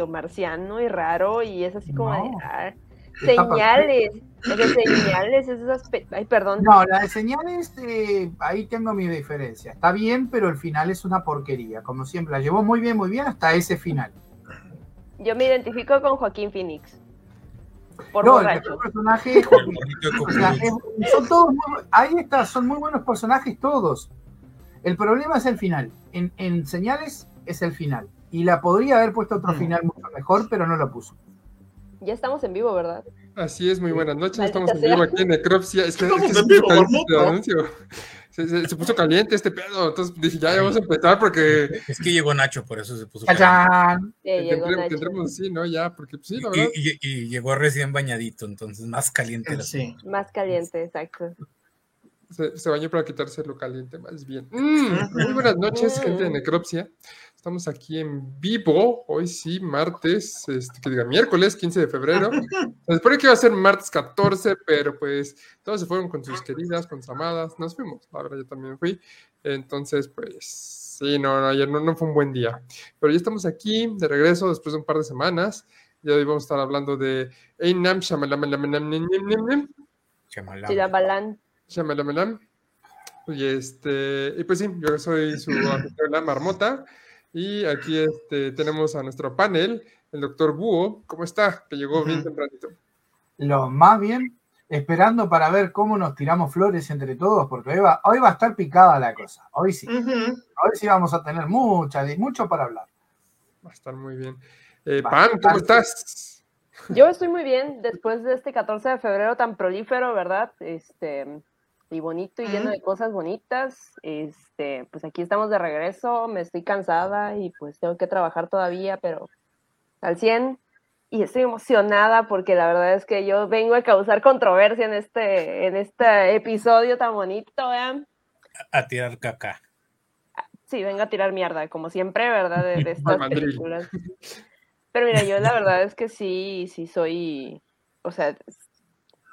medio marciano y raro y es así como de ah, señales, de señales, esas ay, perdón. No, la de señales, eh, ahí tengo mi diferencia. Está bien, pero el final es una porquería, como siempre. La llevó muy bien, muy bien hasta ese final. Yo me identifico con Joaquín Phoenix. Por no, el personaje son todos ahí está, son muy buenos personajes todos. El problema es el final. En, señales es el final. Y la podría haber puesto otro mm. final mucho mejor, pero no lo puso. Ya estamos en vivo, ¿verdad? Así es, muy buenas noches. Estamos en vivo aquí en Necropsia. Es que, se, puso caliente este pedo. Entonces dije, ya, vamos a empezar porque. Es que llegó Nacho, por eso se puso caliente. Tendremos así, ¿no? Ya, porque pues, sí, la verdad. Y, llegó recién bañadito, entonces más caliente. Sí. Más caliente, exacto. Se, bañó para quitarse lo caliente, más bien. Mm. Muy buenas noches, gente de Necropsia. Estamos aquí en vivo, hoy sí, martes, este, que diga miércoles 15 de febrero. Se supone que iba a ser martes 14, pero pues todos se fueron con sus queridas, con sus amadas. Nos fuimos, la verdad, yo también fui. Entonces, pues sí, no, no ayer no, no, fue un buen día. Pero ya estamos aquí de regreso después de un par de semanas. Y hoy vamos a estar hablando de Einam Shyamalan. Shyamalan. Y este, y pues sí, yo soy su la marmota. Y aquí este, tenemos a nuestro panel, el doctor Búho. ¿Cómo está? Que llegó bien tempranito. Lo más bien, esperando para ver cómo nos tiramos flores entre todos, porque hoy va, hoy va a estar picada la cosa. Hoy sí. Hoy sí vamos a tener mucha, mucho para hablar. Va a estar muy bien. Eh, Pan, ¿cómo estás? Yo estoy muy bien después de este 14 de febrero tan prolífero, ¿verdad? Este, y bonito y lleno de cosas bonitas. Este, pues aquí estamos de regreso, me estoy cansada y pues tengo que trabajar todavía, pero al 100 y estoy emocionada porque la verdad es que yo vengo a causar controversia en este en este episodio tan bonito, ¿vean? A, tirar caca. Sí, vengo a tirar mierda, como siempre, ¿verdad? De, de estas películas. Pero mira, yo la verdad es que sí, sí soy, o sea,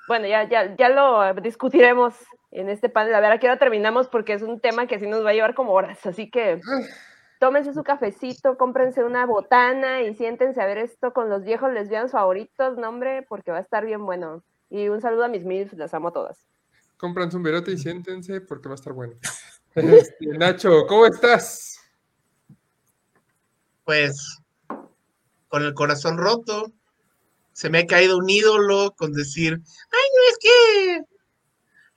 bueno, ya, ya, ya lo discutiremos en este panel. A ver, a qué hora terminamos porque es un tema que sí nos va a llevar como horas. Así que tómense su cafecito, cómprense una botana y siéntense a ver esto con los viejos lesbianos favoritos, no hombre, porque va a estar bien bueno. Y un saludo a mis mil, las amo a todas. Cómprense un verote y siéntense porque va a estar bueno. Este, Nacho, ¿cómo estás? Pues con el corazón roto, se me ha caído un ídolo con decir, ay, no es que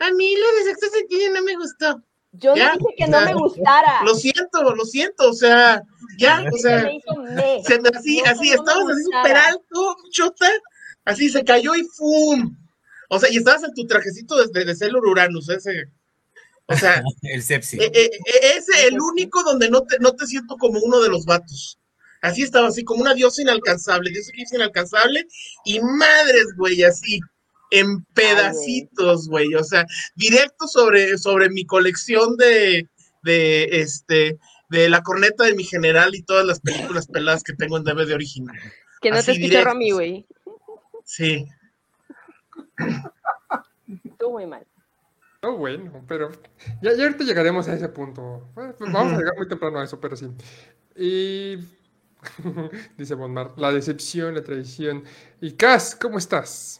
a mí lo de sexo sentido no me gustó. Yo no dije que no me gustara. Lo siento, lo siento, o sea, ya, o sea, se me, así, así, estabas así súper alto, chota, así se cayó y ¡fum! O sea, y estabas en tu trajecito de, de Celur Uranus, ese, o sea, el sepsi. E, e, e, ese el único donde no te, no te siento como uno de los vatos. Así estaba, así como una diosa inalcanzable, diosa que es inalcanzable, y madres, güey, así en pedacitos, güey. O sea, directo sobre, sobre mi colección de, de, este, de la corneta de mi general y todas las películas peladas que tengo en DVD original. Que no te escucharon a mí, güey. Sí. Estuvo muy mal. Oh, bueno, pero ya, ya ahorita llegaremos a ese punto. Pues vamos a llegar muy temprano a eso, pero sí. Y dice Bonmar, la decepción, la traición. Y Cas, ¿cómo estás?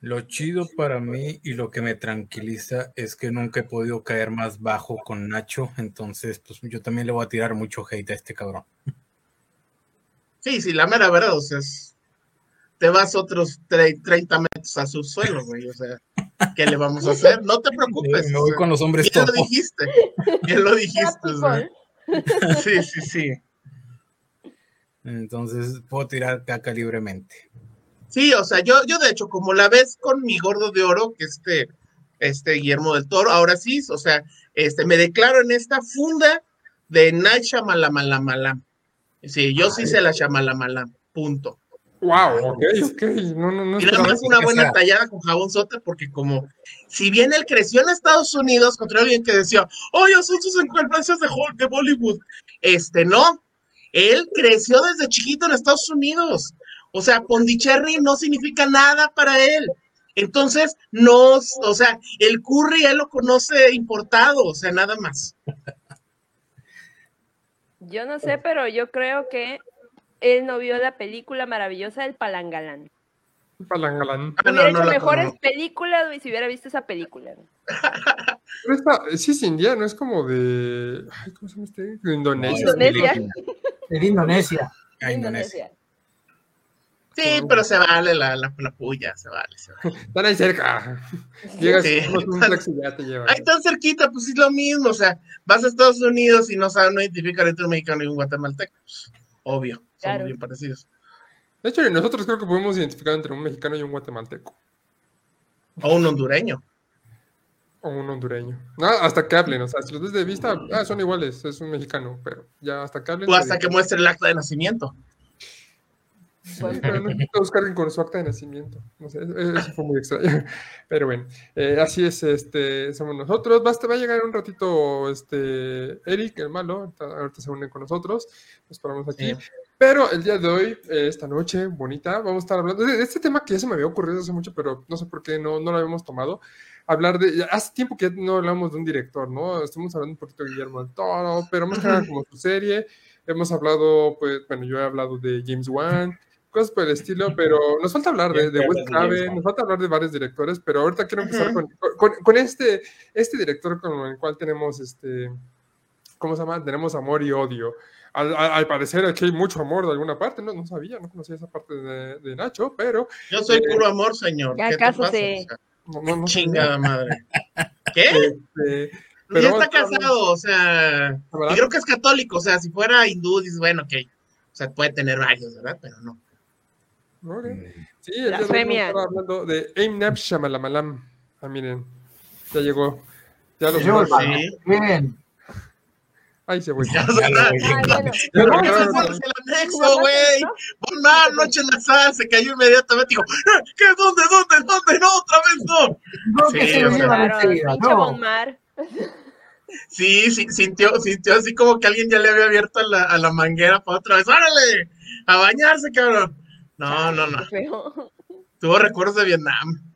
Lo chido para mí y lo que me tranquiliza es que nunca he podido caer más bajo con Nacho, entonces pues yo también le voy a tirar mucho hate a este cabrón. Sí, sí, la mera verdad, o sea, te vas otros 30 metros a su suelo, güey, o sea, ¿qué le vamos a hacer? No te preocupes. Me voy con los hombres Bien lo dijiste, bien lo dijiste, güey. Sí, sí, sí. Entonces puedo tirar caca libremente. Sí, o sea, yo, yo de hecho, como la ves con mi gordo de oro, que este, este Guillermo del Toro, ahora sí, o sea, este, me declaro en esta funda de Night Shyamalan. Sí, yo sí se la Shyamalan, punto. Wow, ok, ok. No, no, no y nada más una buena tallada con jabón sote, porque como, si bien él creció en Estados Unidos contra alguien que decía, oh, yo soy sus encuentros de, de Bollywood, este, no, él creció desde chiquito en Estados Unidos. O sea, Pondicherry no significa nada para él. Entonces, no, o sea, el curry él lo conoce importado, o sea, nada más. Yo no sé, pero yo creo que él no vio la película maravillosa del Palangalán. Palangalán. Ah, hubiera hecho mejores películas si hubiera visto esa película. Pero esta, sí es india, no es como de. Ay, ¿Cómo se llama este? De Indonesia. Indonesia. De Indonesia. Ah, Indonesia. Sí, pero se vale la, la, la puya, se vale, se vale. Están ahí cerca. Llegas Sí. con un y ya te llevan. Ahí tan cerquita, pues es lo mismo. O sea, vas a Estados Unidos y no saben, no identifican entre un mexicano y un guatemalteco. Pues, obvio, son Claro. bien parecidos. De hecho, nosotros creo que podemos identificar entre un mexicano y un guatemalteco. O un hondureño. O un hondureño. No, hasta que hablen, o sea, si los ves de vista, ah, son iguales, es un mexicano, pero ya hasta que hablen. O hasta que muestre el acta de nacimiento. Sí, pero no todos carguen con su acta de nacimiento. No sé, eso fue muy extraño. Pero bueno, eh, así es, este, somos nosotros. Basta, va a llegar un ratito este Eric, el malo, ahorita, se une con nosotros. Nos esperamos aquí. Sí. Pero el día de hoy, eh, esta noche bonita, vamos a estar hablando de, este tema que ya se me había ocurrido hace mucho, pero no sé por qué no, no lo habíamos tomado. Hablar de. Hace tiempo que no hablamos de un director, ¿no? Estamos hablando un poquito de Guillermo del Toro, pero más que nada como su serie. Hemos hablado, pues, bueno, yo he hablado de James Wan, cosas por el estilo, pero nos falta hablar de, de Wes Craven, nos falta hablar de varios directores, pero ahorita quiero empezar con, con, con este, este director con el cual tenemos este. ¿Cómo se llama? Tenemos amor y odio. Al, al- al parecer aquí hay mucho amor de alguna parte, no, no sabía, no conocía esa parte de, de Nacho, pero Yo soy Eh, puro amor, señor. ya no, no, no chingada madre. ¿Qué? Este, pero ya está casado, o sea, y creo que es católico, o sea, si fuera hindú, dices, bueno, ok, o sea, puede tener varios, ¿verdad? Pero no. Ok. Mm. Sí, el día de hoy vamos a Blasfemia. estar hablando de Aim Nap Shamalamalam. Ah, miren, ya llegó. Ya lo Yo, Sí. Bien. Ahí se fue. Ya Ya. Ya lo No, el anexo, güey. Pon más noche en la sal, se cayó inmediatamente. Dijo, "Eh, ¿qué? ¿Dónde? ¿Dónde? ¿Dónde? No, otra vez no. No, Sí, que se lo llevan. Sí, sí, sintió, sintió así como que alguien ya le había abierto a la, a la manguera para otra vez. ¡Órale! A bañarse, cabrón. No, no, no. Feo. Tuvo recuerdos de Vietnam.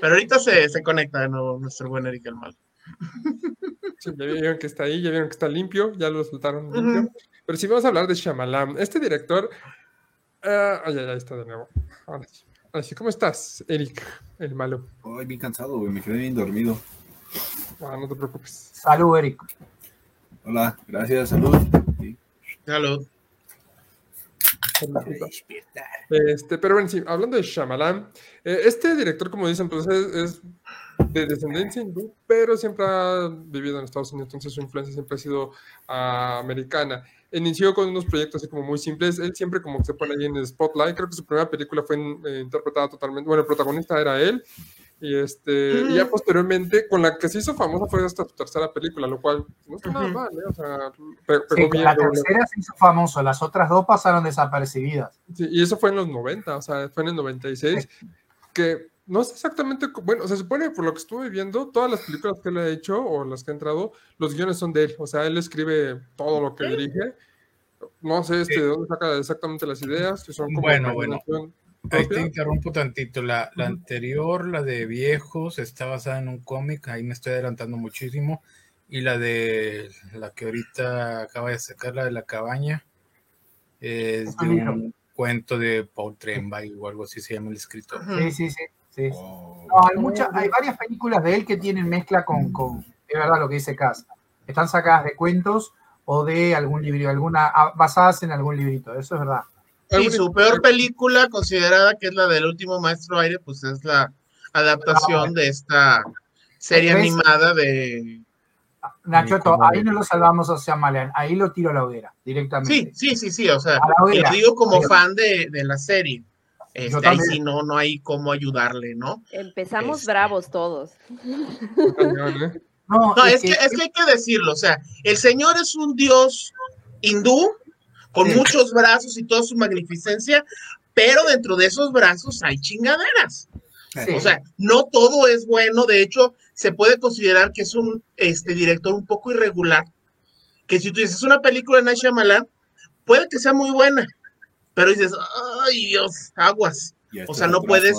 Pero ahorita se, se conecta de nuevo nuestro buen Eric el Mal. Sí, ya vieron que está ahí, ya vieron que está limpio, ya lo soltaron limpio. Pero sí vamos a hablar de Shyamalan. Este director. ah, ay, ay, ahí está de nuevo. Ahora sí. Ahora sí, ¿cómo estás, Eric, el malo? Ay, bien cansado, güey. Me quedé bien dormido. Ah, no te preocupes. Salud, Eric. Hola, gracias, salud. Sí. Salud. Este, pero bueno, sí, hablando de Shyamalan, eh, este director, como dicen, pues es, es de descendencia hindú, pero siempre ha vivido en Estados Unidos, entonces su influencia siempre ha sido ah, americana. Inició con unos proyectos así como muy simples, él siempre como que se pone ahí en el spotlight, creo que su primera película fue eh, interpretada totalmente, bueno, el protagonista era él, y, este, y ya posteriormente, con la que se hizo famosa fue hasta su tercera película, lo cual no está nada mal, ¿eh? o sea, pe- pegó Sí, bien. la tercera se hizo famoso, las otras dos pasaron desapercibidas. Sí, y eso fue en los 90, o sea, fue en el 96, que no sé exactamente, bueno, se supone por lo que estuve viendo, todas las películas que él ha hecho o las que ha entrado, los guiones son de él, o sea, él escribe todo lo que dirige. No sé este, de dónde saca exactamente las ideas, que son como Bueno, bueno. Ahí te interrumpo tantito. La, la anterior, la de viejos, está basada en un cómic, ahí me estoy adelantando muchísimo. Y la de la que ahorita acaba de sacar, la de la cabaña, es Es de un cuento de Paul Tremblay o algo así se llama el escritor. Sí, sí, sí. sí. Oh, No, hay, muchas, hay varias películas de él que tienen mezcla con, con es verdad lo que dice Cas. Están sacadas de cuentos o de algún libro, alguna, ah, basadas en algún librito, eso es verdad. Sí, Alguna- su peor película, considerada que es la del último maestro aire, pues es la adaptación de esta serie animada de. Nacho, Ni cómo ahí no lo salvamos a Shyamalan, ahí lo tiro a la hoguera, Sí, directamente. sí, sí, sí, o sea, y lo digo como Pero- fan de, de la serie. Este, ahí sí no, no hay cómo ayudarle, ¿no? Empezamos Este. bravos todos. ¿eh? No, No, es es que, que- es que hay que decirlo, o sea, el señor es un dios hindú con Sí. muchos brazos y toda su magnificencia, pero dentro de esos brazos hay chingaderas. Sí. O sea, no todo es bueno, de hecho, se puede considerar que es un este, director un poco irregular, que si tú dices una película de Night Shyamalan, puede que sea muy buena, pero dices, ay Dios, aguas, o sea, no puedes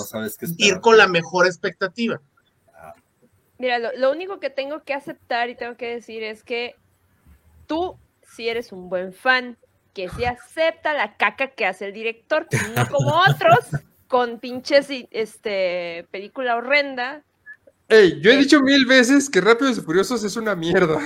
ir con la mejor expectativa. Mira, lo, lo único que tengo que aceptar y tengo que decir es que tú, si eres un buen fan que se acepta la caca que hace el director, no como otros, con pinches este, película horrenda. Ey, yo he dicho mil veces que Rápidos y Furiosos es una mierda.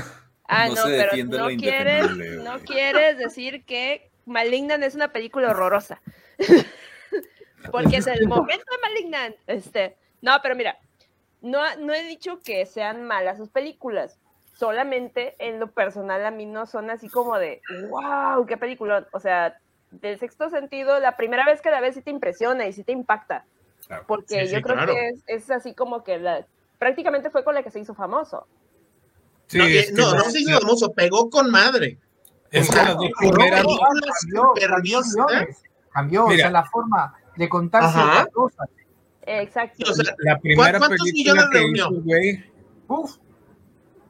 Ah, no, pero no quieres, no quieres decir que Malignan es una película horrorosa. Porque es el momento de Malignan. Este, no, pero mira, no, no he dicho que sean malas sus películas. Solamente en lo personal a mí no son así como de, wow, qué película. O sea, del sexto sentido, la primera vez que la ves sí te impresiona y sí te impacta. Porque yo creo que es, así como que la, prácticamente fue con la que se hizo famoso. no, no, no, se hizo famoso, pegó con madre. Es cambió, cambió, o sea, la forma de contarse las cosas. Exacto. la primera película que hizo, güey.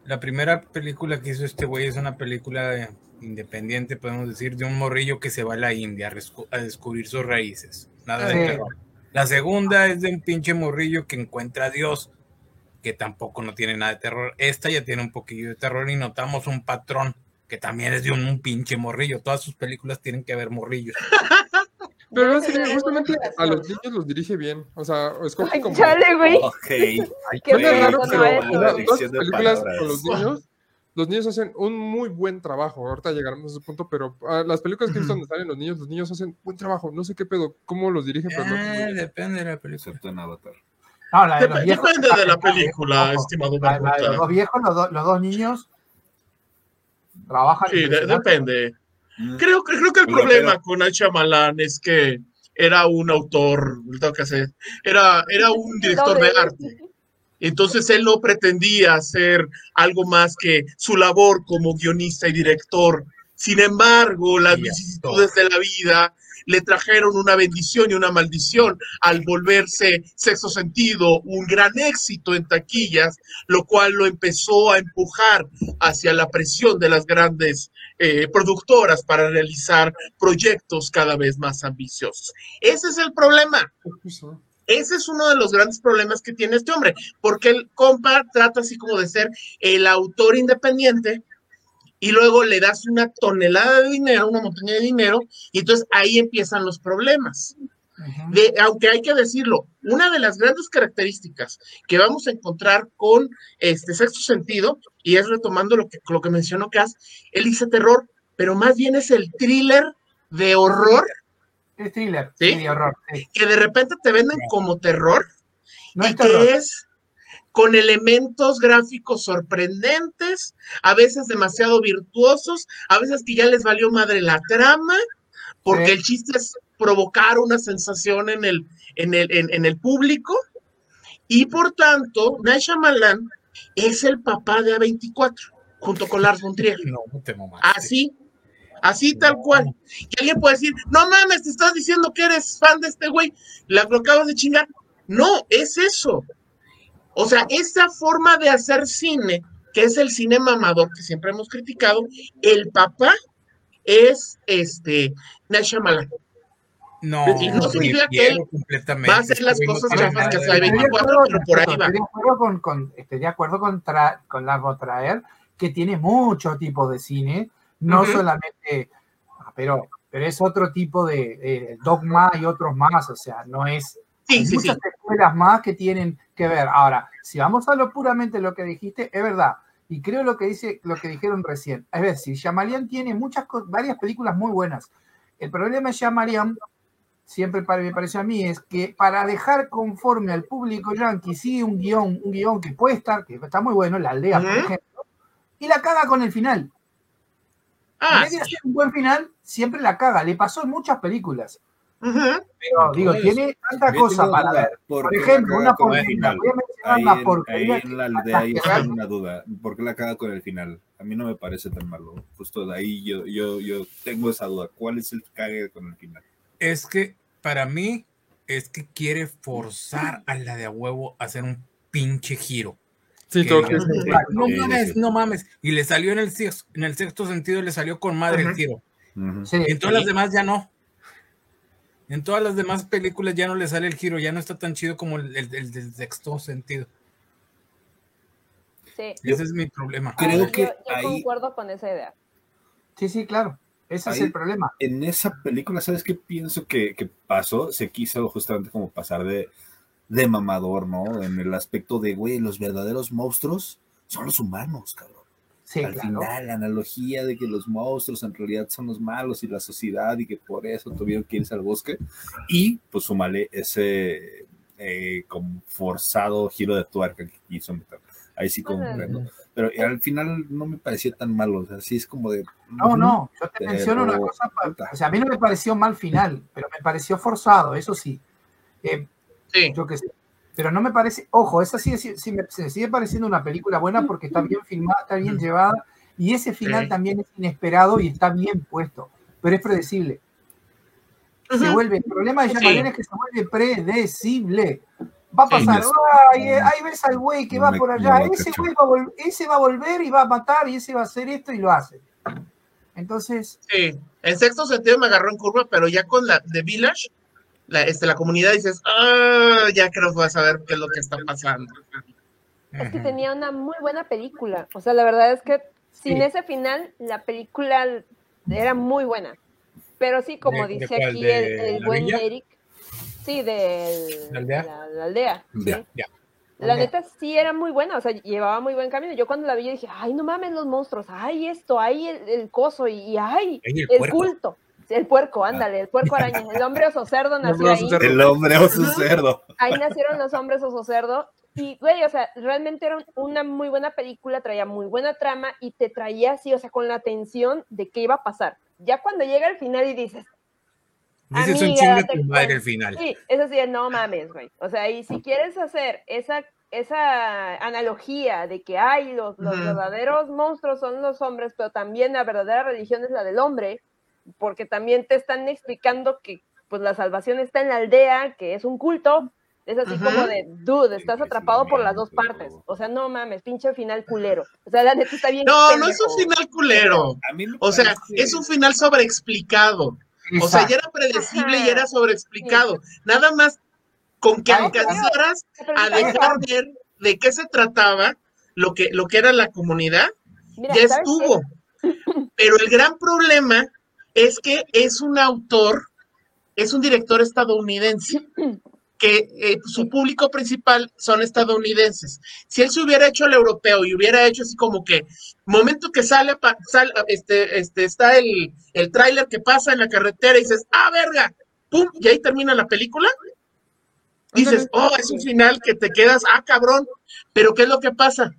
La primera película que hizo este güey es una película independiente, podemos decir, de un morrillo que se va a la India a, descubrir sus raíces. Nada de terror. La segunda es de un pinche morrillo que encuentra a Dios, que tampoco no tiene nada de terror. Esta ya tiene un poquillo de terror y notamos un patrón que también es de un, pinche morrillo. Todas sus películas tienen que haber morrillos. Pero no, justamente a los niños los dirige bien. O sea, escoge como. Chale, güey. Ok. Qué raro, pero las películas con los niños, los niños hacen un muy buen trabajo. Ahorita llegaremos a ese punto, pero uh, las películas que donde salen los niños, los niños hacen buen trabajo. No sé qué pedo, cómo los dirige, pero no. Eh, depende de la película. Excepto en Avatar. No, la de los viejos, depende de la película, estimado. La, la de los viejos, los, los dos niños trabajan. Sí, depende. Mm. Creo, creo que el problema con con Shyamalan es que era un autor, tengo que hacer, era, era un director de arte. Entonces él no pretendía hacer algo más que su labor como guionista y director. Sin embargo, las vicisitudes de la vida le trajeron una bendición y una maldición al volverse sexo sentido un gran éxito en taquillas, lo cual lo empezó a empujar hacia la presión de las grandes eh, productoras para realizar proyectos cada vez más ambiciosos. Ese es el problema. Ese es uno de los grandes problemas que tiene este hombre, porque el compa trata así como de ser el autor independiente, y luego le das una tonelada de dinero, una montaña de dinero, y entonces ahí empiezan los problemas. De, aunque hay que decirlo, una de las grandes características que vamos a encontrar con este sexto sentido, y es retomando lo que, lo que mencionó Cass, él dice terror, pero más bien es el thriller de horror. El thriller, ¿sí? de horror. Que de repente te venden como terror, no y que es con elementos gráficos sorprendentes, a veces demasiado virtuosos, a veces que ya les valió madre la trama, porque el chiste es provocar una sensación en el, en el, en, el público, y por tanto, Malan es el papá de A24, junto con Lars von Trier. No, Así, así tal cual. Y alguien puede decir, no mames, te estás diciendo que eres fan de este güey, la, lo acabas de chingar. No, es eso. O sea, esa forma de hacer cine, que es el cine mamador que siempre hemos criticado, el papá es este Nasha Malan. No, no significa que él va a hacer las cosas chafas que hace 24, pero por ahí va. Estoy de acuerdo con, con, estoy de acuerdo con, tra, con la Botraer, que tiene mucho tipo de cine, no solamente, ah, pero, pero es otro tipo de dogma y otros más, o sea, no es Sí, sí, muchas escuelas más que tienen que ver. Ahora, si vamos a lo puramente lo que dijiste, es verdad. Y creo lo que dice, lo que dijeron recién. Es decir, Shyamalan tiene muchas, varias películas muy buenas. El problema de Shyamalan, siempre me pareció a mí, es que para dejar conforme al público yankee sigue un guion, un guion que puede estar, que está muy bueno, la aldea, por ejemplo, y la caga con el final. Ah, en vez de hacer un buen final, siempre la caga. Le pasó en muchas películas. Pero digo, tiene tanta cosa para ver. Por, ejemplo, una porquería. Voy a mencionar una porquería. Ahí en la aldea hay una duda. ¿Por qué la caga con el final? A mí no me parece tan malo. Justo de ahí yo, yo, yo tengo esa duda. ¿Cuál es el cague con el final? Es que para mí es que quiere forzar a la de a huevo a hacer un pinche giro. Sí, no, mames, no mames. Y le salió en el, en el sexto sentido, le salió con madre el giro. y en todas las demás ya no. En todas las demás películas ya no le sale el giro, ya no está tan chido como el, del sexto sentido. Sí. Ese es mi problema. Creo que yo, concuerdo con esa idea. Sí, sí, claro. Ese es el problema. En esa película, ¿sabes qué pienso que, que pasó? Se quiso justamente como pasar de, de mamador, ¿no? En el aspecto de, güey, los verdaderos monstruos son los humanos, cabrón. Sí, Al final, la analogía de que los monstruos en realidad son los malos y la sociedad y que por eso tuvieron que irse al bosque. Y pues sumale ese eh, como forzado giro de tuerca que quiso meter. Ahí sí comprendo. Pero al final no me pareció tan malo. O sea, sí es como de. No, no, yo te menciono una cosa. O sea, a mí no me pareció mal final, pero me pareció forzado, eso sí. Eh, sí. Yo qué sé. Pero no me parece, ojo, esa sí, sí, me, sigue pareciendo una película buena porque está bien filmada, está bien llevada y ese final también es inesperado y está bien puesto, pero es predecible. Se vuelve, el problema de Jean es que se vuelve predecible. Va a pasar, ahí ves al güey que va por allá, ese güey va a, ese va a volver y va a matar y ese va a hacer esto y lo hace. Entonces. Sí, en sexto sentido me agarró en curva, pero ya con la de Village la, este, la comunidad dices, ah, ya creo que vas a ver qué es lo que está pasando. Es que tenía una muy buena película. O sea, la verdad es que sin ese final, la película era muy buena. Pero sí, como dice aquí el, buen Eric, sí, de la aldea. La, La neta sí era muy buena, o sea, llevaba muy buen camino. Yo cuando la vi dije, ay, no mames los monstruos, ay esto, ay el, coso y, ay el culto. El puerco, ándale, el puerco araña. El hombre oso cerdo nació ahí. El hombre oso cerdo. Ahí nacieron los hombres oso cerdo. Y, güey, o sea, realmente era una muy buena película, traía muy buena trama y te traía así, o sea, con la tensión de qué iba a pasar. Ya cuando llega el final y dices. Dices un chingo tu madre el final. Sí, eso sí, no mames, güey. O sea, y si quieres hacer esa esa analogía de que hay los, los verdaderos monstruos son los hombres, pero también la verdadera religión es la del hombre, porque también te están explicando que pues la salvación está en la aldea, que es un culto, es así como de, dude, estás atrapado por las dos partes. O sea, no mames, pinche final culero. O sea, la neta está bien. No, no es un final culero. O sea, es un final sobreexplicado. O sea, ya era predecible y era sobreexplicado. Nada más con que alcanzaras a dejar ver de qué se trataba lo que, lo que era la comunidad, ya estuvo. Pero el gran problema es que es un autor, es un director estadounidense que eh, su público principal son estadounidenses. Si él se hubiera hecho el europeo y hubiera hecho así como que, momento que sale, este, este, está el, el tráiler que pasa en la carretera y dices, ah, verga, pum, y ahí termina la película. Dices, oh, es un final que te quedas, ah, cabrón, pero ¿qué es lo que pasa?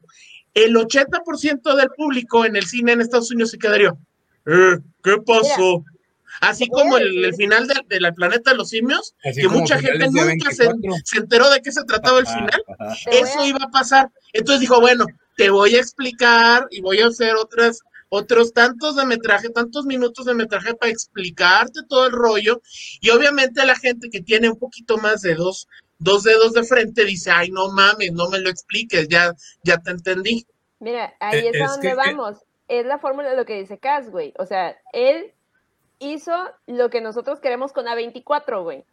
El 80% del público en el cine en Estados Unidos se quedaría, eh, ¿qué pasó? Así como el, final del de planeta de los simios, que mucha gente nunca se, enteró de qué se trataba el final, eso iba a pasar. Entonces dijo, bueno, te voy a explicar y voy a hacer otras, otros tantos de metraje, tantos minutos de metraje para explicarte todo el rollo. Y obviamente la gente que tiene un poquito más de dos, dos dedos de frente dice, ay, no mames, no me lo expliques, ya, ya te entendí. Mira, ahí eh, es, a donde vamos es la fórmula de lo que dice Cas, güey. O sea, él hizo lo que nosotros queremos con A24, güey.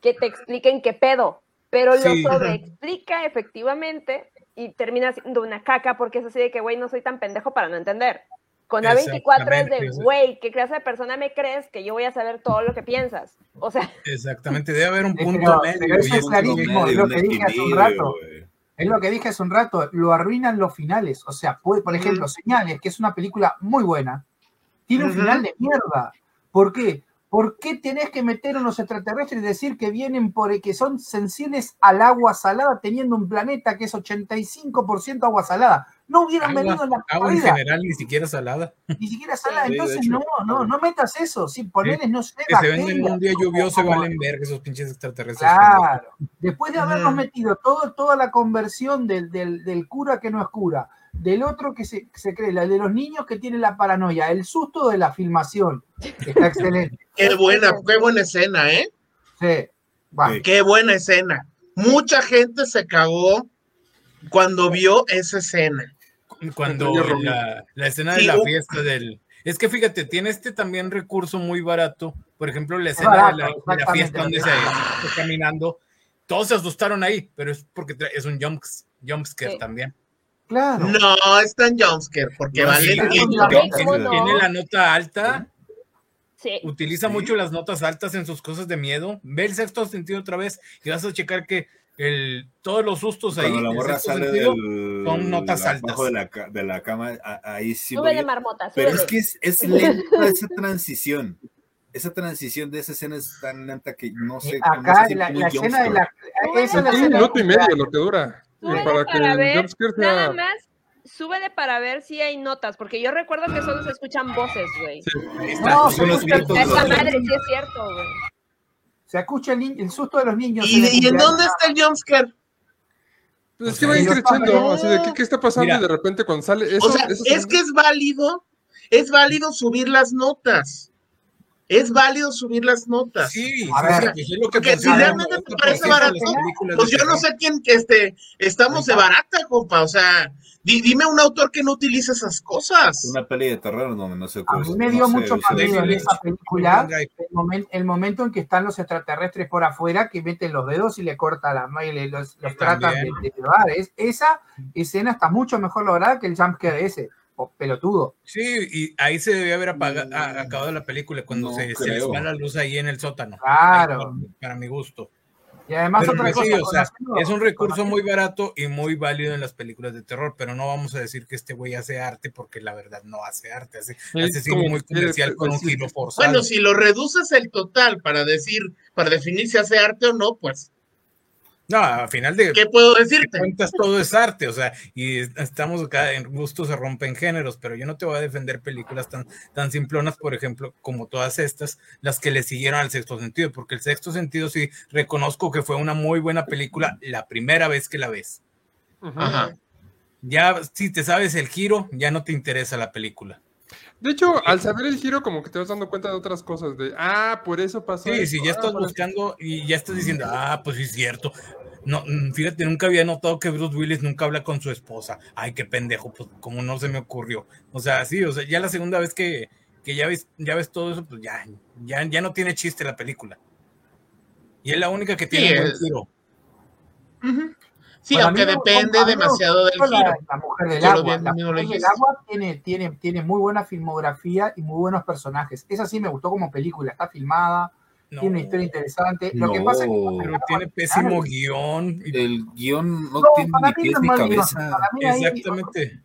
Que te expliquen qué pedo. Pero lo sobreexplica efectivamente y termina siendo una caca porque es así de que, güey, no soy tan pendejo para no entender. Con A24 es de, güey, ¿qué clase de persona me crees que yo voy a saber todo lo que piensas? O sea. Exactamente, debe haber un punto medio. eso es clarísimo, lo que dije hace un rato. Es lo que dije hace un rato, lo arruinan los finales. O sea, por ejemplo, Señales, que es una película muy buena, tiene un final de mierda. ¿Por qué? ¿Por qué tenés que meter a unos extraterrestres y decir que vienen por que son sensibles al agua salada, teniendo un planeta que es 85% agua salada? No hubieran venido en la Agua en general ni siquiera salada. Ni siquiera salada. Entonces, no, no, no metas eso. Si ponerles, no sé. Que se ven en un día lluvioso valen ver esos pinches extraterrestres. Claro. Después de habernos metido todo, toda la conversión del, del, del cura que no es cura, del otro que se, se cree, la de los niños que tienen la paranoia, el susto de la filmación. Está excelente. qué buena, qué buena escena, ¿eh? Sí. Qué buena escena. Mucha gente se cagó cuando vio esa escena cuando la, escena de la fiesta del... Es que fíjate, tiene este también recurso muy barato. Por ejemplo, la escena de, la, fiesta donde se está caminando. Todos se asustaron ahí, pero es porque es un jumpscare también. Claro. No, es tan jumpscare, porque vale. tiene, la nota alta Utiliza mucho las notas altas en sus cosas de miedo. Ve el sexto sentido otra vez y vas a checar que el, todos los sustos ahí la morra sale del, son notas altas. De la, de la cama, ahí sí. Sube de marmota. Pero es que es, es lenta esa transición. Esa transición de esa escena es tan lenta que no sé. Acá, la, la escena de la. Es un minuto y medio lo que dura. para, que ver, Nada más súbele para ver si hay notas, porque yo recuerdo que solo se escuchan voces, güey. Sí. No, son los Esa madre, sí es cierto, güey. Se escucha el, susto de los niños. ¿Y, en dónde está el jumpscare? Pues es que va increciendo, así de ¿qué, está pasando y de repente cuando sale eso. O sea, es que es válido, es válido subir las notas. Es válido subir las notas. Sí, a ver, es lo que porque si realmente te parece barato, pues yo no sé quién que este, estamos de barata, compa. O sea, dime un autor que no utilice esas cosas. Una peli de terror donde no sé A mí me dio mucho miedo en esa película el, momento en que están los extraterrestres por afuera que meten los dedos y le corta la y los, los tratan de, llevar. esa escena está mucho mejor lograda que el jumpscare ese. Pelotudo. Sí, y ahí se debía haber apagado, acabado la película cuando se, se, les va la luz ahí en el sótano. Claro. para mi gusto. Y además otra cosa, es un recurso muy barato y muy válido en las películas de terror, pero no vamos a decir que este güey hace arte porque la verdad no hace arte, hace, hace muy comercial con un giro forzado. Bueno, si lo reduces el total para decir, para definir si hace arte o no, pues no, al final de. ¿Qué puedo decirte? Cuentas todo es arte, o sea, y estamos acá en gusto se rompen géneros, pero yo no te voy a defender películas tan, tan simplonas, por ejemplo, como todas estas, las que le siguieron al sexto sentido, porque el sexto sentido sí reconozco que fue una muy buena película la primera vez que la ves. Ajá. Ya, si te sabes el giro, ya no te interesa la película. De hecho, al saber el giro, como que te vas dando cuenta de otras cosas, de, ah, por eso pasó. Sí, si ya estás ah, buscando y ya estás diciendo, ah, pues sí es cierto. No, mm, fíjate, nunca había notado que Bruce Willis nunca habla con su esposa. Ay, qué pendejo, pues como no se me ocurrió. O sea, sí, o sea, ya la segunda vez que, que ya ves, ya ves todo eso, pues ya, ya, ya no tiene chiste la película. Y es la única que tiene un buen giro. Sí, aunque depende demasiado del giro. La, mujer del agua, la mujer del agua tiene, tiene, tiene muy buena filmografía y muy buenos personajes. Esa sí me gustó como película, está filmada, tiene una historia interesante. Lo que pasa es que pero tiene pésimo guion. El guion no, tiene ni pies ni cabeza. Exactamente.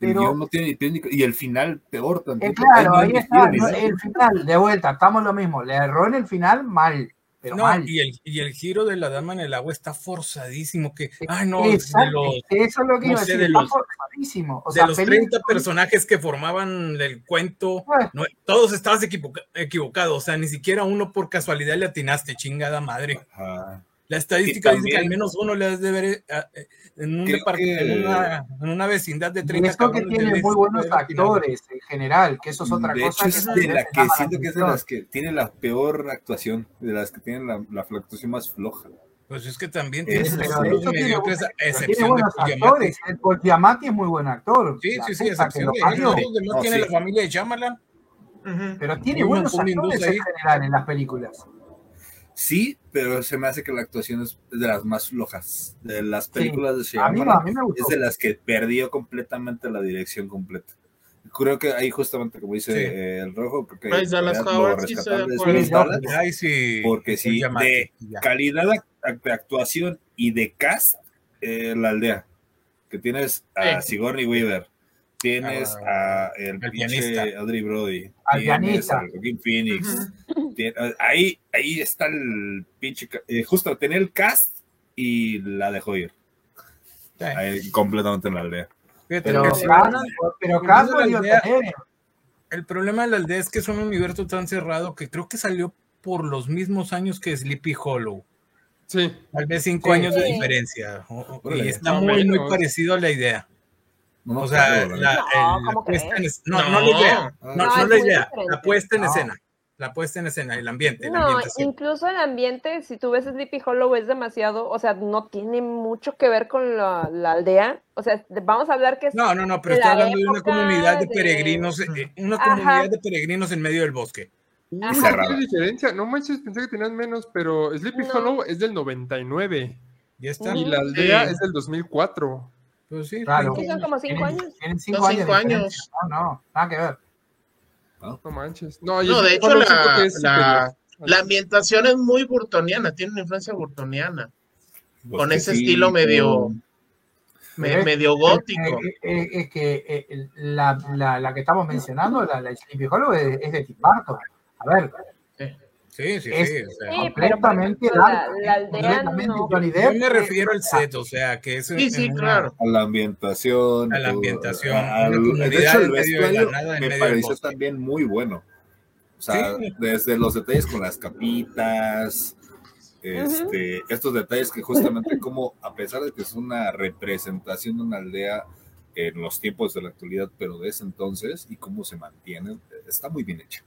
el guion no tiene ni pies ni Y el final peor también. Eh, claro, ahí está. el final, de vuelta, estamos lo mismo. Le erró en el final mal. Pero mal. Y, el, y el giro de la dama en el agua está forzadísimo. Que, ay, no, Exacto, de los, eso es lo que iba a decir, de los, forzadísimo. O sea, de los 30 personajes que formaban el cuento, ah. no, todos estabas equivocados. O sea, ni siquiera uno por casualidad le atinaste, chingada madre. Ajá. La estadística dice que al menos uno le has de ver eh, eh, en, un en, una, en, una, vecindad de 30 Esto que tiene muy buenos actores en general, que eso es otra cosa. es de la que siento que es de las que tiene la peor actuación, de las que tienen la, la actuación más floja. Pues es que también tiene, es, mediocres, excepción tiene buenos de actores. El Giamatti es muy buen actor. Sí, sí, sí, excepción de él. No, tiene la familia de Shyamalan. Pero tiene buenos actores en general en las películas. Sí, pero se me hace que la actuación es de las más flojas. De las películas de Shyamalan, es de las que perdió completamente la dirección completa. Creo que ahí justamente, como dice eh, el rojo, porque lo rescatable es porque sí, de calidad de actuación y de cast, eh, la aldea, que tienes a Sigourney Weaver, tienes ah, a el, pianista. Audrey Brody, tienes a Joaquin Phoenix, ahí, ahí está el pinche, eh, justo tenía el cast y la dejó ir. Ahí, completamente en la aldea. Pero, pero, cast El problema de la aldea es que es un universo tan cerrado que creo que salió por los mismos años que Sleepy Hollow. Sí. Tal vez cinco años de diferencia. y está muy, muy parecido a la idea. No, o sea, la, puesta en no, no, la idea, no, no, la idea, la puesta en escena, la puesta en escena, el ambiente. El no, incluso el ambiente, si tú ves Sleepy Hollow es demasiado, o sea, no tiene mucho que ver con la, la aldea, o sea, vamos a hablar que es No, no, no, pero estoy hablando de una comunidad de, peregrinos, eh, una comunidad de peregrinos en medio del bosque. ¿Qué diferencia? No manches, pensé que tenían menos, pero Sleepy Hollow es del 99. Ya está. Y la aldea es del 2004. Pues sí, claro. son como cinco años. Tienen cinco, años. No, no, nada que ver. No, manches. No, de hecho, la, la, ambientación es muy burtoniana, tiene una influencia burtoniana. Pues con ese estilo medio. medio gótico. Es, que la, la, que estamos mencionando, la, la Sleepy Hollow, es, es de Tim Burton. A ver, Sí, sí, sí. completamente la, la, aldea no. Yo me refiero al set, o sea, que es. Sí, sí, claro. A la ambientación. A la ambientación. de hecho, el vestuario me pareció también muy bueno. O sea, desde los detalles con las capitas, este, estos detalles que justamente como, a pesar de que es una representación de una aldea en los tiempos de la actualidad, pero de ese entonces, y cómo se mantiene, está muy bien hecho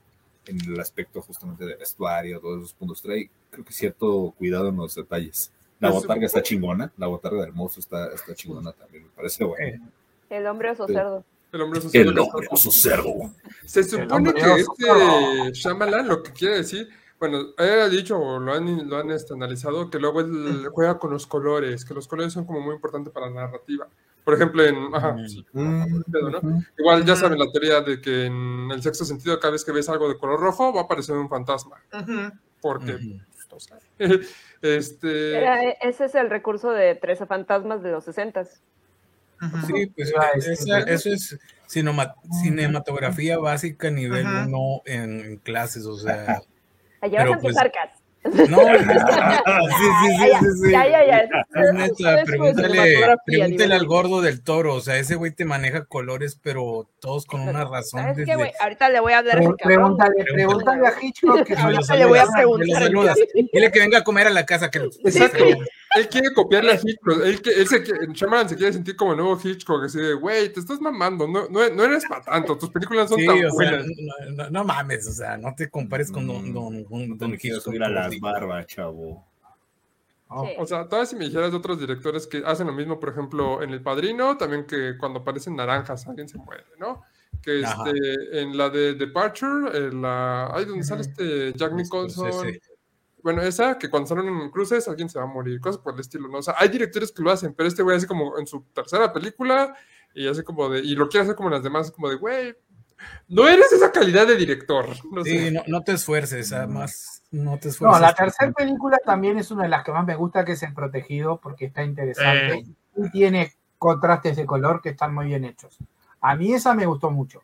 en el aspecto justamente de vestuario, todos esos puntos. Trae, creo que cierto cuidado en los detalles. La pues, botarga está chingona, la botarga del monstruo está, está chingona también, me parece bueno. El hombre oso cerdo. El hombre oso cerdo. El hombre oso cerdo. Se supone que este Shyamalan lo que quiere decir, bueno, ha dicho o lo han, lo han este, analizado, que luego él juega con los colores, que los colores son como muy importantes para la narrativa. Por ejemplo, en. Ajá, mm. Igual ya saben la teoría de que en el sexto sentido, cada vez que ves algo de color rojo, va a aparecer un fantasma. Porque. Pues, este... E, ese es el recurso de 13 fantasmas de los 60 Sí, pues eso es cinematografía básica nivel 1 en, clases, o sea. Allá vas a pues empezar, no, sí, sí, sí, sí, Ya, ya, ya. pregúntale, pregúntale al gordo del toro, o sea, ese güey te maneja colores, pero todos con una razón. ¿Sabes qué, güey? Ahorita le voy a hablar a ese Pregúntale, pregúntale a Hitchcock. Que Ahorita le voy a preguntar. Dile que venga a comer a la casa. Que Exacto él quiere copiarle a Hitchcock. Él, él se, Shyamalan se quiere sentir como el nuevo Hitchcock. Así de, güey, te estás mamando. No, no, no eres para tanto. Tus películas son tan buenas. no, mames, o sea, no te compares con Don, mm, don, don, don Hitchcock. a las barbas, chavo. O sea, todavía si me dijeras de otros directores que hacen lo mismo, por ejemplo, en El Padrino, también que cuando aparecen naranjas alguien se muere, ¿no? Que este, en la de Departure, en la, ahí donde sale este Jack Nicholson. Bueno, esa, que cuando salen en cruces alguien se va a morir, cosas por el estilo, ¿no? O sea, hay directores que lo hacen, pero este güey hace como en su tercera película y hace como de, y lo quiere hacer como en las demás, como de, güey, no eres esa calidad de director. No sí, no, no, te esfuerces, además, no te esfuerces. No, la tercera película también es una de las que más me gusta, que es El Protegido, porque está interesante eh. y tiene contrastes de color que están muy bien hechos. A mí esa me gustó mucho.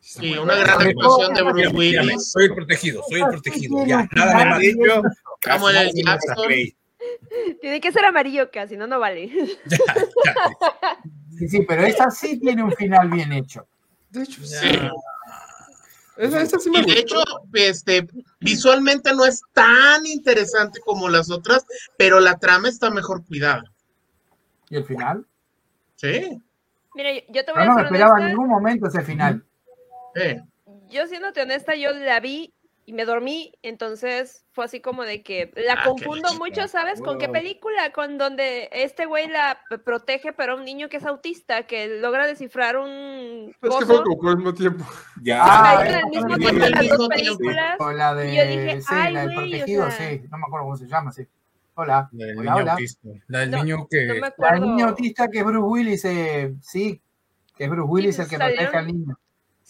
Sí, una gran actuación de Bruce Willis. Soy el protegido, soy el protegido. Ya, nada me amarillo. Como en el Jackson. Tiene que ser amarillo, casi, no, no vale. Sí, sí, pero esa sí tiene un final bien hecho. De hecho, sí. Esa, sí me de hecho, este, visualmente no es tan interesante como las otras, pero la trama está mejor cuidada. ¿Y el final? Sí. Mira, yo te voy a No me esperaba en ningún momento ese final. Yo siéndote honesta, yo la vi y me dormí, entonces fue así como de que la ah, confundo mucho, ¿sabes? ¿Con qué película? Con donde este güey la protege, pero un niño que es autista, que logra descifrar un... Es que fue como al mismo tiempo. Ya. Ah, en el mismo tiempo las dos películas. O la de... Y yo dije, sí, ay, la del protegido, sí. No me acuerdo cómo se llama, sí. Hola. La del niño autista. La del niño que... la del niño autista que es Bruce Willis, eh, sí, que es Bruce Willis el que protege al niño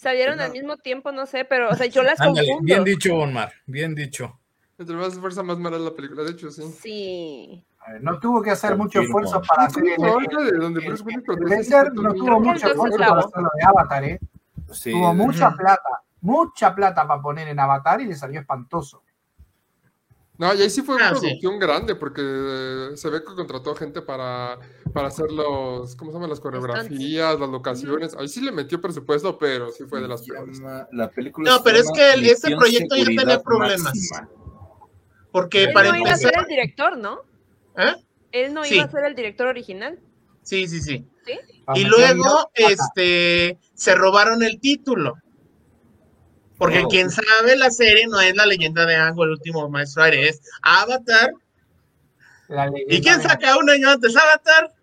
salieron al mismo tiempo, no sé, pero, o sea, yo las Ándale, confundo. Bien dicho, Omar, bien dicho. Entre más fuerza, más mala la película, de hecho, sí. Sí. no tuvo que hacer mucho esfuerzo para hacer el, no, no tuvo mucho esfuerzo para hacer lo de Avatar, ¿eh? Tuvo mucha plata, mucha plata para poner en Avatar y le salió espantoso. No, y ahí sí fue una ah, producción grande, porque se ve que contrató gente para, para hacer los, ¿cómo se llaman? Las coreografías, las locaciones. Ahí sí le metió presupuesto, pero sí fue de las peores. La película no, pero es que este proyecto ya tenía problemas. Porque Él para no iba a ser el director, ¿no? ¿Eh? Él no iba a ser el director original. Sí, sí, sí. ¿Sí? Y luego, este, se robaron el título. Porque quien sabe la serie no es la leyenda de Ango, el último maestro aire, es Avatar. ¿Y quién saca un año antes Avatar?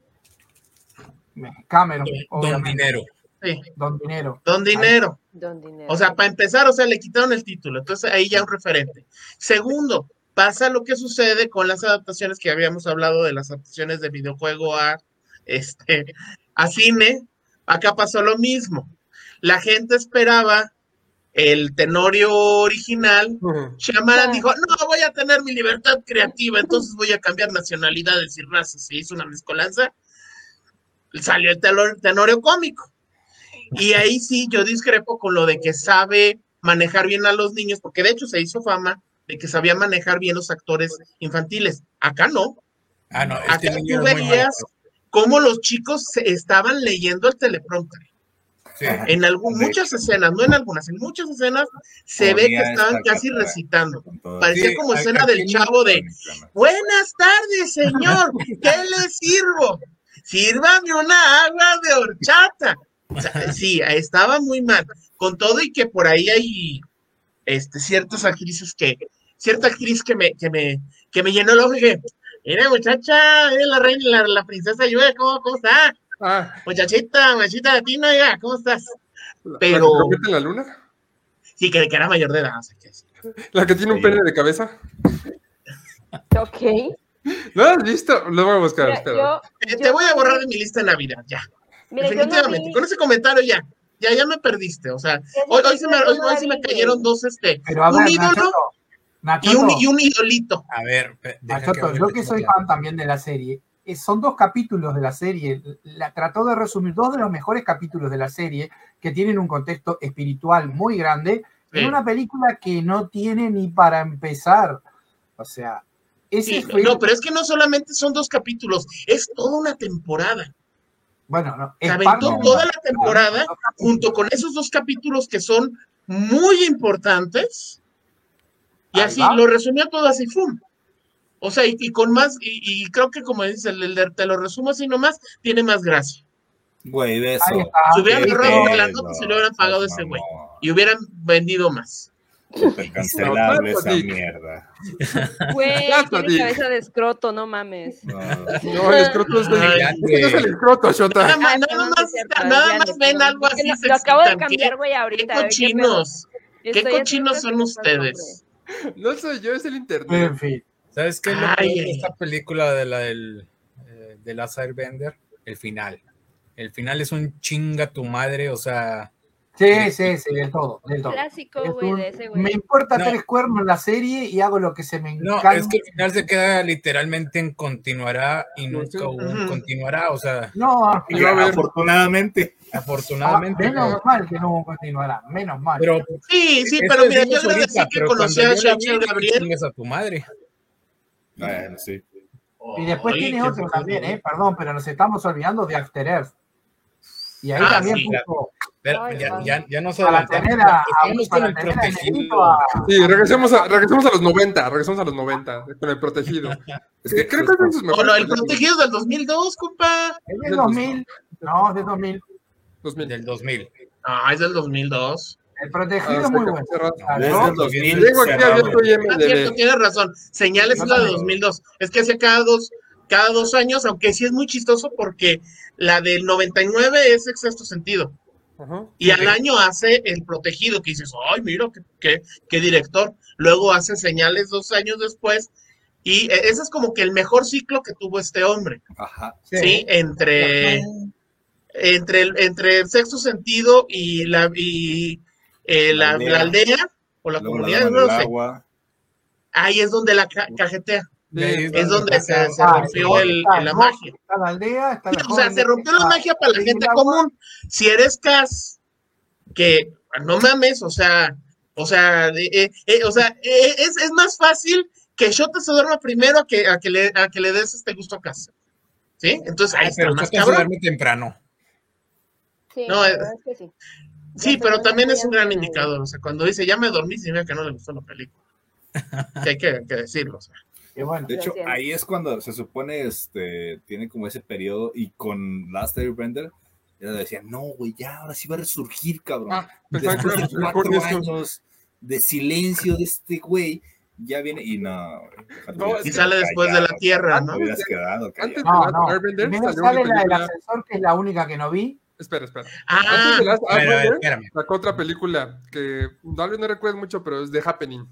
Cameron. Don Dinero. Sí. Don Dinero. Don Dinero. Don Dinero. O sea, para empezar, o sea, le quitaron el título. Entonces ahí ya un referente. Segundo, pasa lo que sucede con las adaptaciones que habíamos hablado de las adaptaciones de videojuego a, este, a cine. Acá pasó lo mismo. La gente esperaba el Tenorio original, Shyamalan dijo, no, voy a tener mi libertad creativa, entonces voy a cambiar nacionalidades y razas. Se hizo una mezcolanza, salió el Tenorio cómico. Y ahí sí, yo discrepo con lo de que sabe manejar bien a los niños, porque de hecho se hizo fama de que sabía manejar bien los actores infantiles. Acá no. Ah, no, este Acá tú veías cómo los chicos se estaban leyendo el teleprompter. En muchas escenas, no en algunas, en muchas escenas se ve que estaban casi recitando. Parecía como escena del chavo de Buenas tardes, señor, ¿qué le sirvo? Sírvame una agua de horchata. sí, estaba muy mal. Con todo y que por ahí hay este, ciertas actrices que, cierta actriz que me, que me, que me llenó el ojo y dije, mira muchacha, mira la reina, la, princesa Lluvia, ¿cómo, cómo está? Ah. Muchachita, muchachita latina, ¿cómo estás? Pero. ¿La que en la luna? Sí, que, que, era mayor de edad. ¿La que tiene un pene de cabeza? Ok. ¿No has visto? Lo voy a buscar. Eh, te voy a borrar de mi lista de Navidad, ya. Definitivamente. Con ese comentario ya. Ya, ya me perdiste. O sea, hoy, hoy, se me, hoy, hoy se me cayeron dos, este. un ídolo. y, un, y un idolito. A ver, Nachoto, yo que soy fan también de la serie, son dos capítulos de la serie. La, trató de resumir dos de los mejores capítulos de la serie que tienen un contexto espiritual muy grande en una película que no tiene ni para empezar. O sea, ese No, pero es que no solamente son dos capítulos, es toda una temporada. Bueno, no. Se aventó toda la temporada junto con esos dos capítulos que son muy importantes. Y así lo resumió todo así, ¡fum! O sea, y, con más, y, creo que como dices, el, el, te lo resumo así nomás, tiene más gracia. Güey, de eso. Si hubieran agarrado la nota, se lo hubieran pagado ese güey. Y hubieran vendido más. Cancelable esa mierda. Güey, tiene cabeza de escroto, no mames. No, no el escroto es, de, este es el escroto, Shota. Nada, más, nada más, nada más ven algo así. Lo, lo acabo de cambiar, güey, ahorita. Qué cochinos. Qué cochinos son ustedes. No soy yo, es el internet. En fin. ¿Sabes qué es lo que esta película de la del eh, de la Bender? El final. El final es un chinga tu madre, o sea. Sí, sí, sí, del todo, del todo. Clásico, güey, de ese güey. Me importa tres cuernos en la serie y hago lo que se me encanta. No, es que el final se queda literalmente en continuará y nunca continuará, o sea. No, afortunadamente. Afortunadamente. Ah, menos mal que no continuará, menos mal. Pero, sí, sí, pero mira, yo creo que conocí a Gabriel. a tu madre. Bueno, sí. Y después tiene otro también, ¿eh? Perdón, pero nos estamos olvidando de After Earth. Y ahí ah, también puso. Pero ya, ya, ya no se para tener a, con el protegido. Sí, regresemos a, regresemos a los 90, regresemos a los 90, con el protegido. Es que creo que es mejor. No, el protegido es del 2002, compa. Es del 2000. No, es del 2000. 2000. Del 2000. Ah, es del 2002. El protegido es muy bueno. tienes razón. Señales es la de 2002. Es que hace cada dos, cada dos años, aunque sí es muy chistoso porque la del 99 es sexto sentido. Y al año hace el protegido, que dices, ay, mira, qué, qué, director. Luego hace señales dos años después. Y e, ese es como que el mejor ciclo que tuvo este hombre. Ajá. Sí, entre, entre, el, entre el sexto sentido y la, y, eh, la, aldea. o la comunidad, no sé. Ahí es donde la cajetea. es donde se, rompió el, la magia. la aldea, o sea, se rompió la magia para la gente común. Si eres Cas, que no mames, o sea, o sea, eh, eh, o sea, es, es, más fácil que Shota se duerma primero a que, a que, le, a que le des este gusto a Cas. ¿Sí? Entonces ahí está más cabrón. temprano. Sí, no, es que sí. Sí, pero también es un gran indicador. O sea, cuando dice ya me dormí, significa que no le gustó la película. que hay que, decirlo. O sea. de hecho, ahí es cuando se supone este tiene como ese periodo y con Last Airbender ya decía, no, güey, ya ahora sí va a resurgir, cabrón. Ah, Después de cuatro años de silencio de este güey, ya viene y no. y sale después de la tierra, ¿no? Quedado, Antes no, no. sale la del ascensor, que es la única que no vi. Espera, espera. Ah, Antes sacó otra película que tal vez no recuerdo mucho, pero es The Happening.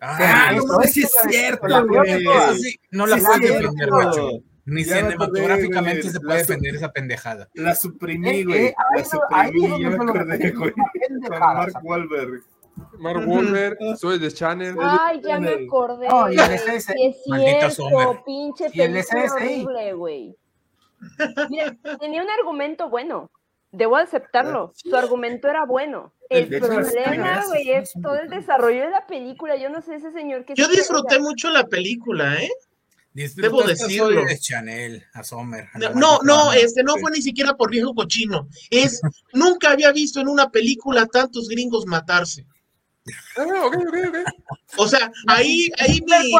Ah, no, sí es cierto. no la puedes defender, macho. Ni cinematográficamente se puede defender esa pendejada. La suprimí, eh, güey. Eh, la suprimí, yo me acordé, güey. Con Mark Wahlberg. Mark Wahlberg, soy de Channel. Ay, ya me acordé. No, y el SS. es cierto, pinche película horrible, güey. Mira, tenía un argumento bueno. Debo aceptarlo. Su argumento era bueno. El problema, güey, es todo el desarrollo de la película. Yo no sé ese señor que. Yo disfruté mucho la película, ¿eh? Debo decirlo. Chanel, a Sommer, no, no, este no fue ni siquiera por viejo cochino. Es nunca había visto en una película tantos gringos matarse. Ah, okay, okay, okay. O sea, ahí, ahí mi,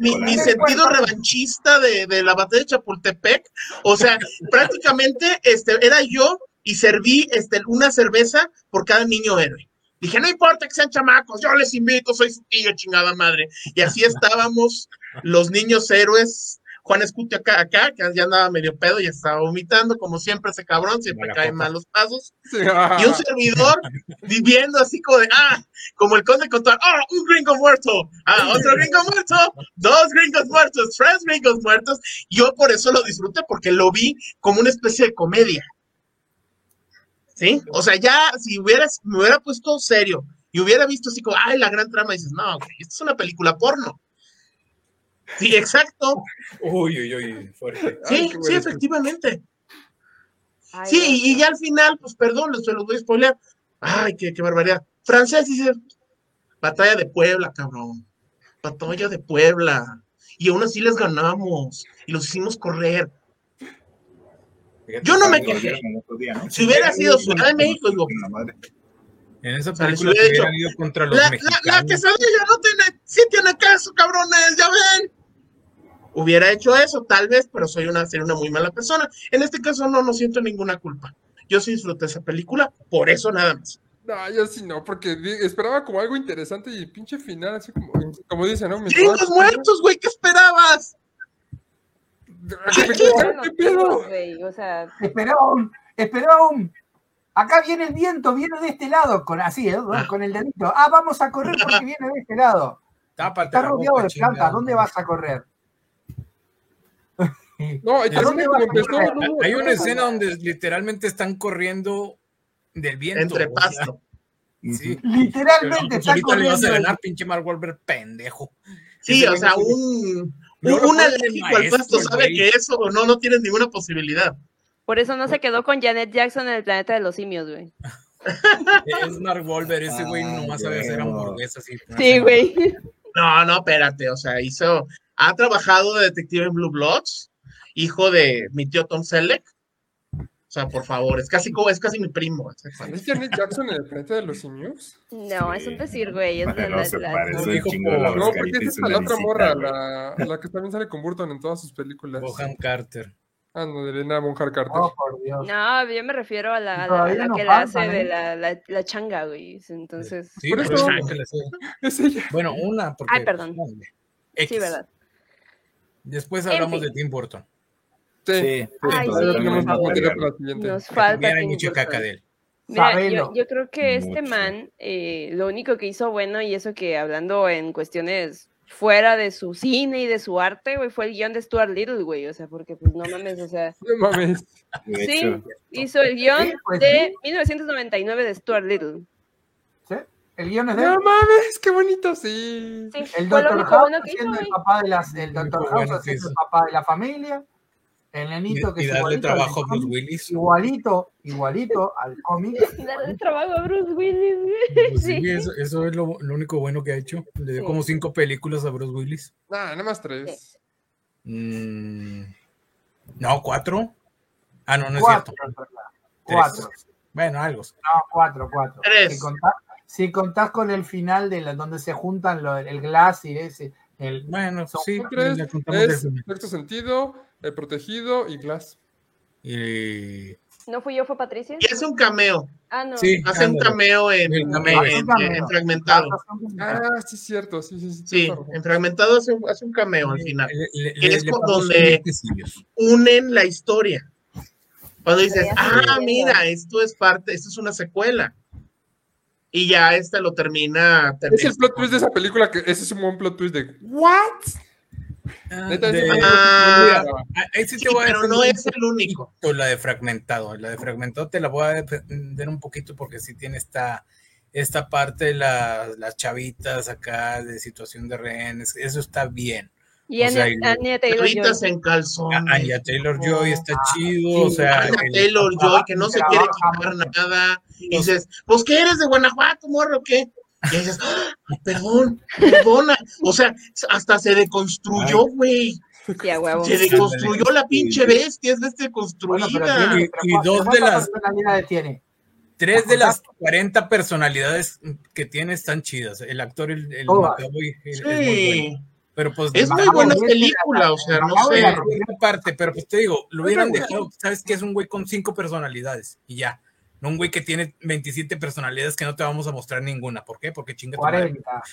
mi, mi, sentido revanchista de, de, la batalla de Chapultepec, o sea, prácticamente este, era yo y serví este, una cerveza por cada niño héroe. Dije, no importa que sean chamacos, yo les invito, soy su tío, chingada madre. Y así estábamos los niños héroes Juan Escute acá, acá, que ya andaba medio pedo y estaba vomitando, como siempre ese cabrón, siempre cae mal los pasos. Y un servidor viviendo así como de, ah, como el conde contar, ah, un gringo muerto, ah, otro gringo muerto, dos gringos muertos, tres gringos muertos. Yo por eso lo disfruté, porque lo vi como una especie de comedia. ¿Sí? O sea, ya si hubieras, me hubiera puesto serio y hubiera visto así como, ay, la gran trama, dices, no, esto es una película porno. Sí, exacto. Uy, uy, uy, fuerte. Sí, sí, efectivamente. sí, y ya al final, pues perdón, se los voy a spoilear. Ay, qué, qué barbaridad. Francés dice, batalla de Puebla, cabrón. Batalla de Puebla. Y aún así les ganamos. Y los hicimos correr. Yo no me quejé. Si hubiera sido Ciudad de México, digo. En esa película se hubiera ido contra los la, mexicanos. La, la quesadilla no tiene, sí tiene caso, cabrones, ya ven hubiera hecho eso, tal vez, pero soy una, sería una muy mala persona. En este caso no, no siento ninguna culpa. Yo sí disfruté esa película, por eso nada más. No, yo sí no, porque esperaba como algo interesante y pinche final, así como, como dicen, ¿no? ¡Gringos muertos, güey! ¿Qué esperabas? ¿Qué, pedo? O sea... Esperón, Acá viene el viento, viene de este lado, con así, ¿eh? Ah. con el dedito. Ah, vamos a correr porque viene de este lado. Está rodeado de plantas, ¿dónde vas a correr? No, hay una escena donde literalmente están corriendo del viento. Entre pasto. Sí. Literalmente están corriendo. Le vas a ganar, pinche Mark Wahlberg, pendejo. Sí, o sea, un, un, alérgico al pasto sabe que eso no, no tienes ninguna posibilidad. Por eso no se quedó con Janet Jackson en el planeta de los simios, güey. es Mark Wahlberg, ese güey no nomás sabe hacer hamburguesas. Sí, güey. No, no, espérate, o sea, hizo, ha trabajado de detective en Blue Bloods, hijo de mi tío Tom Selleck. O sea, por favor, es casi como, es casi mi primo. ¿Es Janet Jackson en el planeta de los simios? No, es un decir, güey. Es de la No, porque es la otra morra, la, la, que también sale con Burton en todas sus películas. Bohan Carter. Ah, no, de Elena Bonham Carter. Oh, por Dios. No, yo me refiero a la, la, la que la hace de la, la, la, changa, güey. Entonces. Sí, por eso. Es ella. Bueno, una. Porque, Ay, perdón. Sí, verdad. Después hablamos de Tim Burton. Sí, sí. Ay, sí. Nos falta. Hay mucha caca de él. Mira, yo, yo, creo que este man, eh, lo único que hizo bueno, y eso que hablando en cuestiones fuera de su cine y de su arte, güey, fue el guion de Stuart Little, güey, o sea, porque pues no mames, o sea. No mames. Sí, hizo el guion pues de 1999 de Stuart Little. ¿Sí? El guion es de. No mames, qué bonito, sí. sí el Doctor House bueno el papá de las, el Doctor House haciendo el papá de la familia. El nenito que y darle trabajo a Bruce Willis. Igualito, igualito al cómic. Darle trabajo a Bruce Willis. Pues sí, eso, eso, es lo, lo, único bueno que ha hecho. Le dio como cinco películas a Bruce Willis. Nah, nada más tres. Mm, no, cuatro. Ah, no, no es cierto. Cuatro. Bueno, algo. No, cuatro, cuatro. Si contás, si contás, con el final de la, donde se juntan lo, el glass y ese. El, bueno, sí, tres, es sexto sentido, el Protegido y Glass. Y... ¿No fui yo, fue Patricia? Y hace un cameo. Ah, no. Sí, hace un cameo en, en, en, Fragmentado. Ah, sí, es cierto. Sí, sí, sí, sí en Fragmentado hace, hace, un cameo al final. Le, le, es donde unen la historia. Cuando dices, ah, mira, esto es parte, esto es una secuela. Y ya este lo termina. termina. Es el plot twist de esa película, que ese es un buen plot twist de, ¿what? pero no es el único. La de fragmentado, la de fragmentado te la voy a defender un poquito porque sí tiene esta, esta parte de las chavitas acá de situación de rehenes, eso está bien. Y Anya, Taylor Joy. en calzón. Anya Taylor Joy está chido, o sea. Anya Taylor Joy que no se quiere quitar nada. Y dices, pues ¿qué eres de Guanajuato, morro, qué? Y dices, ¡Ah! perdón, perdona. O sea, hasta se deconstruyó, güey. se deconstruyó la pinche bestia, es deconstruida. Bueno, y, y, dos de las. Tiene? Tres de las 40 personalidades que tiene están chidas. El actor, el, el, sí. Pero pues es muy buena película, o sea, no sé. parte, pero pues te digo, lo hubieran dejado, sabes que es un güey con cinco personalidades y ya. No un güey que tiene 27 personalidades que no te vamos a mostrar ninguna. ¿Por qué? Porque chinga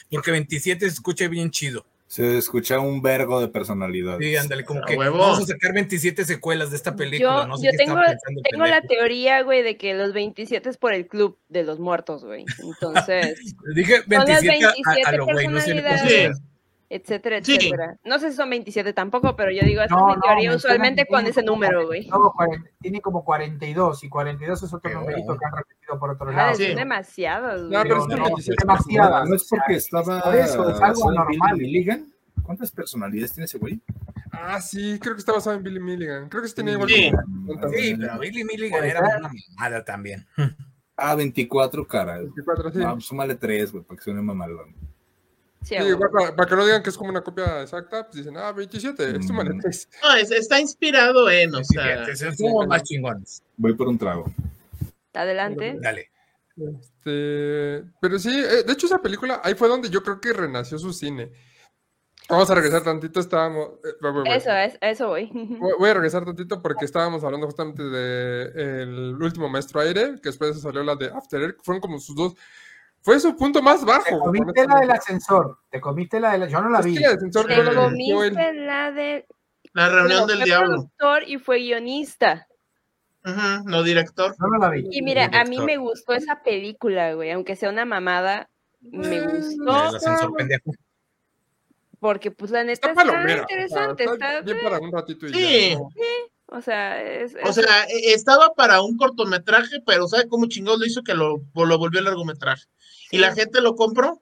Porque 27 se escucha bien chido. Se escucha un vergo de personalidades. Sí, ándale, como que vamos a sacar 27 secuelas de esta película. Yo, no sé yo tengo, tengo la teoría, güey, de que los 27 es por el club de los muertos, güey. Entonces. Dije 27, a, lo güey, no sé etcétera, etcétera. No sé si son 27 tampoco, pero yo digo, esa es mi teoría usualmente con ese número, güey. tiene como 42 y 42 es otro numerito que han repetido por otro ah, lado. Sí. demasiados. No, pero es, demasiado. No es porque estaba por eso, es algo normal. Billy Milligan. ¿Cuántas personalidades tiene ese güey? Ah, sí, creo que está basado en Billy Milligan. Creo que sí tenía igual. Sí, sí pero Billy Milligan era una mamada también. Ah, 24, cara. 24, sí. No, súmale 3, güey, para que suene mamalón. Sí, para, que no digan que es como una copia exacta, pues dicen, ah, 27, mm. No, está inspirado en, o sea, como más chingones. Voy por un trago. Adelante. Dale. Este, pero sí, eh, de hecho esa película, ahí fue donde yo creo que renació su cine. Vamos a regresar tantito, estábamos... Eh, eso, es, eso voy. Voy a regresar tantito porque estábamos hablando justamente de el último Maestro Aire, que después salió la de After Earth, fueron como sus dos fue su punto más bajo. Te comiste la del ascensor. Te comiste la del. Yo no la vi. Te comiste la de. La reunión del diablo. productor y fue guionista. no director. No, no la vi. Y mira, a mí me gustó esa película, güey. Aunque sea una mamada, me mm. gustó. El ascensor pendejo. Porque, pues, la neta está, interesante. Está, bien para un ratito y sí. sí. O sea, es, o sea, e, estaba para un cortometraje, pero ¿sabe cómo chingados lo hizo que lo, lo volvió largometraje? ¿Y la gente lo compró?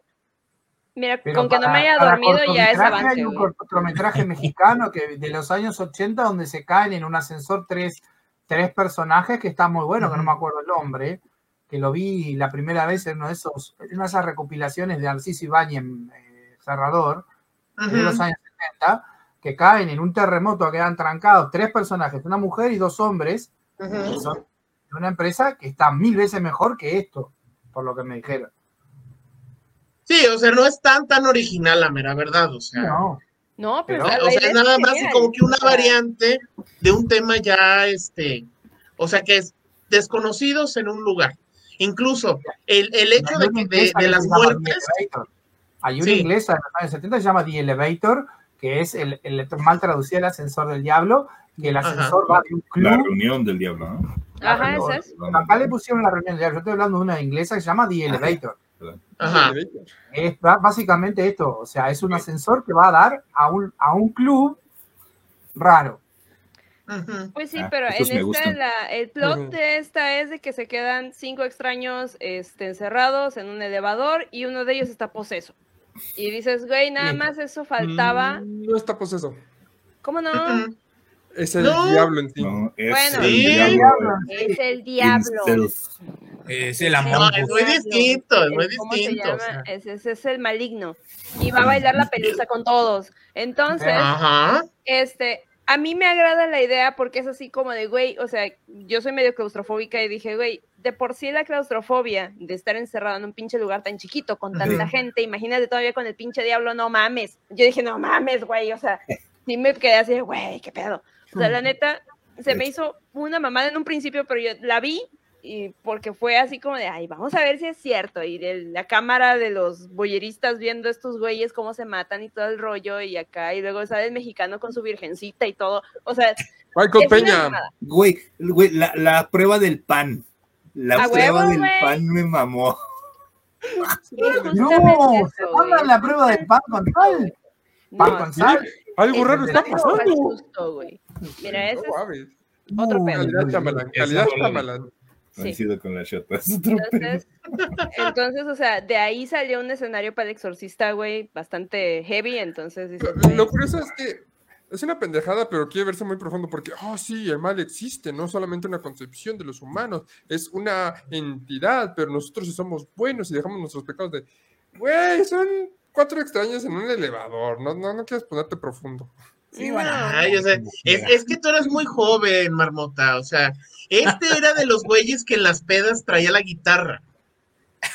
Mira, con que no me haya dormido ya es avance. Hay un cortometraje mexicano que de los años 80 donde se caen en un ascensor tres, tres personajes que está muy bueno, que no me acuerdo el nombre, que lo vi la primera vez en uno de esos, en una de esas recopilaciones de Narciso Ibañez eh, Cerrador, de los años 70, que caen en un terremoto, quedan trancados tres personajes, una mujer y dos hombres, de una empresa que está mil veces mejor que esto, por lo que me dijeron. Sí, o sea, no es tan tan original la mera verdad, o sea. No. No, pero, o sea, es nada más como que una variante de un tema ya, este, o sea, que es desconocidos en un lugar. Incluso el, el hecho de que de, las muertes. Hay una inglesa en los años 70 se llama The Elevator, que es el, el mal traducido el ascensor del diablo, que el ascensor va de un club. La reunión del diablo, ¿no? Ajá, esa es. Acá le pusieron la reunión del diablo. Yo estoy hablando de una inglesa que se llama The Elevator. Es básicamente esto, o sea, es un ascensor que va a dar a un, a un club raro. Pues sí, ah, pero en esta, el plot de esta es de que se quedan cinco extraños este, encerrados en un elevador y uno de ellos está poseso. Y dices, güey, nada más eso faltaba. Mm, no está poseso. ¿Cómo no? Es el diablo en sí. bueno, es el diablo. Es el amor. es muy distinto, es muy distinto. Ese, es el maligno. Y va a bailar la pelusa con todos. Entonces, este, a mí me agrada la idea porque es así como de, güey, o sea, yo soy medio claustrofóbica y dije, güey, de por sí la claustrofobia de estar encerrado en un pinche lugar tan chiquito con tanta gente, imagínate todavía con el pinche diablo, no mames. Yo dije, no mames, güey, o sea, sí me quedé así, güey, qué pedo. O sea, la neta, se me hizo una mamada en un principio, pero yo la vi y porque fue así como de, ay, vamos a ver si es cierto, y de la cámara de los boyeristas viendo estos güeyes cómo se matan y todo el rollo, y acá, y luego sale el mexicano con su virgencita y todo, o sea... Michael Peña. Güey, güey, la, la, prueba del pan, la prueba del pan me mamó. no, se la prueba del pan con tal. Algo raro está pasando. Mira, ese es otro pedo. Calidad chamalán, calidad chamalán. Coincido con las shotas. Entonces, entonces, o sea, de ahí salió un escenario para el exorcista, güey, bastante heavy, entonces... Dices, lo curioso es que es una pendejada, pero quiere verse muy profundo porque, oh, sí, el mal existe, no solamente una concepción de los humanos, es una entidad, pero nosotros somos buenos y dejamos nuestros pecados de, güey, son cuatro extraños en un elevador, no, no, no quieres ponerte profundo. Sí, bueno, es, es, que tú eres muy joven, Marmota, o sea, este era de los güeyes que en las pedas traía la guitarra.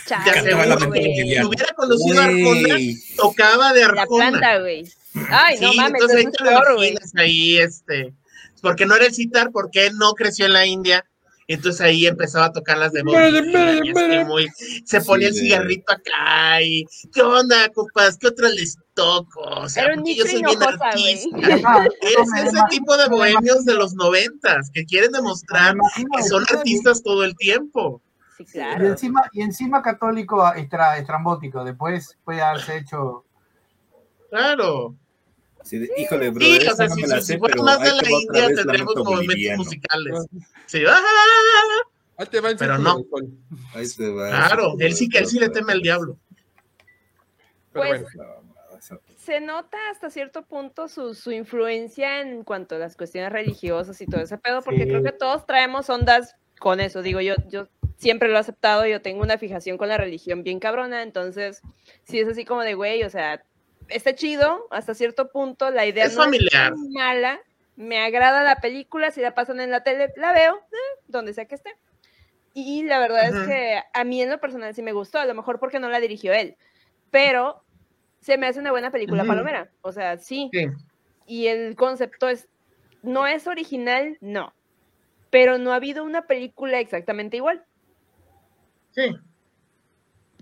Ya se si hubiera conocido a Arjona, tocaba de Arjona. La planta, güey. Ay, no mames, entonces ahí te peor, güey. Ahí, este, porque no era el citar, porque él no creció en la India, entonces ahí empezaba a tocar las de muy, se ponía el cigarrito acá y ¿qué onda, compas? ¿Qué otras les toco? O sea, yo soy bien artista. es ese tipo de bohemios de los noventas que quieren demostrar que son artistas todo el tiempo. Sí, claro. Y encima, y encima católico estrambótico, después puede haberse hecho. Claro. Sí, híjole, bro. Sí, o sea, si, si, si fuera más de la India, tendremos movimientos musicales. Sí, ¡ah! Ahí te va Pero no. Ahí te va. Claro, él sí que él sí le teme al diablo. Pues, se nota hasta cierto punto su, su, influencia en cuanto a las cuestiones religiosas y todo ese pedo, porque creo que todos traemos ondas con eso. Digo, yo, yo siempre lo he aceptado, yo tengo una fijación con la religión bien cabrona, entonces, si es así como de, güey, o sea, está chido hasta cierto punto, la idea es no familiar. es mala, me agrada la película, si la pasan en la tele, la veo, eh, donde sea que esté. Y la verdad es que a mí en lo personal sí me gustó, a lo mejor porque no la dirigió él, pero se me hace una buena película palomera, o sea, sí. Y el concepto es, no es original, no, pero no ha habido una película exactamente igual. Sí.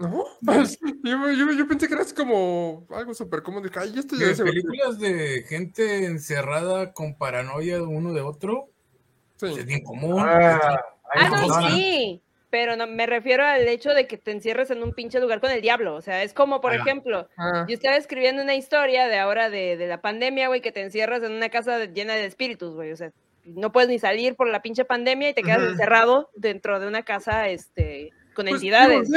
¿No? Pues, yo, yo, yo, pensé que era como algo súper cómodo. De, Ay, esto ya películas de gente encerrada con paranoia uno de otro. Sí. Es bien común. Ah, ah no, sí. Pero no, me refiero al hecho de que te encierres en un pinche lugar con el diablo. O sea, es como, por ejemplo, ah. yo estaba escribiendo una historia de ahora de, de la pandemia, güey, que te encierras en una casa llena de espíritus, güey. O sea, no puedes ni salir por la pinche pandemia y te quedas encerrado dentro de una casa, este, con pues, entidades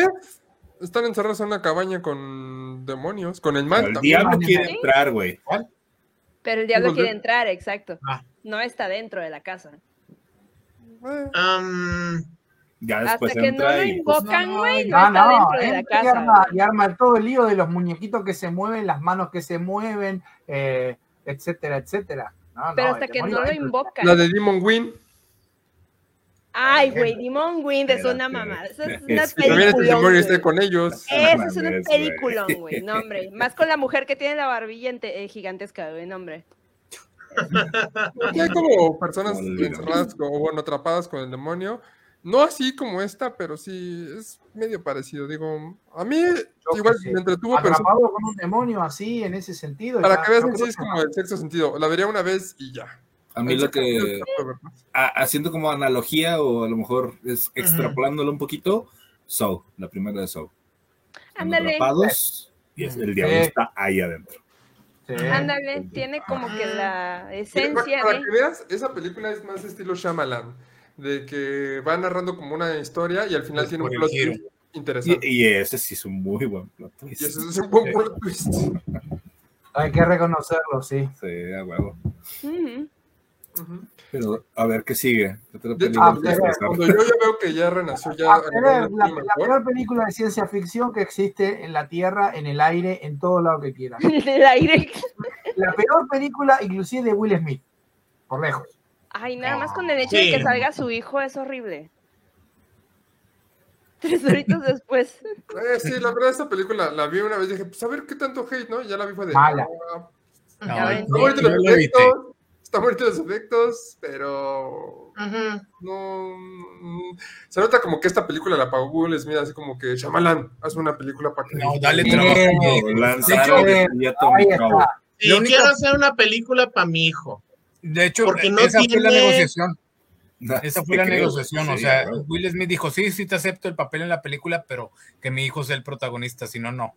están encerrados en una cabaña con demonios, con el mal. el diablo quiere entrar, güey. Pero el diablo quiere entrar, exacto. Ah. No está dentro de la casa. ya después Hasta que no lo invocan, güey, no, está dentro de la casa. Y arma, todo el lío de los muñequitos que se mueven, las manos que se mueven, eh, etcétera, etcétera. Pero hasta que no lo invocan. La de Demon Win. Ay, güey, Dimon Wind es una mamá. Eso es una película. También esté con ellos. Eso es una película, güey. No, hombre. Más con la mujer que tiene la barbilla eh, gigantesca, güey, no, hombre. hay como personas encerradas o bueno, atrapadas con el demonio. No así como esta, pero sí es medio parecido. Digo, a mí igual me entretuvo. Atrapado pero... con un demonio así, en ese sentido. Para que veas, sí es como el sexto sentido. La vería una vez y ya. A mí lo que, haciendo como analogía o a lo mejor es extrapolándolo un poquito, Soul, la primera de Soul. Ándale. y el diablo está ahí adentro. Ándale, tiene como que la esencia. Para, que veas, esa película es más estilo Shyamalan, de que va narrando como una historia y al final tiene un plot twist interesante. Y, ese sí es un muy buen plot twist. Y ese es un buen plot twist. Hay que reconocerlo, sí. Sí, a huevo. Pero a ver qué sigue. cuando yo ya veo que ya renació, ya. la, la, peor película de ciencia ficción que existe en la Tierra, en el aire, en todo lado que quiera. En el aire. La peor película, inclusive de Will Smith, por lejos. Ay, nada más con el hecho de que salga su hijo es horrible. Tres horitos después. Eh, sí, la verdad, esa película la vi una vez y dije, pues a ver qué tanto hate, ¿no? Ya la vi fue de. Mala. no, está bonito los efectos, pero no se nota como que esta película la pagó Google Smith así como que Shyamalan, haz una película para que no dale trabajo. yo quiero hacer una película para mi hijo. De hecho, porque no esa fue la negociación. esa fue la negociación, o sea, Will Smith dijo, sí, sí te acepto el papel en la película, pero que mi hijo sea el protagonista, si no, no.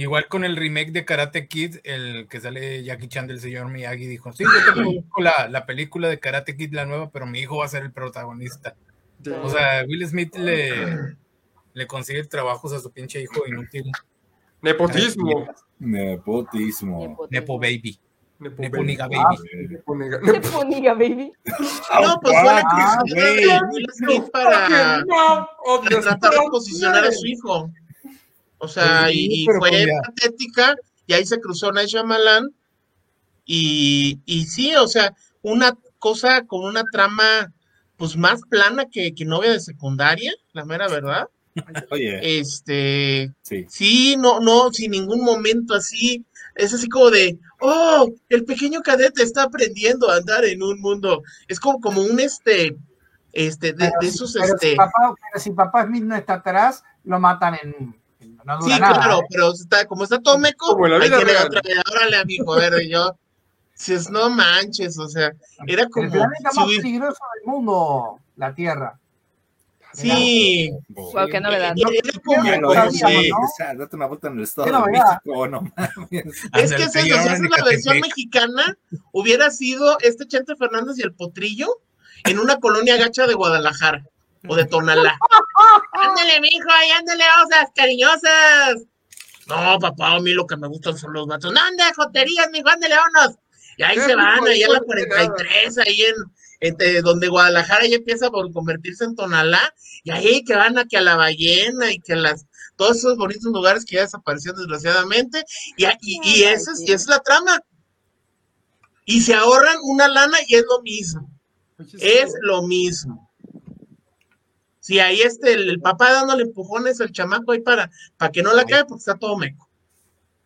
Igual con el remake de Karate Kid, el que sale Jackie Chan del señor Miyagi dijo, sí, yo tengo la, la película de Karate Kid, la nueva, pero mi hijo va a ser el protagonista. O sea, Will Smith le, le consigue trabajos a su pinche hijo inútil. Nepotismo. Nepotismo. Nepo baby. Neponiga baby. Neponiga baby. No, pues la que Will Smith para, para tratar de posicionar a su hijo. O sea, y, fue patética, y ahí se cruzó Naisha Malan. Y, y sí, o sea, una cosa con una trama pues más plana que, que novia de secundaria, la mera verdad. Oye. Este, sí. no, no, sin ningún momento así. Es así como de, oh, el pequeño cadete está aprendiendo a andar en un mundo. Es como, como un este, este, de, esos, este. Si papá, pero si papá Smith no está atrás, lo matan en. No sí, claro, ¿eh? pero está, como está todo meco, ahí tiene otra vez. Órale, amigo, a ver, yo. Si es no manches, o sea, era como. El planeta más peligroso del mundo, la Tierra. Sí. Wow, qué novedad. Date una vuelta en el estado de México, no Es que si es la versión mexicana, hubiera sido este Chente Fernández y el Potrillo en una colonia gacha de Guadalajara o de Tonalá. ándale, mijo, ahí ándale, osas, cariñosas. No, papá, a mí lo que me gustan son los vatos. No, ande, joterías, mijo, ándale, vámonos. Y ahí se van, ahí a la 43, ahí en, entre donde Guadalajara ya empieza por convertirse en Tonalá, y ahí que van a que a la ballena y que las todos esos bonitos lugares que ya desaparecieron desgraciadamente, y, y, y esa, es, y esa es la trama. Y se ahorran una lana y es lo mismo. Es lo mismo. Si ahí este, el, papá dándole empujones al chamaco ahí para, para que no la caiga porque está todo meco.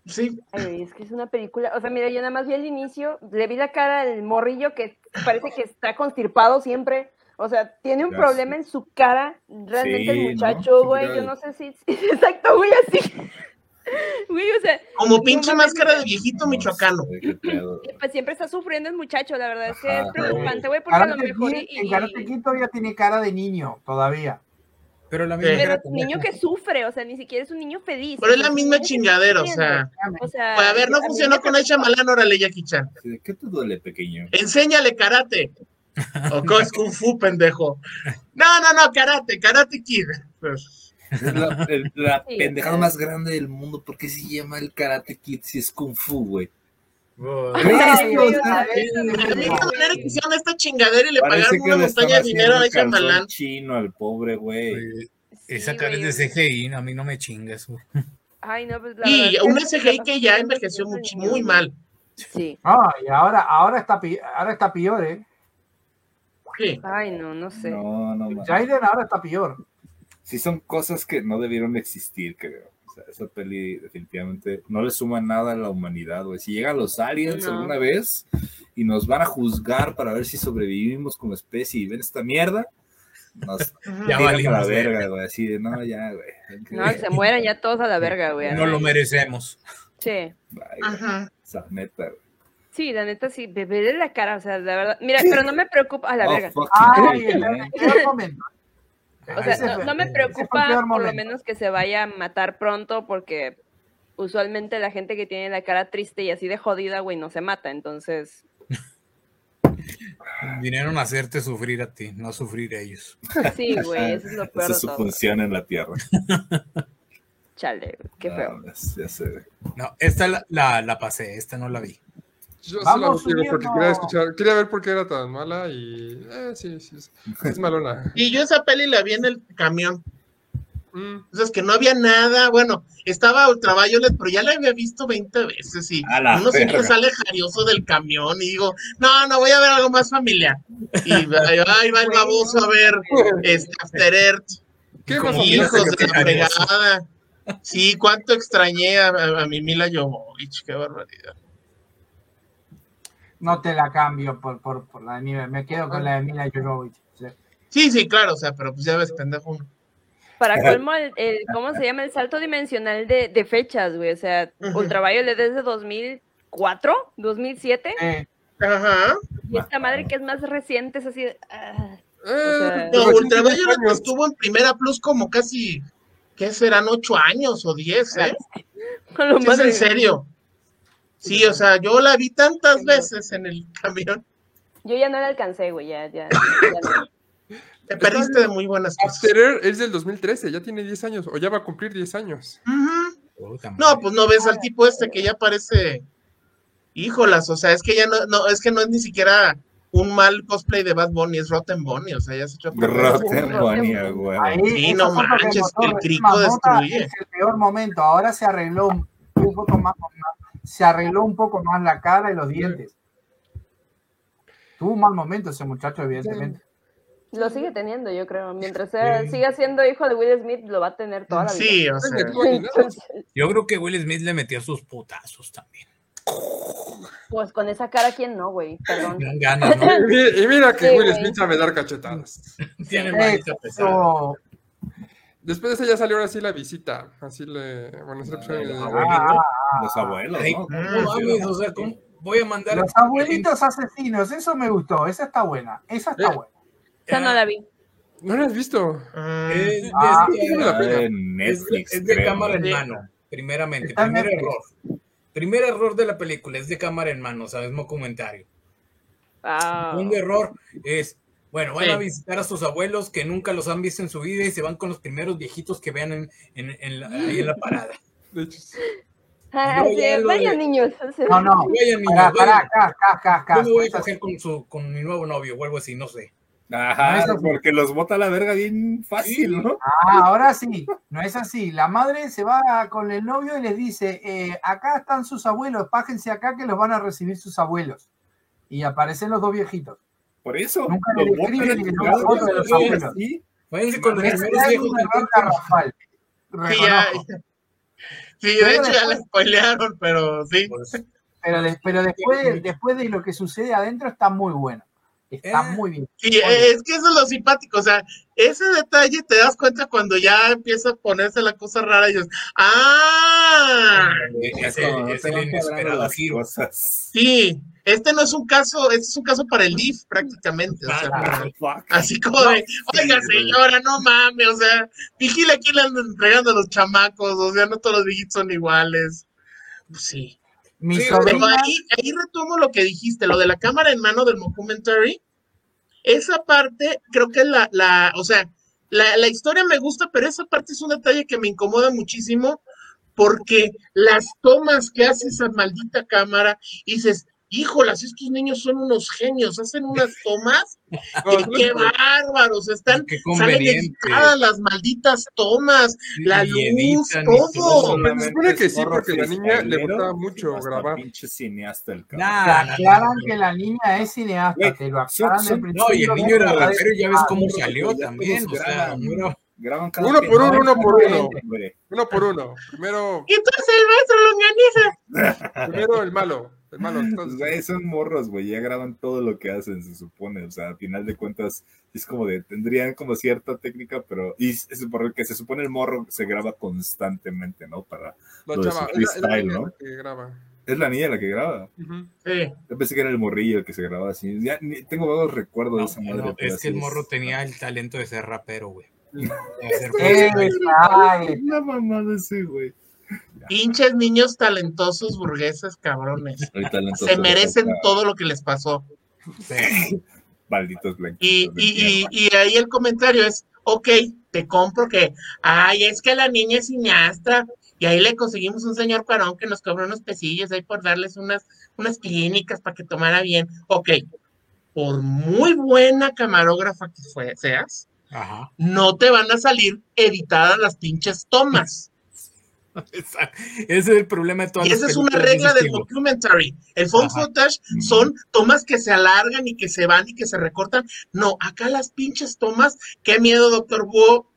Sí. Ay, es que es una película, o sea, mira, yo nada más vi el inicio, le vi la cara al morrillo que parece que está constipado siempre. O sea, tiene un problema en su cara, realmente el muchacho, güey, yo no sé si, exacto, güey, así. Güey, o sea, como pinche máscara de viejito michoacano. Pues siempre está sufriendo el muchacho, la verdad es que es preocupante, güey, porque a lo mejor. En Karate Kid todavía tiene cara de niño, todavía. Pero la misma Pero niño que sufre, o sea, ni siquiera es un niño feliz. Pero es la misma chingadera, o sea. O sea pues, a ver, no funcionó con Aisha Malan, órale, Jackie Chan. ¿Qué te duele, pequeño? Enséñale karate. O es Kung Fu, pendejo. No, no, no, karate, karate kid. Es la, la pendejada más grande del mundo. ¿Por qué se llama el karate kid si es Kung Fu, güey? esta chingadera y le pagaron una montaña de dinero a ese malán. chino al pobre güey. Esa cara es de CGI, a mí no me chingas. Ay, no, pues la y un CGI que ya envejeció muy, muy mal. Sí. Ah, y ahora, ahora, está, ahora está peor, ¿eh? Sí. Ay, no, no sé. No, no, Jaiden ahora está peor. Sí, son cosas que no debieron existir, creo esa peli definitivamente no le suma nada a la humanidad, güey. Si llegan los aliens alguna vez y nos van a juzgar para ver si sobrevivimos como especie y ven esta mierda, nos ya a la verga, güey. Así de, no, ya, güey. No, se mueren ya todos a la verga, güey. No lo merecemos. Sí. Ajá. Esa neta, güey. Sí, la neta sí, beberé la cara, o sea, la verdad. Mira, pero no me preocupa a la oh, verga. Ay, o sea, no, me preocupa por lo menos que se vaya a matar pronto porque usualmente la gente que tiene la cara triste y así de jodida, güey, no se mata, entonces... Vinieron a hacerte sufrir a ti, no a sufrir a ellos. Sí, güey, eso es lo peor. Esa es su función en la Tierra. Chale, qué feo. No, esta la, la, la pasé, esta no la vi. Yo Vamos solo digo porque quería escuchar, quería ver por qué era tan mala y eh, sí, sí, es, malona. Y yo esa peli la vi en el camión. Mm. Entonces que no había nada, bueno, estaba Ultraviolet, pero ya la había visto 20 veces y uno siempre sale jarioso del camión y digo, no, no voy a ver algo más familiar. Y ahí va el baboso a ver este After Earth. ¿Qué hijos de la fregada. Sí, cuánto extrañé a, a mi Mila Jovovich, qué barbaridad no te la cambio por, por, por la de Mila, me quedo con la de Mila Jovovich. Sí. sí, claro, o sea, pero pues ya ves, pendejo. Para colmo, el, ¿cómo se llama? El salto dimensional de, de fechas, güey. O sea, uh Ultraviolet desde 2004, 2007. Ajá. Y esta madre que es más reciente es así. Ah, eh, no, Ultraviolet estuvo en Primera Plus como casi, ¿qué serán? Ocho años o diez, ¿eh? es en serio. Sí, o sea, yo la vi tantas veces en el camión. Yo ya no la alcancé, güey, ya, ya. Te perdiste de muy buenas cosas. After es del 2013, ya tiene 10 años, o ya va a cumplir 10 años. No, pues no ves al tipo este que ya parece. Híjolas, o sea, es que ya no, no, es que no es ni siquiera un mal cosplay de Bad Bunny, es Rotten Bunny, o sea, ya se echó Rotten Bunny, güey. Sí, no manches, el crico destruye. Es el peor momento, ahora se arregló un poco más, se arregló un poco más la cara y los dientes. Tuvo un mal momento ese muchacho, evidentemente. Lo sigue teniendo, yo creo. Mientras sea, siga siendo hijo de Will Smith, lo va a tener toda la vida. Sí, o sea. yo creo que Will Smith le metió sus putazos también. Pues con esa cara, ¿quién no, güey? Perdón. y, mira que Will Smith sabe dar cachetadas. Tiene pesada. Después de eso ya salió ahora sí la visita. Así le. Bueno, ese episodio los, abuelitos, los abuelos, ¿no? mames, o sea, ¿cómo voy a mandar. Los abuelitos asesinos, eso me gustó. Esa está buena. Esa está buena. Esa no la vi. ¿No la has visto? Es, ah, de, Netflix, es, de cámara en mano, primeramente. Primer error. Primer error de la película, es de cámara en mano, ¿sabes? No comentario. Ah. Un error es, bueno, van a visitar a sus abuelos que nunca los han visto en su vida y se van con los primeros viejitos que vean en, en, en la, ahí en la parada. De hecho, Ah, vayan niños. No, no. Vayan niños. Acá, acá, acá, acá, Yo me voy a coger con, su, con mi nuevo novio o algo así, no sé. Ajá, porque los bota la verga bien fácil, ¿no? Ah, ahora sí, no es así. La madre se va con el novio y les dice, eh, acá están sus abuelos, pájense acá que los van a recibir sus abuelos. Y aparecen los dos viejitos. Por eso. Nunca le describen. Váyanse con los primeros viejos. Sí, ya, sí, de hecho ya le spoilearon, pero sí. Pero, pero después, después de lo que sucede adentro está muy bueno. Está eh, muy bien. Sí, es que eso es lo simpático, o sea, ese detalle te das cuenta cuando ya empieza a ponerse la cosa rara y dices, ¡ah! Sí, este no es un caso, este es un caso para el DIF prácticamente. O sea, ah, así como de, oiga señora, no mames, o sea, vigila quién le andan entregando a los chamacos, o sea, no todos los viejitos son iguales. Pues sí. Pero ahí, ahí retomo lo que dijiste, lo de la cámara en mano del documentary. Esa parte, creo que la, la o sea, la, la historia me gusta, pero esa parte es un detalle que me incomoda muchísimo porque las tomas que hace esa maldita cámara, dices, híjolas, estos niños son unos genios, hacen unas tomas que qué bárbaros, están, salen editadas las malditas tomas, la luz, todo. Se supone que sí, porque la niña le gustaba mucho grabar. Pinche cineasta el aclaran que la niña es cineasta, te lo aclaran principio. No, y el niño era rapero, ya ves cómo salió también, o sea, Graban cada uno por uno, uno por uno. Uno por uno. Primero. Y entonces el maestro longaniza. Primero el malo. El malo. Entonces... Güey, son morros, güey. Ya graban todo lo que hacen, se supone. O sea, a final de cuentas, es como de. Tendrían como cierta técnica, pero. Y es por el que se supone el morro se graba constantemente, ¿no? Para. La chava, es la, niña que graba. Es la niña la que graba. Sí. Yo pensé que era el morrillo el que se grababa así. Ya tengo vagos recuerdos de esa madre. es que el morro tenía el talento de ser rapero, güey. Una mamada ese, güey. Pinches niños talentosos burgueses, cabrones. Se merecen todo lo que les pasó. Malditos blancos. Y, y, y, ahí el comentario es, ok, te compro que, ay, es que la niña es cineasta, y ahí le conseguimos un señor parón que nos cobró unos pesillos ahí por darles unas, unas clínicas para que tomara bien. Ok, por muy buena camarógrafa que fue, seas, no te van a salir editadas las pinches tomas. Ese es el problema de todas Y esa es una regla del documentary. El phone footage son tomas que se alargan y que se van y que se recortan. No, acá las pinches tomas. Qué miedo, doctor Búho.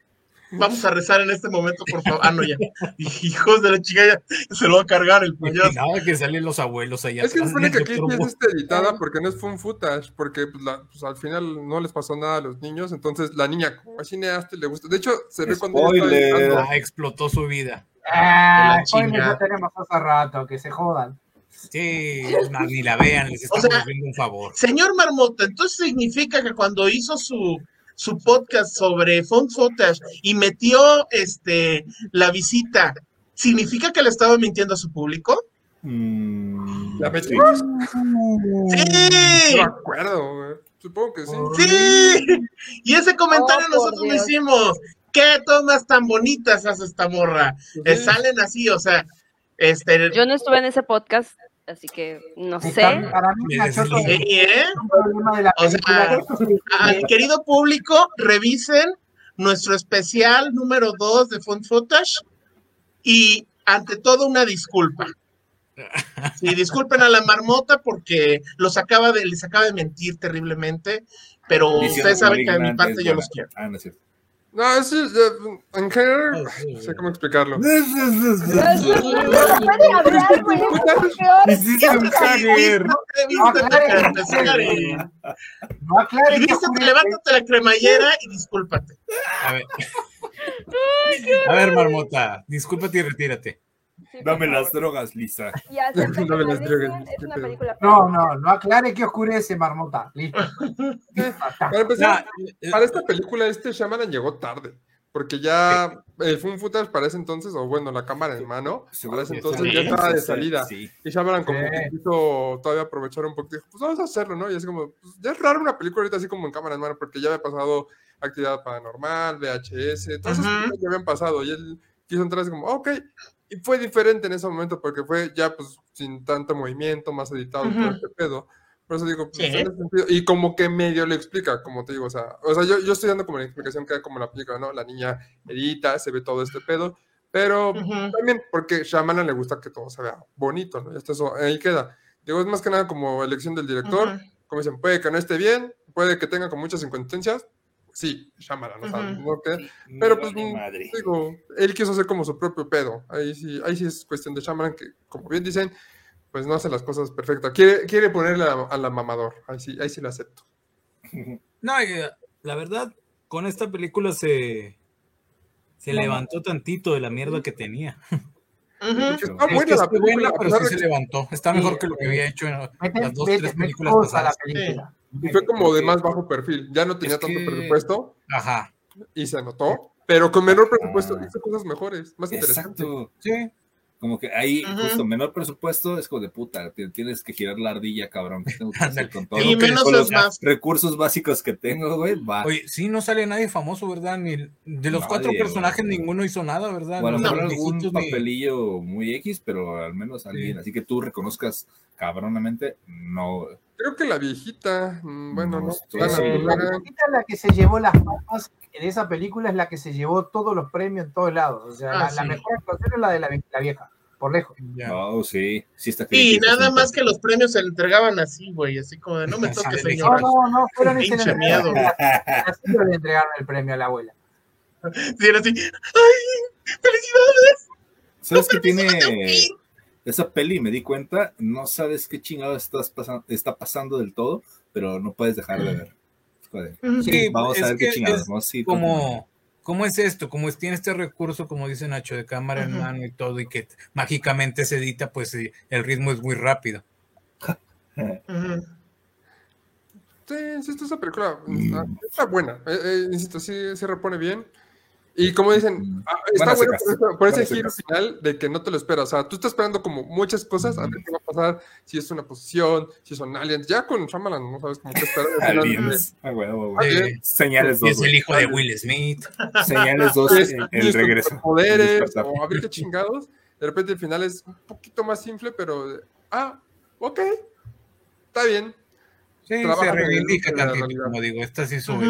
Vamos a rezar en este momento, por favor. Ah, no, ya. Hijos de la chica, ya se lo va a cargar el payaso. Nada que salen los abuelos allá. Es que se supone que aquí es esta editada porque no es fun footage, porque pues, la, pues, al final no les pasó nada a los niños. Entonces la niña, como cineasta, le gusta. De hecho, se ve cuando está ah, explotó su vida. Ah, ya tenemos hace rato, que se jodan. Sí, ni la vean, les estamos haciendo un favor. Señor Marmota, entonces significa que cuando hizo su su podcast sobre phone footage y metió este la visita, ¿significa que le estaba mintiendo a su público? Mm, ¿La Sí. No me acuerdo, Supongo que sí. Sí. Y ese comentario oh, nosotros lo hicimos. ¿Qué tomas tan bonitas hace esta morra? Eh, salen así, o sea, este. Yo no estuve en ese podcast, así que no sé. Para mí, ¿eh? O sea, al querido público, revisen nuestro especial número 2 de Font Footage y ante todo una disculpa. Sí, disculpen a la marmota porque los acaba de, les acaba de mentir terriblemente, pero ustedes saben que de mi parte yo los quiero. Ah, no es cierto. No, es, en general, no sé cómo explicarlo. No aclare. levántate la cremallera y discúlpate. A ver. A ver, marmota, discúlpate y retírate. Dame las drogas, Lisa. Dame las drogas. No, no, no aclare que oscurece, marmota. Listo. para empezar, eh, para esta película, este Shyamalan llegó tarde. Porque ya el Fun Footage para ese entonces, o bueno, la cámara en mano, para ese entonces ya estaba de salida. Y Shyamalan como que quiso todavía aprovechar un poco, dijo, pues vamos a hacerlo, ¿no? Y así como, pues, ya es raro una película ahorita así como en cámara en mano, porque ya había pasado actividad paranormal, VHS, todas esas cosas ya habían pasado. Y él quiso entrar así como, ok, y fue diferente en ese momento porque fue ya pues sin tanto movimiento, más editado todo este pedo. Por eso digo, pues, y como que medio le explica, como te digo, o sea, o sea yo, yo estoy dando como la explicación que como la película, ¿no? La niña edita, se ve todo este pedo, pero también porque Shyamalan le gusta que todo se vea bonito, ¿no? Y hasta eso, ahí queda. Digo, es más que nada como elección del director, como dicen, puede que no esté bien, puede que tenga con muchas inconsistencias, sí, Shyamalan, ¿no? Pero pues, digo, él quiso hacer como su propio pedo. Ahí sí, ahí sí es cuestión de Shyamalan que, como bien dicen, pues no hace las cosas perfectas. Quiere, quiere ponerle a, la mamador. Ahí sí, ahí sí lo acepto. No, la verdad, con esta película se, se levantó tantito de la mierda que tenía. Está buena la película, pero sí se levantó. Está mejor que lo que había hecho en las dos, tres películas pasadas. Y fue como de más bajo perfil. Ya no tenía tanto presupuesto. Ajá. Y se notó. Pero con menor presupuesto hizo cosas mejores, más interesantes. Exacto. Sí. Como que ahí, justo menor presupuesto, es como de puta, tienes que girar la ardilla, cabrón. Tengo que hacer con todo. Y menos los más. recursos básicos que tengo, güey, va. Oye, sí, no sale nadie famoso, ¿verdad? Ni de los cuatro personajes, ninguno hizo nada, ¿verdad? Bueno, no, algún papelillo muy X, pero al menos alguien. Así que tú reconozcas cabronamente, no. Creo que la viejita, mm, bueno, no. la, viejita es la que se llevó las palmas en esa película, es la que se llevó todos los premios en todos lados. O sea, ah, la, mejor actuación es la de la, vieja, por lejos. Oh, sí, sí está Y nada más que los premios se le entregaban así, güey, así como de no me toques, señor. No, no, no, fueron ese miedo. Así le entregaron el premio a la abuela. Sí, era así, ¡ay! ¡Felicidades! ¿Sabes qué tiene? Esa peli, me di cuenta, no sabes qué chingado estás pasando, está pasando del todo, pero no puedes dejar de ver. sí, vamos a ver qué chingados, ¿no? Sí, como, ¿Cómo es esto? Como tiene este recurso, como dice Nacho, de cámara en mano y todo, y que mágicamente se edita, pues el ritmo es muy rápido. Sí, sí, esta película mm. está, buena. Eh, eh, insisto, sí se repone bien. Y como dicen, mm. ah, está bueno por, ese giro final de que no te lo esperas. O sea, tú estás esperando como muchas cosas a ver qué va a pasar, si es una posición, si son aliens. Ya con Shyamalan no sabes cómo qué esperar. aliens. Ah, Señales dos. Es el hijo de Will Smith. Señales dos, el, regreso. Poderes, o a ver qué chingados. De repente el final es un poquito más simple, pero, ah, ok, está bien. Sí, se reivindica también, como digo, esta sí sube.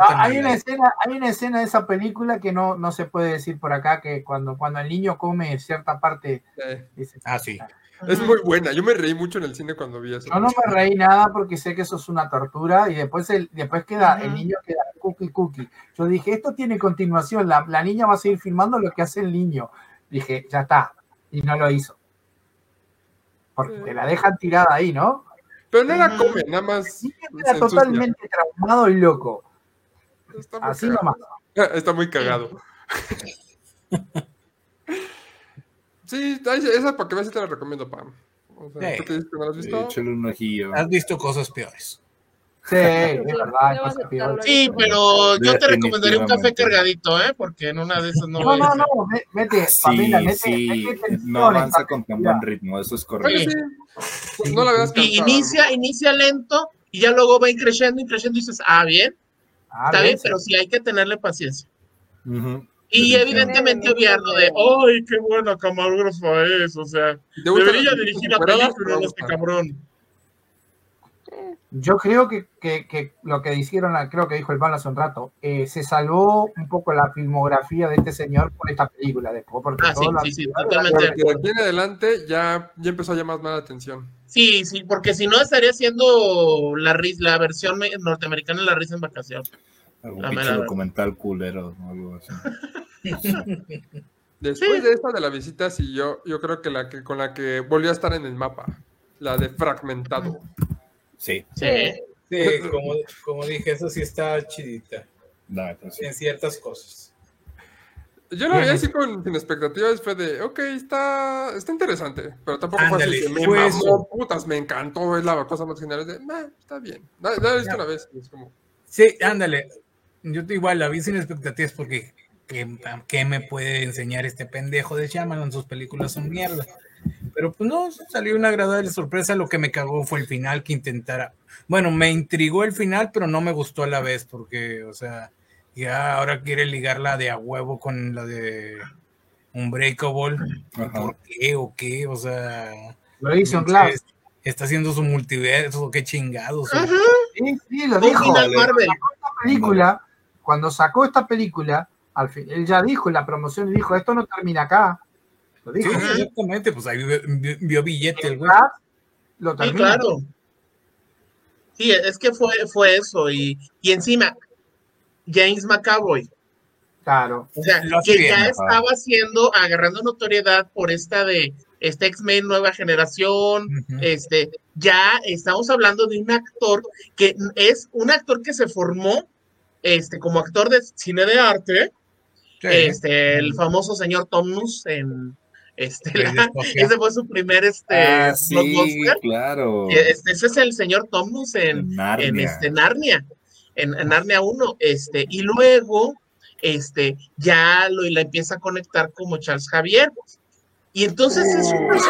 Ah, hay, una escena, hay una escena de esa película que no, no se puede decir por acá, que cuando, cuando el niño come cierta parte... ah, sí. Es muy buena, yo me reí mucho en el cine cuando vi eso. Yo no me reí nada porque sé que eso es una tortura y después, el, después queda, el niño queda cookie cookie. Yo dije, esto tiene continuación, la, la niña va a seguir filmando lo que hace el niño. Dije, ya está, y no lo hizo. Porque la dejan tirada ahí, ¿no? Pero no la come, nada más. Está totalmente traumado y loco. Está Así nomás. Está muy cagado. sí, esa para que veas te la recomiendo, Pam. O sea, ¿tú te has visto? un ojillo. Has visto cosas peores. Sí, es verdad. Sí, pero yo te recomendaría un café cargadito, ¿eh? Porque en una de esas no. No, no, no, vete, sí, sí, no avanza con tan buen ritmo, eso es correcto. No la veas y inicia, inicia lento y ya luego va creciendo y creciendo y dices, ah, bien, ah, está bien, pero sí hay que tenerle paciencia. Y evidentemente obviarlo de, ¡ay, qué buena camarógrafa es! O sea, debería dirigir la película este cabrón. Yo creo que, que, lo que dijeron, creo que dijo el pan hace un rato, eh, se salvó un poco la filmografía de este señor por esta película después. Porque ah, sí, sí, totalmente. De aquí en adelante ya, ya empezó a llamar más la atención. Sí, sí, porque si no estaría haciendo la, la versión norteamericana de La Risa en Vacación. Algún pinche documental culero o algo así. Después de esta de la visita, sí, yo, yo creo que la que con la que volvió a estar en el mapa, la de fragmentado. Sí. Sí, como, dije, eso sí está chidita. Pues en ciertas cosas. Yo lo vi así con, sin expectativas, fue de, ok, está, está interesante, pero tampoco fue así, me mamó, putas, me encantó, es la cosa más genial, de, está bien, la, he visto una vez, es como... Sí, ándale, yo igual la vi sin expectativas porque ¿qué, me puede enseñar este pendejo de Shyamalan? Sus películas son mierda. Pero pues no, salió una agradable sorpresa. Lo que me cagó fue el final que intentara. Bueno, me intrigó el final, pero no me gustó a la vez porque, o sea, ya ahora quiere ligarla de a huevo con la de Unbreakable. ¿Por qué o qué? O sea. Lo hizo Está haciendo su multiverso, qué chingados. Sí, sí, lo dijo. Marvel. película, cuando sacó esta película, al fin, él ya dijo en la promoción, dijo, esto no termina acá. Lo dijo. Sí, exactamente, pues ahí vio, billete el güey. Lo. Sí, claro. Sí, es que fue, fue eso. Y, y encima, James McAvoy. Claro. O sea, que ya estaba haciendo, agarrando notoriedad por esta de este X-Men nueva generación, este, ya estamos hablando de un actor que es un actor que se formó este, como actor de cine de arte, este, el famoso señor Tomnus en este, ese fue su primer este ah, sí, claro. Este, ese es el señor Tomnus en, Narnia. en este Narnia, en, Narnia 1, este, y luego este ya lo y la empieza a conectar como Charles Javier. Y entonces es un, es,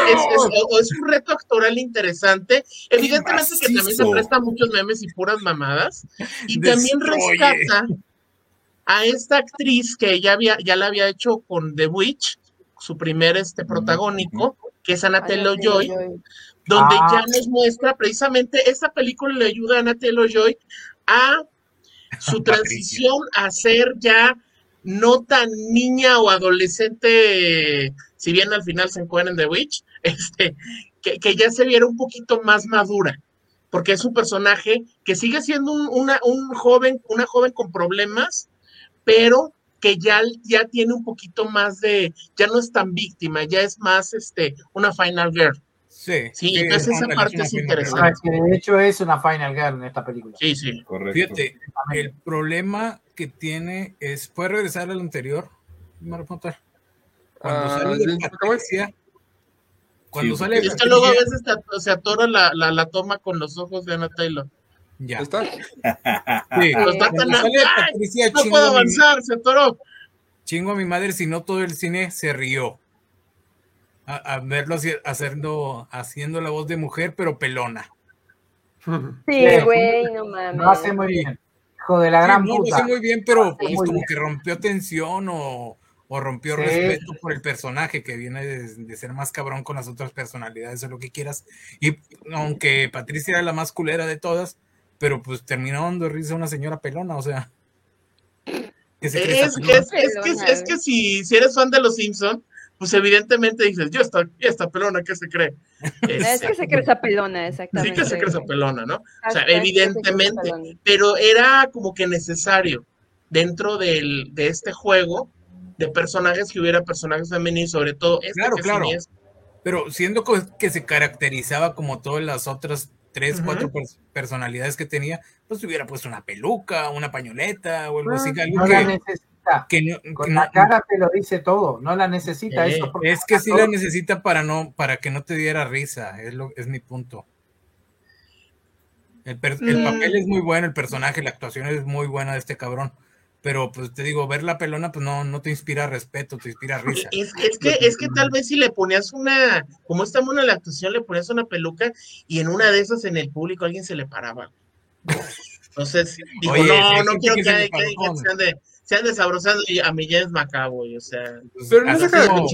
es, un, reto actoral interesante. Evidentemente que también se presta muchos memes y puras mamadas. Y también rescata a esta actriz que ya, había, ya la había hecho con The Witch, su primer este, protagónico, que es Anatelo Joy, donde ah. ya nos muestra precisamente esa película le ayuda a Anatelo Joy a su transición a ser ya no tan niña o adolescente, si bien al final se encuentra en The Witch, este, que, que, ya se viera un poquito más madura, porque es un personaje que sigue siendo una, un joven, una joven con problemas, pero que ya, ya tiene un poquito más de, ya no es tan víctima, ya es más este, una final girl. Sí, sí, entonces esa parte es interesante. Ah, de hecho es una final girl en esta película. Sí, sí. Correcto. Fíjate, el problema que tiene es, ¿puede regresar al anterior? Cuando ah, sale de Patricia, cuando sale Es que luego a veces se atora la, la, la, toma con los ojos de Ana Taylor. Ya. ¿Está? Sí. Está tan Patricia, no puedo avanzar, se atoró. Chingo a mi madre si no todo el cine se rió. A, verlo haciendo, haciendo la voz de mujer, pero pelona. Sí, güey, no mames. Lo hace muy bien. Hijo de la gran no, puta. Lo hace muy bien, pero pues, como que rompió tensión o, o rompió respeto por el personaje que viene de, de, ser más cabrón con las otras personalidades o lo que quieras. Y aunque Patricia era la más culera de todas, pero pues terminó dando risa una señora pelona, o sea. es, que, es, que, es, que, si, si eres fan de los Simpsons, pues evidentemente dices, yo esta, esta pelona, ¿qué se cree? Es, que se cree esa pelona, exactamente. Sí que se cree esa pelona, ¿no? O sea, evidentemente, pero era como que necesario dentro del, de este juego de personajes que hubiera personajes femeninos, sobre todo este Claro, claro. pero siendo que se caracterizaba como todas las otras tres, cuatro personalidades que tenía, pues hubiera puesto una peluca, una pañoleta o algo así. Ah, no la necesita. Con la cara te lo dice todo, no la necesita. eso es que sí la necesita para no, para que no te diera risa, es, lo, es mi punto. El, el, papel es muy bueno, el personaje, la actuación es muy buena de este cabrón. Pero pues te digo, ver la pelona, pues no, no te inspira respeto, te inspira risa. Es, es que, es que tal vez si le ponías una, como está buena la actuación, le ponías una peluca y en una de esas en el público alguien se le paraba. Entonces, dijo, no, no quiero que, que, que, que de, se han desabrosado y a mí ya es macabro, o sea. Pero no se acaba con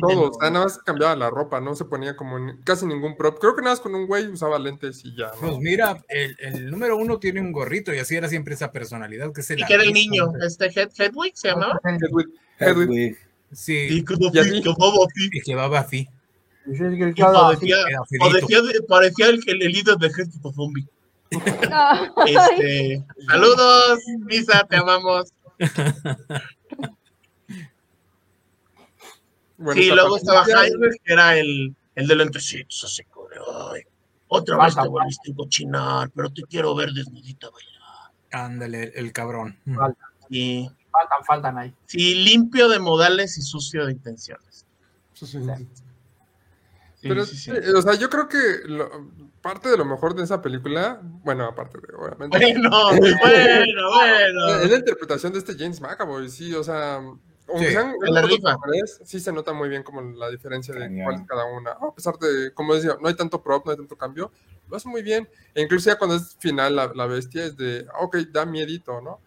todo, o sea, nada más cambiaba la ropa, no se ponía como casi ningún prop. Creo que nada más con un güey usaba lentes y ya. Pues mira, el, el, número uno tiene un gorrito y así era siempre esa personalidad que se Y que era el niño, este Head, Hedwig se llamaba. Hedwig. Hedwig. Sí. Y. Y llevaba así. Parecía, parecía, parecía el, el líder de Ejército Zombie. este, saludos, Misa, te amamos. Bueno, sí, luego estaba Jaime, que era el, el de lentecitos, así como otra vez te volviste a cochinar, pero te quiero ver desnudita bailar. Ándale, el cabrón. Faltan. Sí. Faltan, faltan ahí. Sí, limpio de modales y sucio de intenciones. Sí, sí. Pero, sí, sí. o sea, yo creo que lo, parte de lo mejor de esa película, bueno, aparte de, obviamente. Bueno, bueno, bueno. Es la interpretación de este James McAvoy, sí, o sea, aunque Sí, sean la rifa. sí se nota muy bien como la diferencia de cuál es cada una. A pesar de, como decía, no hay tanto prop, no hay tanto cambio, lo hace muy bien. E incluso ya cuando es final la, la bestia es de, ah, ok, da miedito, ¿no?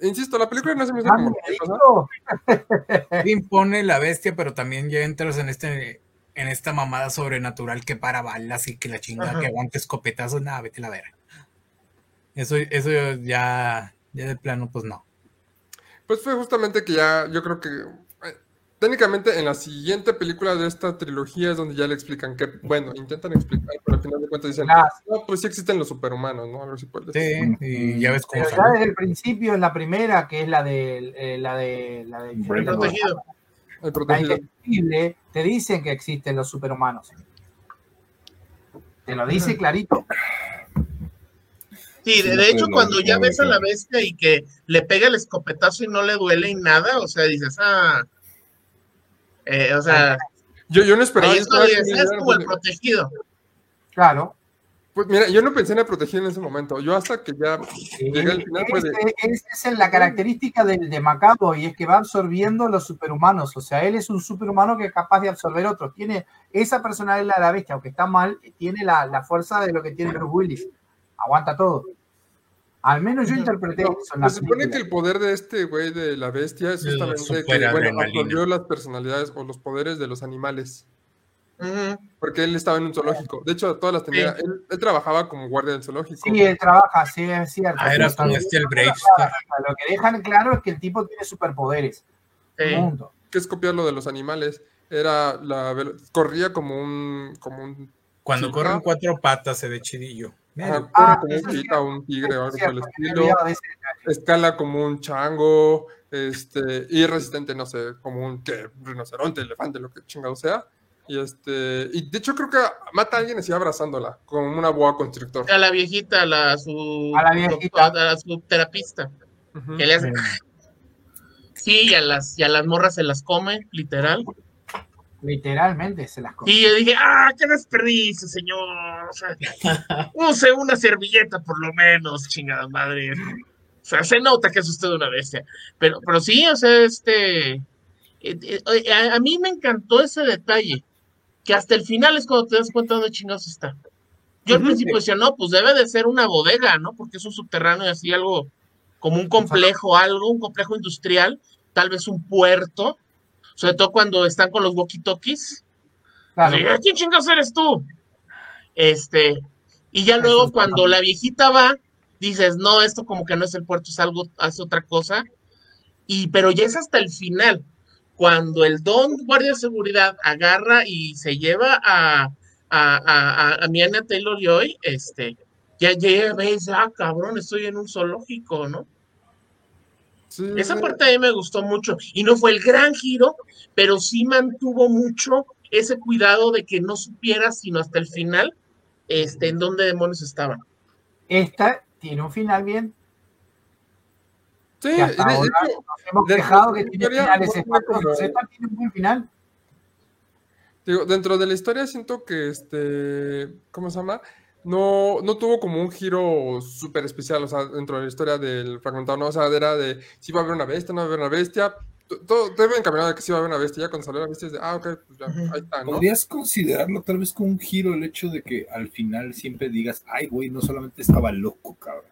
Insisto, la película no se me hizo Ah, como impone la bestia, pero también ya entras en este en esta mamada sobrenatural que para balas y que la chingada Ajá. que aguante escopetazos, nada, vete a la vera. Eso, eso ya, ya de plano, pues no. Pues fue justamente que ya, yo creo que eh, técnicamente en la siguiente película de esta trilogía es donde ya le explican que, bueno, intentan explicar, pero al final de cuentas dicen, Ah. no, pues sí existen los superhumanos, ¿no? Algo así estilo. Sí, y ya ves cómo Pero ya desde el principio, en la primera, que es la de eh, la de la de El protegido. El protegido. Te dicen que existen los superhumanos. Te lo dice clarito. Sí, de, hecho, lo cuando ya ves a la bestia y que le pega el escopetazo y no le duele y nada, o sea, dices, ah. Eh, o sea, Yo, yo no esperaba. ahí es es como el protegido. Claro. Pues mira, yo no pensé en el protegido en ese momento. Yo hasta que ya llegué al final. Esa es la característica del de Macabo y es que va absorbiendo los superhumanos. O sea, él es un superhumano que es capaz de absorber otros. Tiene esa personalidad de la bestia, aunque está mal, tiene la, la fuerza de lo que tiene Bruce Willis. Aguanta todo. Al menos yo interpreté eso en la Se supone que el poder de este güey de la bestia es justamente que, bueno, absorbió las personalidades o los poderes de los animales. Porque él estaba en un zoológico. De hecho, todas las tenía. Sí. Él, él trabajaba como guardia del zoológico. Sí, él trabaja, sí, es cierto. Ah, era como Lo este el que Bravestar. dejan claro- Lo que dejan claro es que el tipo tiene superpoderes. Sí. Que es copiar lo de los animales. Era la corría como un como un Cuando Sí, corren ¿no? cuatro patas se ve chidillo. ajá, corre Ah, como un tigre o algo por el estilo. Escala como un chango, este, y es resistente, no sé, como un ¿qué? rinoceronte, elefante, lo que chingado sea. Y este, y de hecho creo que mata a alguien así abrazándola, como una boa constrictor. A la viejita, a la, su, A la viejita. a su terapista, que le hace. Sí, y a las, y a las morras se las come, literal. Literalmente se las come. Y yo dije, ah, qué desperdicio, señor. O sea, use una servilleta por lo menos, chingada madre. O sea, se nota que es usted una bestia. Pero, pero sí, o sea, este. eh, eh, a, a mí me encantó ese detalle. Que hasta el final es cuando te das cuenta de dónde chingados está. Yo al principio decía, no, pues debe de ser una bodega, ¿no? Porque es un subterráneo y así algo como un complejo, algo, un complejo industrial, tal vez un puerto. Sobre todo cuando están con los walkie-talkies. Claro. ¿Quién chingados eres tú? Este, y ya luego cuando la viejita va, dices, no, esto como que no es el puerto, es algo, es otra cosa. Y, pero ya es hasta el final, cuando el don guardia de seguridad agarra y se lleva a, a, a, a, a mi Anya Taylor Joy, este, ya llega y dice, ah, cabrón, estoy en un zoológico, ¿no? Sí, Esa parte a mí me gustó mucho y no fue el gran giro, pero sí mantuvo mucho ese cuidado de que no supiera sino hasta el final este, en dónde demonios estaban. Esta tiene un final bien. Sí, que y hasta de- de ahora hecho, nos hemos de- quejado de- que tiene historia, finales tiene un buen final. Digo, dentro de la historia siento que este, ¿cómo se llama? no, no tuvo como un giro súper especial, o sea, dentro de la historia del fragmentado, ¿no? O sea, era de si va a haber una bestia, no va a haber una bestia. Todo debe encaminado de que si va a haber una bestia. Ya cuando salió la bestia es de, ah, ok, pues ya, ahí está, ¿no? ¿Podrías considerarlo tal vez como un giro el hecho de que al final siempre digas, ay, güey, no solamente estaba loco, cabrón.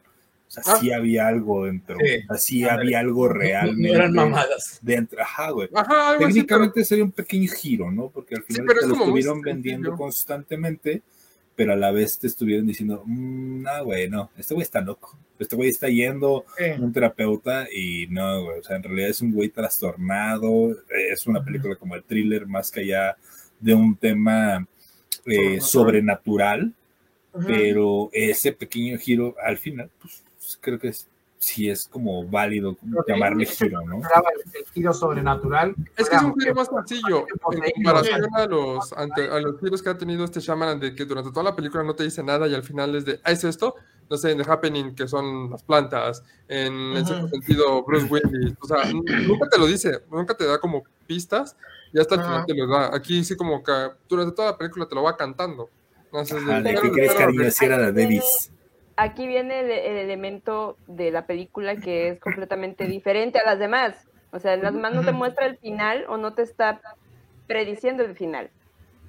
O sea, sí ah. había algo dentro. Sí, o sea, sí había algo real. No, eran mamadas. Dentro, ajá, güey. Ajá, Técnicamente sería un pequeño giro, ¿no? Porque al final te lo estuvieron vendiendo constantemente pero a la vez te estuvieron diciendo, mmm, no, güey, no, este güey está loco. Este güey está yendo a un terapeuta y no, güey, o sea, en realidad es un güey trastornado, es una película como el thriller más que allá de un tema eh, sobrenatural, pero ese pequeño giro al final, pues creo que es si es como válido llamarle giro, ¿no? El, giro sobrenatural. Es que es un giro más sencillo en comparación a los, ante, a los giros que ha tenido este Shaman de que durante toda la película no te dice nada y al final es de, ah, es esto, no sé, en The Happening, que son las plantas, en uh sentido Bruce Willis, o sea, nunca te lo dice, nunca te da como pistas y hasta el final te lo da. Aquí sí como que durante toda la película te lo va cantando. No sé, de, ¿Qué crees, cariño? Si era de Davis aquí viene el, elemento de la película que es completamente diferente a las demás. O sea, las demás no te muestra el final o no te está prediciendo el final.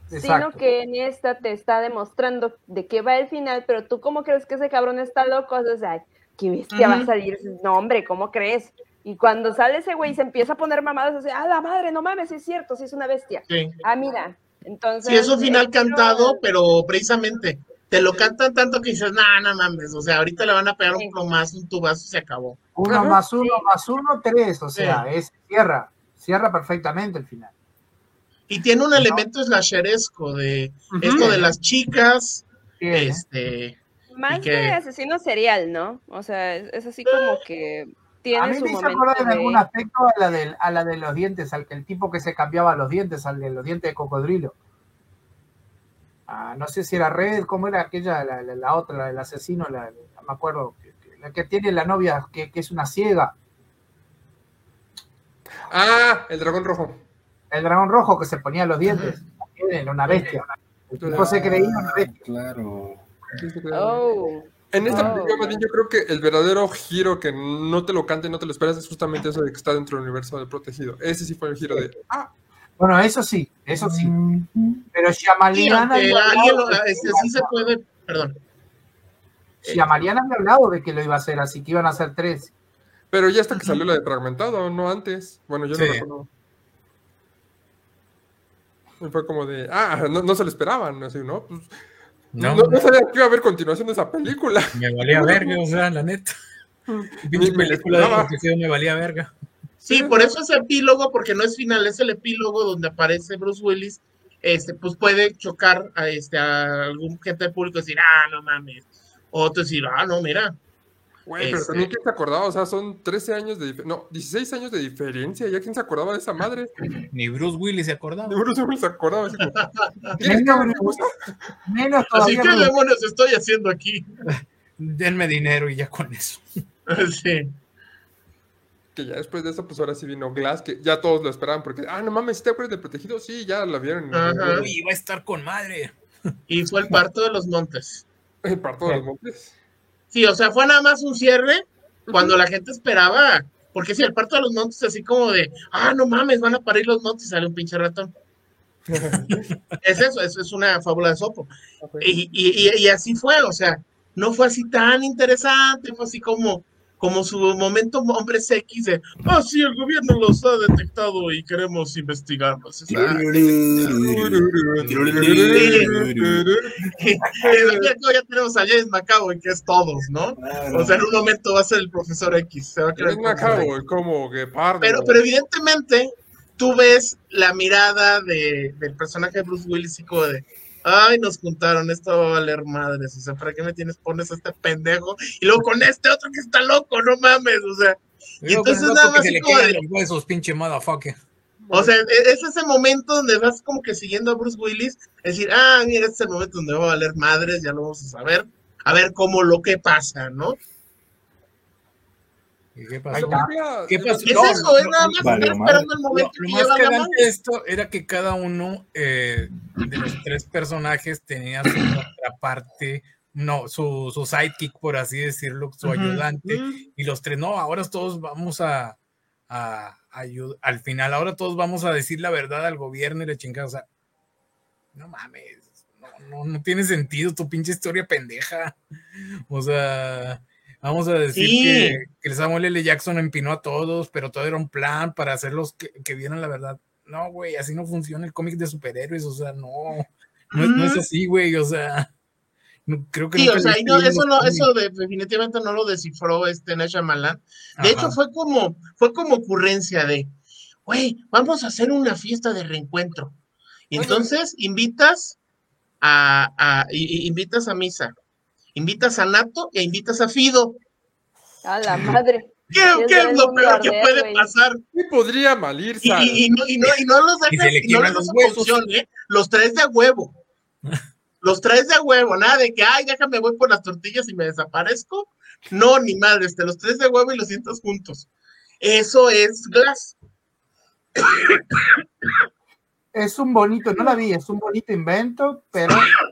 Sino que en esta te está demostrando de qué va el final, pero tú cómo crees que ese cabrón está loco, o sea, qué bestia va a salir. No, hombre, ¿cómo crees? Y cuando sale ese güey se empieza a poner mamadas, así, ah, la madre, no mames, es cierto, sí es una bestia. Ah, mira, entonces... Sí, es un final cantado, pero precisamente te lo cantan tanto que dices, no, no mames, o sea, ahorita le van a pegar un plomazo, un tubazo, se acabó. Uno más uno más uno, tres, o sea, es cierra, cierra perfectamente el final. Y tiene un elemento slasheresco de esto de las chicas, este... Más que... asesino serial, ¿no? O sea, es, así como que tiene a mí me hizo acordar en algún aspecto a la, de, a la de los dientes, al que el tipo que se cambiaba los dientes, al de los dientes de cocodrilo. Ah, no sé si era Red, ¿cómo era aquella, la, otra, el asesino, la, me acuerdo, la que tiene la novia que, es una ciega. Ah, el dragón rojo. El dragón rojo que se ponía los dientes, era una bestia. El se creía una bestia. Claro. Oh. En esta película, yo creo que el verdadero giro que no te lo cante, no te lo esperas, es justamente eso de que está dentro del universo del protegido. Ese sí fue el giro de, ah, bueno, eso sí, eso sí. Pero Shyamalan... Sí, sí se puede, perdón. Shyamalan había hablado de que lo iba a hacer, así que iban a ser tres. Pero ya hasta que salió la de fragmentado, no antes. Bueno, yo no lo recuerdo. Fue como de, ah, no, se lo esperaban, así, ¿no? Pues, no, no, sabía que iba a haber continuación de esa película. Me valía verga, o sea, la neta. Mi película de me valía verga. Sí, por eso es epílogo, porque no es final, es el epílogo donde aparece Bruce Willis. Este, pues puede chocar a, este, a algún gente del público y decir, ah, no mames. O otro decir, ah, no, mira. Güey, pero también este quién se acordaba, o sea, son 13 años de no, 16 años de diferencia, ya quién se acordaba de esa madre. Ni Bruce Willis se acordaba. Ni Bruce Willis se acordaba. Así, menos, así que demonios estoy haciendo aquí. Denme dinero y ya con eso. sí que ya después de eso, pues ahora sí vino Glass, que ya todos lo esperaban, porque, ah, no mames, ¿te acuerdas del protegido? Sí, ya la vieron. Uy, iba a estar con madre. Y fue el parto de los montes. ¿El parto de los montes? Sí, o sea, fue nada más un cierre cuando la gente esperaba, porque si el parto de los montes así como de, ah, no mames, van a parir los montes y sale un pinche ratón. es eso, eso es una fábula de sopo. Y, y, y, así fue, o sea, no fue así tan interesante, fue así como, como su momento hombres X de, ah, sí, el gobierno los ha detectado y queremos investigarlos. ya tenemos a James McAvoy, que es todos, ¿no? O sea, en un momento va a ser el profesor X. Se va a como que Pero, pero evidentemente, tú ves la mirada de, del personaje de Bruce Willis y como de, ay, nos juntaron, esto va a valer madres, o sea, ¿para qué me tienes, pones a este pendejo? Y luego con este otro que está loco, no mames, o sea. Y, entonces nada más como de... Los pinche motherfucker. O sea, e, es ese momento donde vas como que siguiendo a Bruce Willis, es decir, ah, mira, este es el momento donde va a valer madres, ya lo vamos a saber, a ver cómo lo que pasa, ¿no? ¿Qué pasó? ¿Qué pasó? ¿Qué es eso? Es nada más esperando el momento lo, que más que de esto era que cada uno eh, de los tres personajes tenía su otra parte no, su, su sidekick, por así decirlo, su ayudante, y los tres, no, ahora todos vamos a, a, al final, ahora todos vamos a decir la verdad al gobierno y le chingada, o sea, no mames, no, no, tiene sentido tu pinche historia pendeja, o sea, vamos a decir que, que, Samuel L. Jackson empinó a todos, pero todo era un plan para hacerlos que, que vieran la verdad. No, güey, así no funciona el cómic de superhéroes, o sea, no, no, no es así, güey, o sea creo que sí, o sea, eso, no, eso definitivamente no lo descifró este Malan. De hecho, fue como, fue como ocurrencia de, güey, vamos a hacer una fiesta de reencuentro. Y entonces invitas a, a, invitas a Misa, invitas a Nato e invitas a Fido. A la madre. ¿Qué, ¿qué es lo peor que puede pasar? ¿Qué podría malir? Y, y, y, no, y, no, y no los dejas, y, no los opción, ¿eh? Los tres de huevo. los traes de huevo, nada de que, ay, déjame, voy por las tortillas y me desaparezco. No, ni madre, te los traes de huevo y los sientas juntos. Eso es Glass. Es un bonito, no la vi, es un bonito invento, pero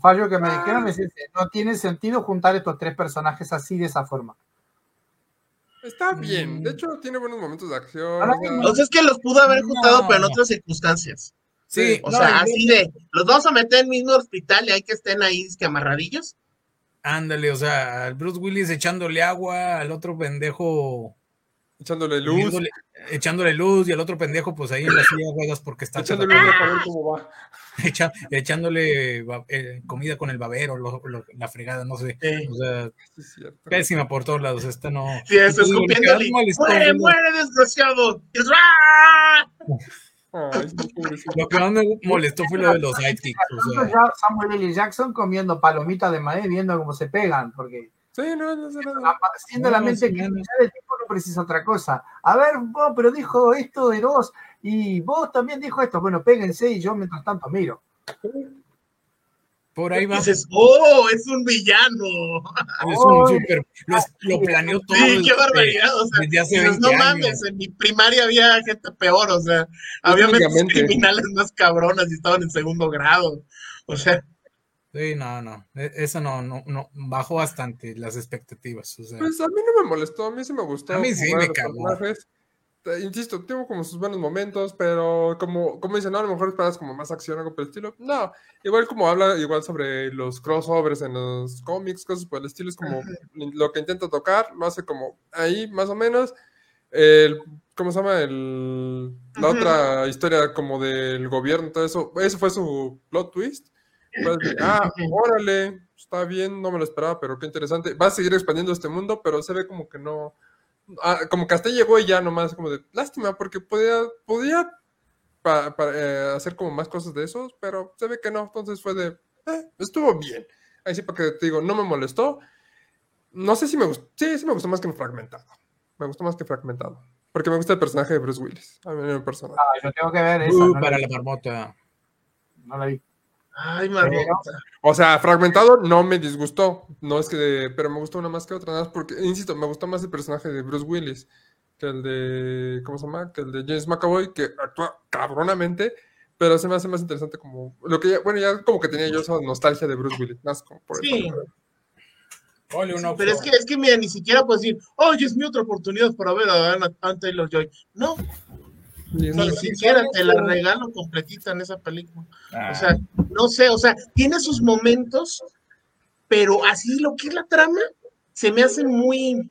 fallo que me dijeron es que no tiene sentido juntar estos tres personajes así de esa forma. Está bien, de hecho tiene buenos momentos de acción. Entonces es que los pudo haber juntado, pero en otras circunstancias. Sí, o sea, así de, los vamos a meter en el mismo hospital y hay que estén ahí que amarradillos. Ándale, o sea, al Bruce Willis echándole agua, al otro pendejo echándole luz. Echándole luz y al otro pendejo, pues ahí en la silla juegas porque está. Echándole luz a ver cómo va. echándole eh, comida con el babero, la fregada, no sé. O sea, pésima por todos lados. Esta no. Sí, eso escupiéndole. ¡Muere, muere, desgraciado! lo que más me molestó fue lo de los sidekicks. O sea. Samuel L. Jackson comiendo palomitas de maíz, viendo cómo se pegan, porque. Sí, no, no, Siendo la mente que el tipo no precisa otra cosa. A ver, vos, pero dijo esto de dos, y vos también dijo esto. Bueno, péguense y yo mientras tanto miro. Por ahí va. Dices, oh, es un villano. Es un super. Lo, planeó todo. Sí, qué barbaridad. O sea, no mames, en mi primaria había gente peor. O sea, había criminales más cabronas y estaban en segundo grado. O sea. Sí, no, no. E, eso no, no, no. Bajó bastante las expectativas. O sea. Pues a mí no me molestó, a mí sí me gustó. A mí sí me cagó insisto, tengo como sus buenos momentos, pero como, como dicen, no, a lo mejor esperas como más acción, algo por el estilo. No, igual como habla igual sobre los crossovers en los cómics, cosas por el estilo, es como lo que intenta tocar, lo hace como ahí, más o menos. El, ¿Cómo se llama? El, la otra historia como del gobierno, todo eso, eso fue su plot twist. Ah, órale, está bien, no me lo esperaba, pero qué interesante. Va a seguir expandiendo este mundo, pero se ve como que no, Ah, como que hasta llegó y ya nomás como de lástima, porque podía, podía eh, hacer como más cosas de esos, pero se ve que no, entonces fue de, eh, estuvo bien. Ahí sí, porque te digo, no me molestó. No sé si me gustó, sí, sí me gustó más que fragmentado. Me gustó más que fragmentado. Porque me gusta el personaje de Bruce Willis. A mí me personaje. Ah, yo tengo que ver eso. Uh, para la marmota. No la vi. Ay, marmota. O sea, fragmentado no me disgustó, no es que, pero me gustó una más que otra, nada más porque, insisto, me gustó más el personaje de Bruce Willis que el de, ¿cómo se llama? Que el de James McAvoy, que actúa cabronamente, pero se me hace más interesante como, lo que ya, bueno, ya como que tenía yo esa nostalgia de Bruce Willis, más como por sí. eso. pero es que, es que, mira, ni siquiera puedes decir, oye, es mi otra oportunidad para ver a Anna Taylor Joy. No, ni siquiera te la regalo completita en esa película. O ah. sea, no sé, o sea, tiene sus momentos, pero así lo que es la trama se me hace muy,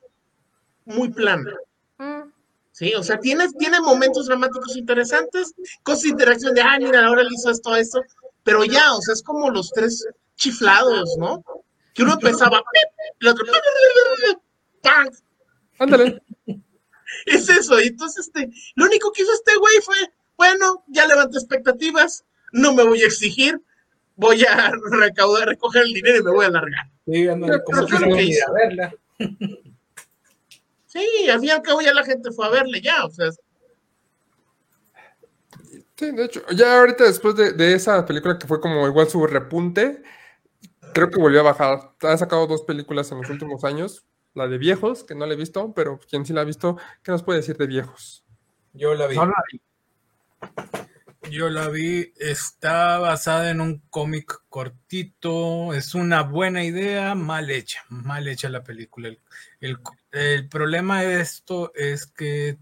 muy plana. Mm. Sí, o sea, tiene, tiene momentos dramáticos interesantes, cosas de interacción de, ah, mira, ahora le hizo esto, esto, pero ya, o sea, es como los tres chiflados, ¿no? Que uno empezaba, el otro, Ándale. es eso. Y entonces, este, lo único que hizo este güey fue, bueno, ya levanté expectativas, no me voy a exigir, voy a recaudar, recoger el dinero y me voy a largar. Sí, como que a verla. Sí, al fin y al cabo ya la gente fue a verle ya, o sea. Sí, de hecho, ya ahorita después de, de, esa película que fue como igual su repunte, creo que volvió a bajar. Ha sacado dos películas en los últimos años la de viejos, que no la he visto, pero quien sí la ha visto, ¿qué nos puede decir de viejos? Yo la vi. Yo la vi, está basada en un cómic cortito, es una buena idea, mal hecha, mal hecha la película. El, problema de esto es que,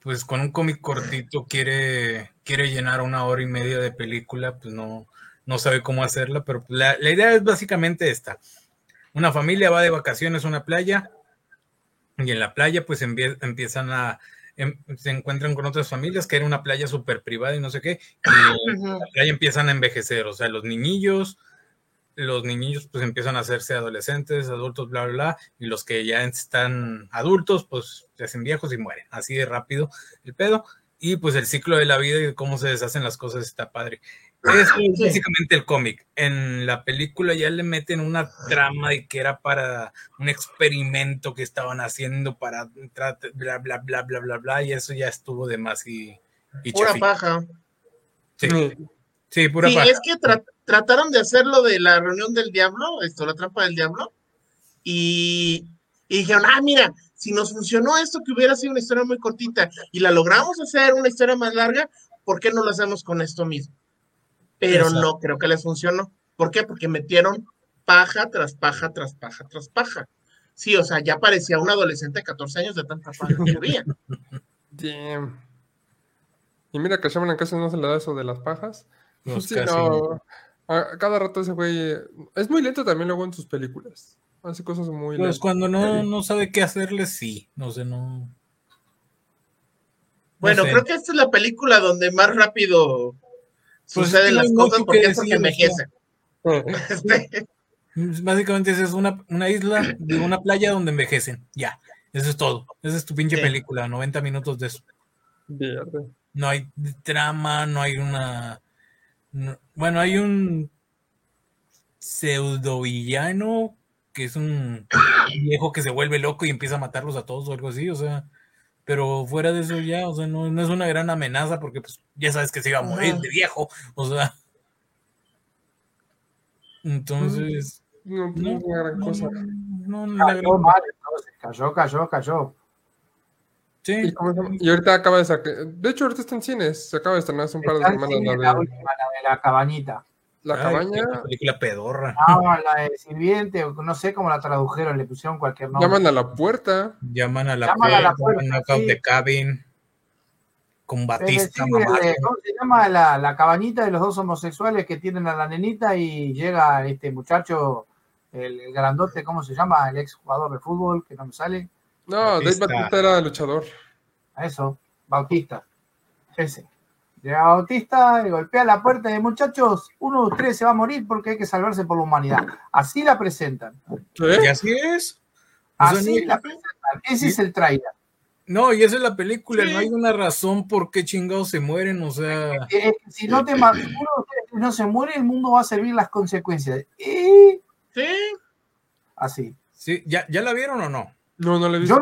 pues con un cómic cortito quiere, quiere llenar una hora y media de película, pues no, no sabe cómo hacerla, pero la, la idea es básicamente esta. Una familia va de vacaciones a una playa y en la playa pues empiezan a Em, se encuentran con otras familias, que era una playa súper privada y no sé qué, y la playa empiezan a envejecer, o sea, los niñillos, los niñillos pues empiezan a hacerse adolescentes, adultos, bla, bla, bla, y los que ya están adultos pues se hacen viejos y mueren, así de rápido el pedo, y pues el ciclo de la vida y cómo se deshacen las cosas está padre. Eso es básicamente el cómic. En la película ya le meten una trama de que era para un experimento que estaban haciendo para bla bla bla bla bla bla y eso ya estuvo de más y, pura paja. Sí. Sí, pura sí, es que trataron de hacerlo de la reunión del diablo, esto, la trampa del diablo, y, y dijeron, ah, mira, si nos funcionó esto que hubiera sido una historia muy cortita y la logramos hacer una historia más larga, ¿por qué no lo hacemos con esto mismo? Pero no creo que les funcionó. ¿Por qué? Porque metieron paja tras paja tras paja tras paja. Sí, o sea, ya parecía un adolescente de 14 años de tanta paja que había. Y mira que a Shaman casi no se le da eso de las pajas. No, sí, no. A cada rato ese güey es muy lento también luego en sus películas. Hace cosas muy Pues cuando no, no sabe qué hacerle, sí. No sé, no. Bueno, creo que esta es la película donde más rápido pues suceden las cosas porque es porque envejece. Este. Básicamente es una, una isla de una playa donde envejecen. Ya, eso es todo. Esa es tu pinche película, 90 minutos de eso. No hay trama, no hay una... bueno, hay un pseudo villano que es un viejo que se vuelve loco y empieza a matarlos a todos o algo así, o sea, pero fuera de eso ya, o sea, no, no es una gran amenaza porque pues ya sabes que se iba a morir de viejo, o sea. Entonces. No, no, no una gran cosa. No, no, cayó mal, cayó, cayó, cayó. Sí. ¿Y, ahorita acaba de sacar. De hecho, ahorita está en cines. Se acaba de estrenar hace un par de semanas. La, de... la última, la de la cabañita. La cabaña. La película pedorra. No, la de sirviente, no sé cómo la tradujeron, le pusieron cualquier nombre. Llaman a la puerta. Llaman a la Llaman puerta. A la puerta sí. de cabin. Con Batista. ¿Cómo se llama la, la, cabañita de los dos homosexuales que tienen a la nenita y llega este muchacho, el, grandote, ¿cómo se llama? El ex jugador de fútbol, que no me sale. No, Dave Batista era luchador. A eso, Bautista. Ese. Llega Bautista, y golpea la puerta de muchachos, uno de ustedes se va a morir porque hay que salvarse por la humanidad. Así la presentan. ¿Y así es? Así la presentan. Ese es el trailer. No, y esa es la película, no hay una razón por qué chingados se mueren, o sea. si no te uno de ustedes no se muere, el mundo va a servir las consecuencias. Y... Sí. Así. Sí, ¿Ya, ¿ya la vieron o no? No, no la he visto.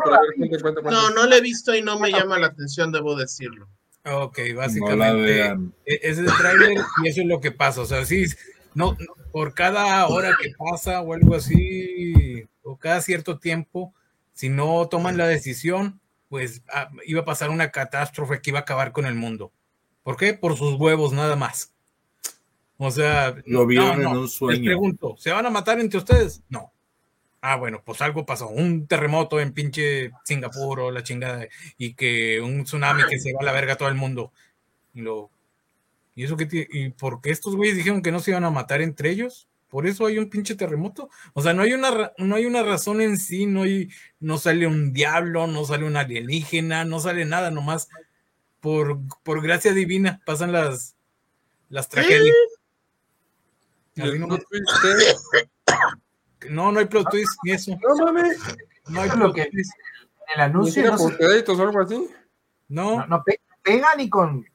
No, no la he visto y no me llama la atención, debo decirlo. Ok, básicamente e-, ese es el trailer y eso es lo que pasa. O sea, sí, no, por cada hora que pasa o algo así, o cada cierto tiempo, si no toman la decisión, pues ah, iba a pasar una catástrofe que iba a acabar con el mundo. ¿Por qué? Por sus huevos, nada más. O sea, lo vieron en un sueño. Les pregunto, ¿se van a matar entre ustedes? No. Ah, bueno, pues algo pasó, un terremoto en pinche Singapur o la chingada, y que un tsunami que se va a la verga a todo el mundo. Y lo. ¿Y eso qué ¿Y por qué estos güeyes dijeron que no se iban a matar entre ellos? Por eso hay un pinche terremoto. O sea, no hay una, no hay una razón en sí, no, hay, no sale un diablo, no sale un alienígena, no sale nada, nomás por, por gracia divina pasan las, las tragedias. No, no hay plot twist ni eso. No mames. No hay plot twist. En el anuncio. No por créditos o algo así? No. No, pega ni con,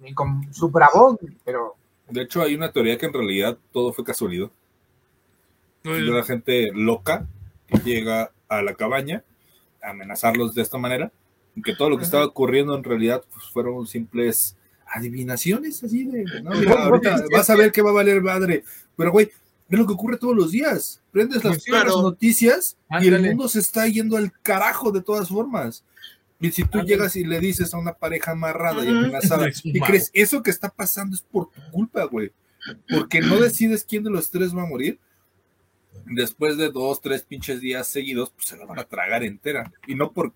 ni con Superabón, pero. De hecho, hay una teoría que en realidad todo fue casualidad. Pues, la gente loca que llega a la cabaña a amenazarlos de esta manera, que todo lo que estaba ocurriendo en realidad pues, fueron simples adivinaciones así de, no, ahorita vas a ver que va a valer madre, pero güey, es lo que ocurre todos los días. Prendes las, noticias y el mundo se está yendo al carajo de todas formas. Y si tú llegas y le dices a una pareja amarrada y amenazada, y crees, eso que está pasando es por tu culpa, güey. Porque no decides quién de los tres va a morir. Después de dos, tres pinches días seguidos, pues se la van a tragar entera. Y no por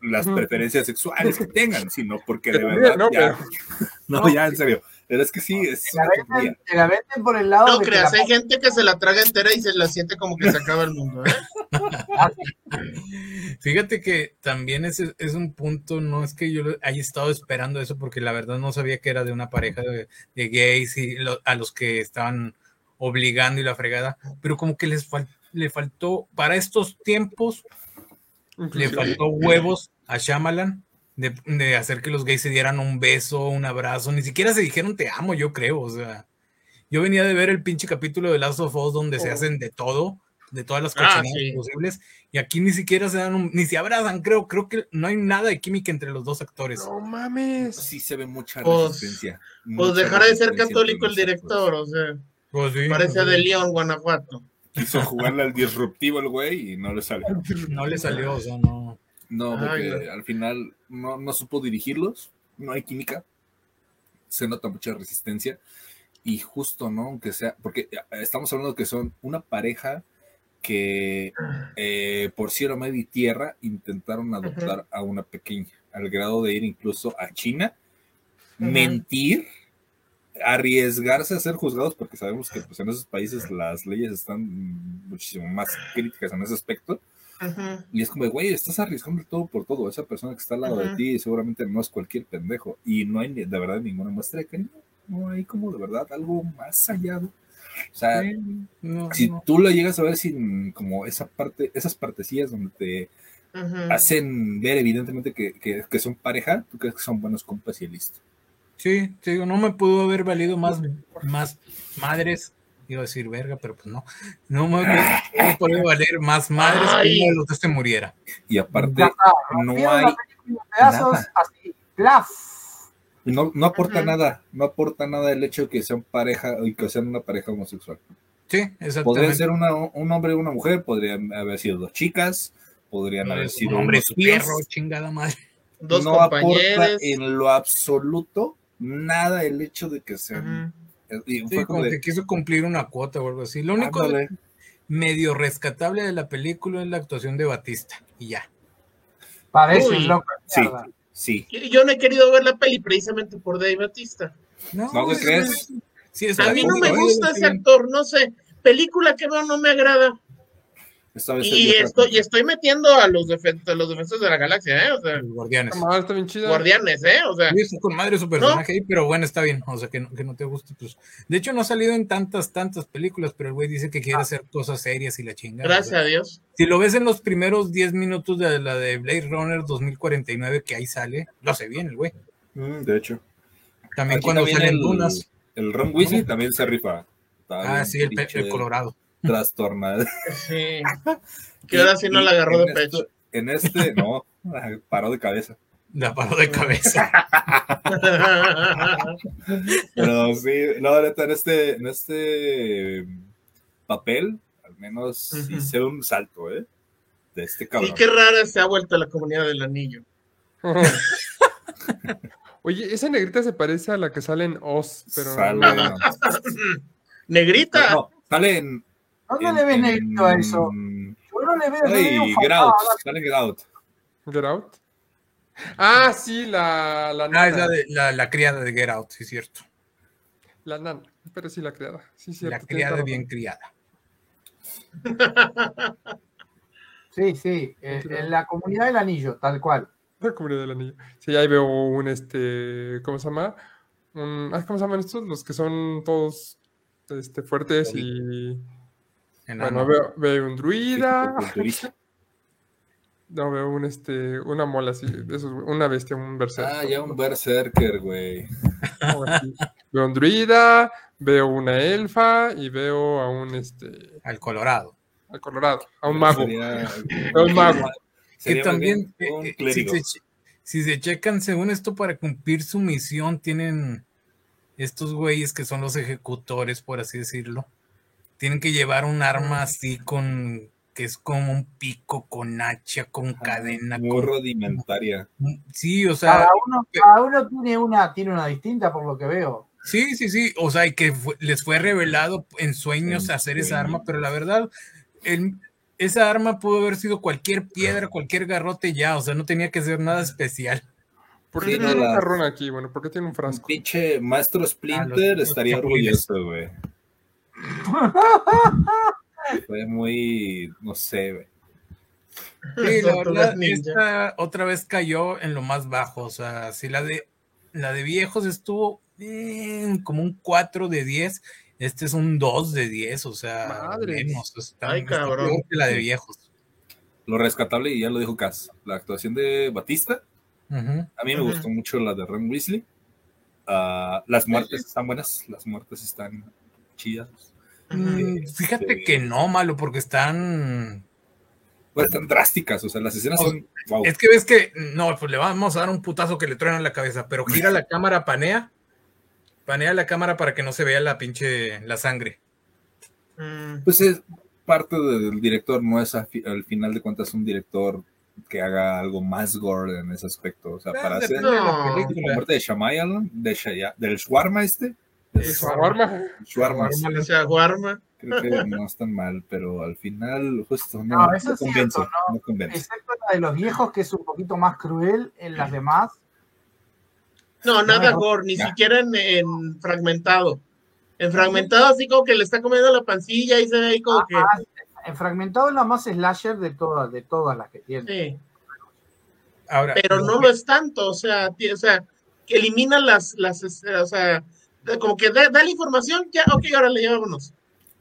las preferencias sexuales que tengan, sino porque de verdad. No, ya, no, ya en serio. Pero es que sí, es. Te la, venden, por el lado. No creas, hay gente que se la traga entera y se la siente como que se acaba el mundo. ¿eh? Fíjate que también es, es un punto, no es que yo haya estado esperando eso, porque la verdad no sabía que era de una pareja de, gays y a los que estaban obligando y la fregada, pero como que les le faltó, para estos tiempos, le faltó huevos a Shyamalan de, hacer que los gays se dieran un beso, un abrazo, ni siquiera se dijeron te amo, yo creo, o sea, yo venía de ver el pinche capítulo de Last of Us donde se oh. hacen de todo, de todas las cosas ah, posibles, y aquí ni siquiera se dan, ni se abrazan, creo, creo que no hay nada de química entre los dos actores. No mames. Sí se ve mucha pues, resistencia. Pues dejará de ser católico el director, o sea, pues parece de León, Guanajuato. Quiso jugarle al disruptivo el güey y no le salió. No le salió, o sea, no. No, porque al final no, no supo dirigirlos, no hay química, se nota mucha resistencia y justo, ¿no? Aunque sea, porque eh, estamos hablando que son una pareja que eh, por cielo, medio y tierra intentaron adoptar a una pequeña, al grado de ir incluso a China, mentir, arriesgarse a ser juzgados, porque sabemos que pues, en esos países las leyes están muchísimo más críticas en ese aspecto. Y es como, güey, estás arriesgando todo por todo. Esa persona que está al lado de ti seguramente no es cualquier pendejo. Y no hay de verdad ninguna muestra de cariño. No hay como de verdad algo más allá. O sea, si tú lo llegas a ver sin como esa parte, esas partecillas donde te hacen ver evidentemente que, que, son pareja, tú crees que son buenos compas y listo. Sí, te digo, no me pudo haber valido más, más madres, iba a decir verga, pero pues no, no me, no puede valer más madres que uno de los dos se muriera. Y aparte, no hay nada. Así, no, no aporta nada, no aporta nada el hecho de que sean pareja y que sean una pareja homosexual. Sí, exactamente. Podría ser una, un hombre y una mujer, podrían haber sido dos chicas, podrían haber sido un hombre perro, chingada madre. Dos no aporta en lo absoluto nada el hecho de que sean. Sí, como, que quiso cumplir una cuota o algo así. Lo único medio rescatable de la película es la actuación de Batista y ya. Parece loco. Sí. Sí. Yo no he querido ver la peli precisamente por Dave Batista. No, ¿No crees? a mí no me gusta ese actor, no sé. Película que veo no me agrada y, estoy, y estoy metiendo a los, defensores, los defensores de la galaxia, ¿eh? O sea, guardianes. está bien chido. Guardianes, ¿eh? O sea. Sí, con madre su personaje ahí, pero bueno, está bien. O sea, que no, que no te guste. Pues. De hecho, no ha salido en tantas, tantas películas, pero el güey dice que quiere ah. hacer cosas serias y la chingada. Gracias a Dios. Si lo ves en los primeros 10 minutos de la de Blade Runner 2049, que ahí sale, lo hace bien el güey. Mm, de hecho. También cuando salen el, dunas. El Ron Weasley también se rifa. ah, sí, el, el Colorado trastornada. Sí. Que ahora sí no la agarró de pecho. en este, no, paró de cabeza. La paró de cabeza. Pero sí, no, en este, en este papel, al menos hice un salto, ¿eh? De este cabrón. Y qué rara se ha vuelto la comunidad del anillo. Oye, esa negrita se parece a la que sale en Oz, pero. ¿Negrita? No, sale en ¿Dónde le ves negrito a eso? Yo no le veo. Hey, get out, sale get out. Get out. Ah, sí, la, la nana. Ah, es la, de, la, la, criada de Get Out, sí, es cierto. La nana, pero sí la criada. Sí, cierto, la criada bien criada. Sí, sí, eh, en la comunidad del anillo, tal cual. La comunidad del anillo. Sí, ahí veo un, este, ¿cómo se llama? Un, ¿Cómo se llaman estos? Los que son todos este, fuertes y bueno, veo, un druida. No, veo un este, una mola así, una bestia, un berserker. Ah, ya un berserker, güey. veo un druida, veo una elfa y veo a un este. Al colorado. Al colorado, a un mago. a un mago. Que también, eh, eh, si, se, si se checan, según esto, para cumplir su misión, tienen estos güeyes que son los ejecutores, por así decirlo tienen que llevar un arma así con que es como un pico con hacha, con cadena. Muy rudimentaria. Sí, o sea. Cada uno, tiene, una, tiene una distinta por lo que veo. Sí, sí, sí. O sea, y que les fue revelado en sueños hacer esa arma, pero la verdad, esa arma pudo haber sido cualquier piedra, cualquier garrote ya, o sea, no tenía que ser nada especial. ¿Por qué tiene un jarrón aquí? Bueno, ¿por qué tiene un frasco? pinche maestro Splinter estaría orgulloso, güey. Fue muy, no sé. Sí, la verdad, esta otra vez cayó en lo más bajo. O sea, si la de la de viejos estuvo como un 4 de 10, este es un 2 de 10, o sea, Madre. menos. Está, Ay, cabrón. la de viejos. Lo rescatable, y ya lo dijo Cass, la actuación de Batista. A mí me gustó mucho la de Ren Weasley. Uh, las muertes están buenas, las muertes están chidas. Mm, fíjate que no, malo, porque están. Pues están drásticas, o sea, las escenas son. Es que ves que. No, pues le vamos a dar un putazo que le truena en la cabeza, pero gira la cámara, panea. Panea la cámara para que no se vea la pinche. la sangre. Mm. Pues es parte del director, no es al final de cuentas un director que haga algo más gore en ese aspecto. O sea, para hacer la muerte de Shamayalan, de del Shawarma este, Shawarma. Shawarma. Creo que no es tan mal, pero al final justo no, no, eso convence, no, Excepto la de los viejos, que es un poquito más cruel, en las demás. No, nada gore, ni siquiera en, fragmentado. En fragmentado, así como que le está comiendo la pancilla y se ve ahí como que. En fragmentado es la más slasher de todas, de todas las que tiene. Sí. Ahora, pero no lo es tanto, o sea, o sea, que elimina las, las, o sea, como que da, la información, ya, ok, ahora le llevámonos.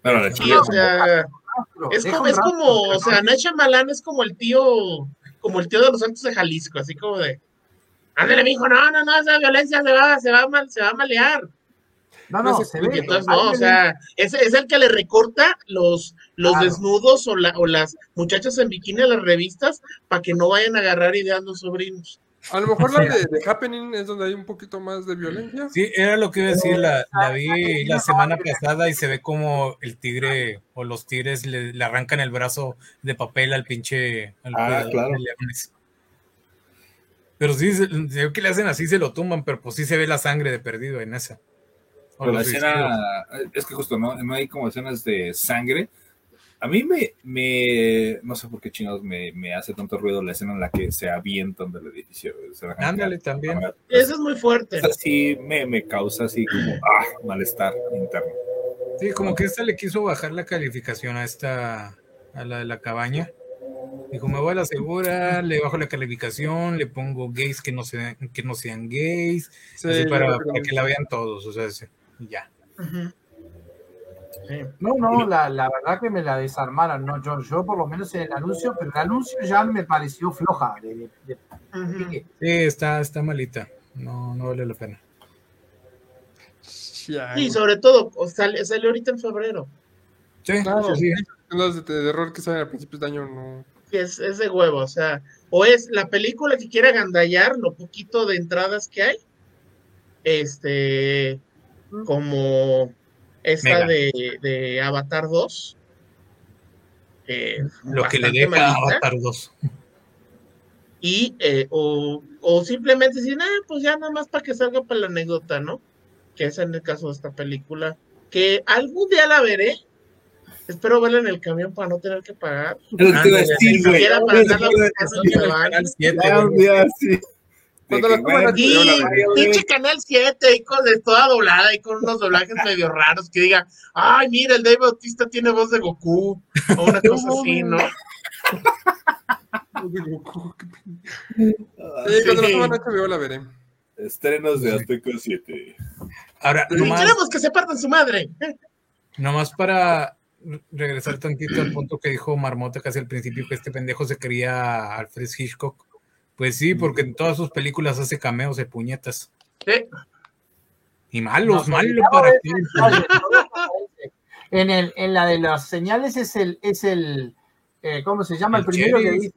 Pero la sí, o sea, es como, es como, o sea, Nacha Malán es como el tío, como el tío de los Santos de Jalisco, así como de, ándale, mijo, no, no, no, esa violencia se va, se va, mal, se va a malear. No, no, se ve. Entonces, no, o sea, es, es, el que le recorta los, los desnudos o, la, o las muchachas en bikini a las revistas para que no vayan a agarrar ideando sobrinos. A lo mejor la de, Happening es donde hay un poquito más de violencia. Sí, era lo que iba a decir, la, la vi la semana pasada y se ve como el tigre o los tigres le, arrancan el brazo de papel al pinche ah, claro. Pero sí, se ve que le hacen así, se lo tumban, pero pues sí se ve la sangre de perdido en esa. Pero la escena, es que justo no, no hay como escenas de sangre, a mí me, me, no sé por qué chinos me, me, hace tanto ruido la escena en la que se avientan del edificio. Ándale también. Eso es muy fuerte. Así me, me causa así como, ah, malestar interno. Sí, como que esta le quiso bajar la calificación a esta, a la de la cabaña. Dijo, me voy a la segura, le bajo la calificación, le pongo gays que no sean, que no sean gays, así para, que la vean todos, o sea, ya. No, no, la, la, verdad que me la desarmaron, no, yo, yo por lo menos en el anuncio, pero el anuncio ya me pareció floja. Sí, está, está malita, no, no vale la pena. Sí, sobre todo, sale, sale ahorita en febrero. Sí, claro, sí. Los de, de, error que salen a principios de año no. Es, es de huevo, o sea, o es la película que quiere agandallar lo poquito de entradas que hay, este, como esta de, de, Avatar 2. Eh, Lo que le deja Avatar 2. Y, eh, o, o, simplemente decir, ah, pues ya nada más para que salga para la anécdota, ¿no? Que es en el caso de esta película, que algún día la veré. Espero verla en el camión para no tener que pagar. Ah, te decir, güey. Cuando la pinche Canal 7 y con de toda doblada y con unos doblajes medio raros que diga, ay, mira, el Dave Bautista tiene voz de Goku o una cosa así, ¿no? de Goku. Sí, cuando la suban HBO la veré. Estrenos de Azteca 7. Ahora, nomás, queremos que se partan su madre. Nomás para regresar tantito al punto que dijo Marmota casi al principio, que este pendejo se quería Alfred Hitchcock. Pues sí, porque en todas sus películas hace cameos de puñetas. Sí. Y malos, malos para qué. En, el, en la de las señales es el, es el eh, ¿cómo se llama? El, primero que dice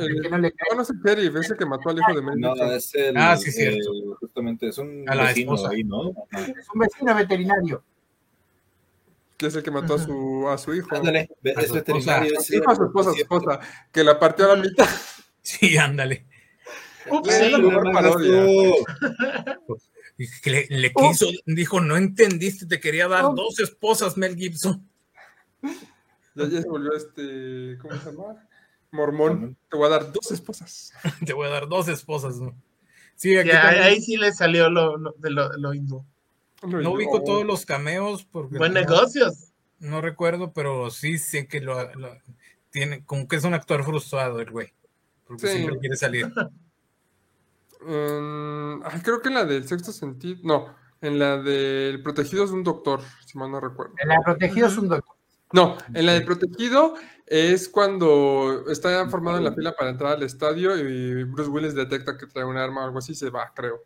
el, que no le cae. No, no es el sheriff, ese que mató al hijo de Mel. No, es el, ah, sí, sí. justamente es un vecino ahí, ¿no? Es un vecino veterinario. que es el que mató a su, a su hijo. Ándale, es veterinario. a su esposa, su esposa, que la partió a la mitad. Sí, ándale. Ups, sí, la mejor parodia. Le, le quiso, dijo, no entendiste, te quería dar dos esposas, Mel Gibson. Ya, ya se volvió este, ¿cómo se llama? Mormón. Te voy a dar dos esposas. te voy a dar dos esposas, ¿no? Sí, aquí ahí sí le salió lo, lo de lo, lo hindú. No ubico todos los cameos porque. Buen negocios. No recuerdo, pero sí sé que lo, tiene, como que es un actor frustrado el güey. Porque siempre quiere salir. Um, creo que en la del sexto sentido. No, en la del protegido es un doctor, si mal no recuerdo. En la protegido es un doctor. No, en la del protegido es cuando está formado en la fila para entrar al estadio y Bruce Willis detecta que trae un arma o algo así, se va, creo.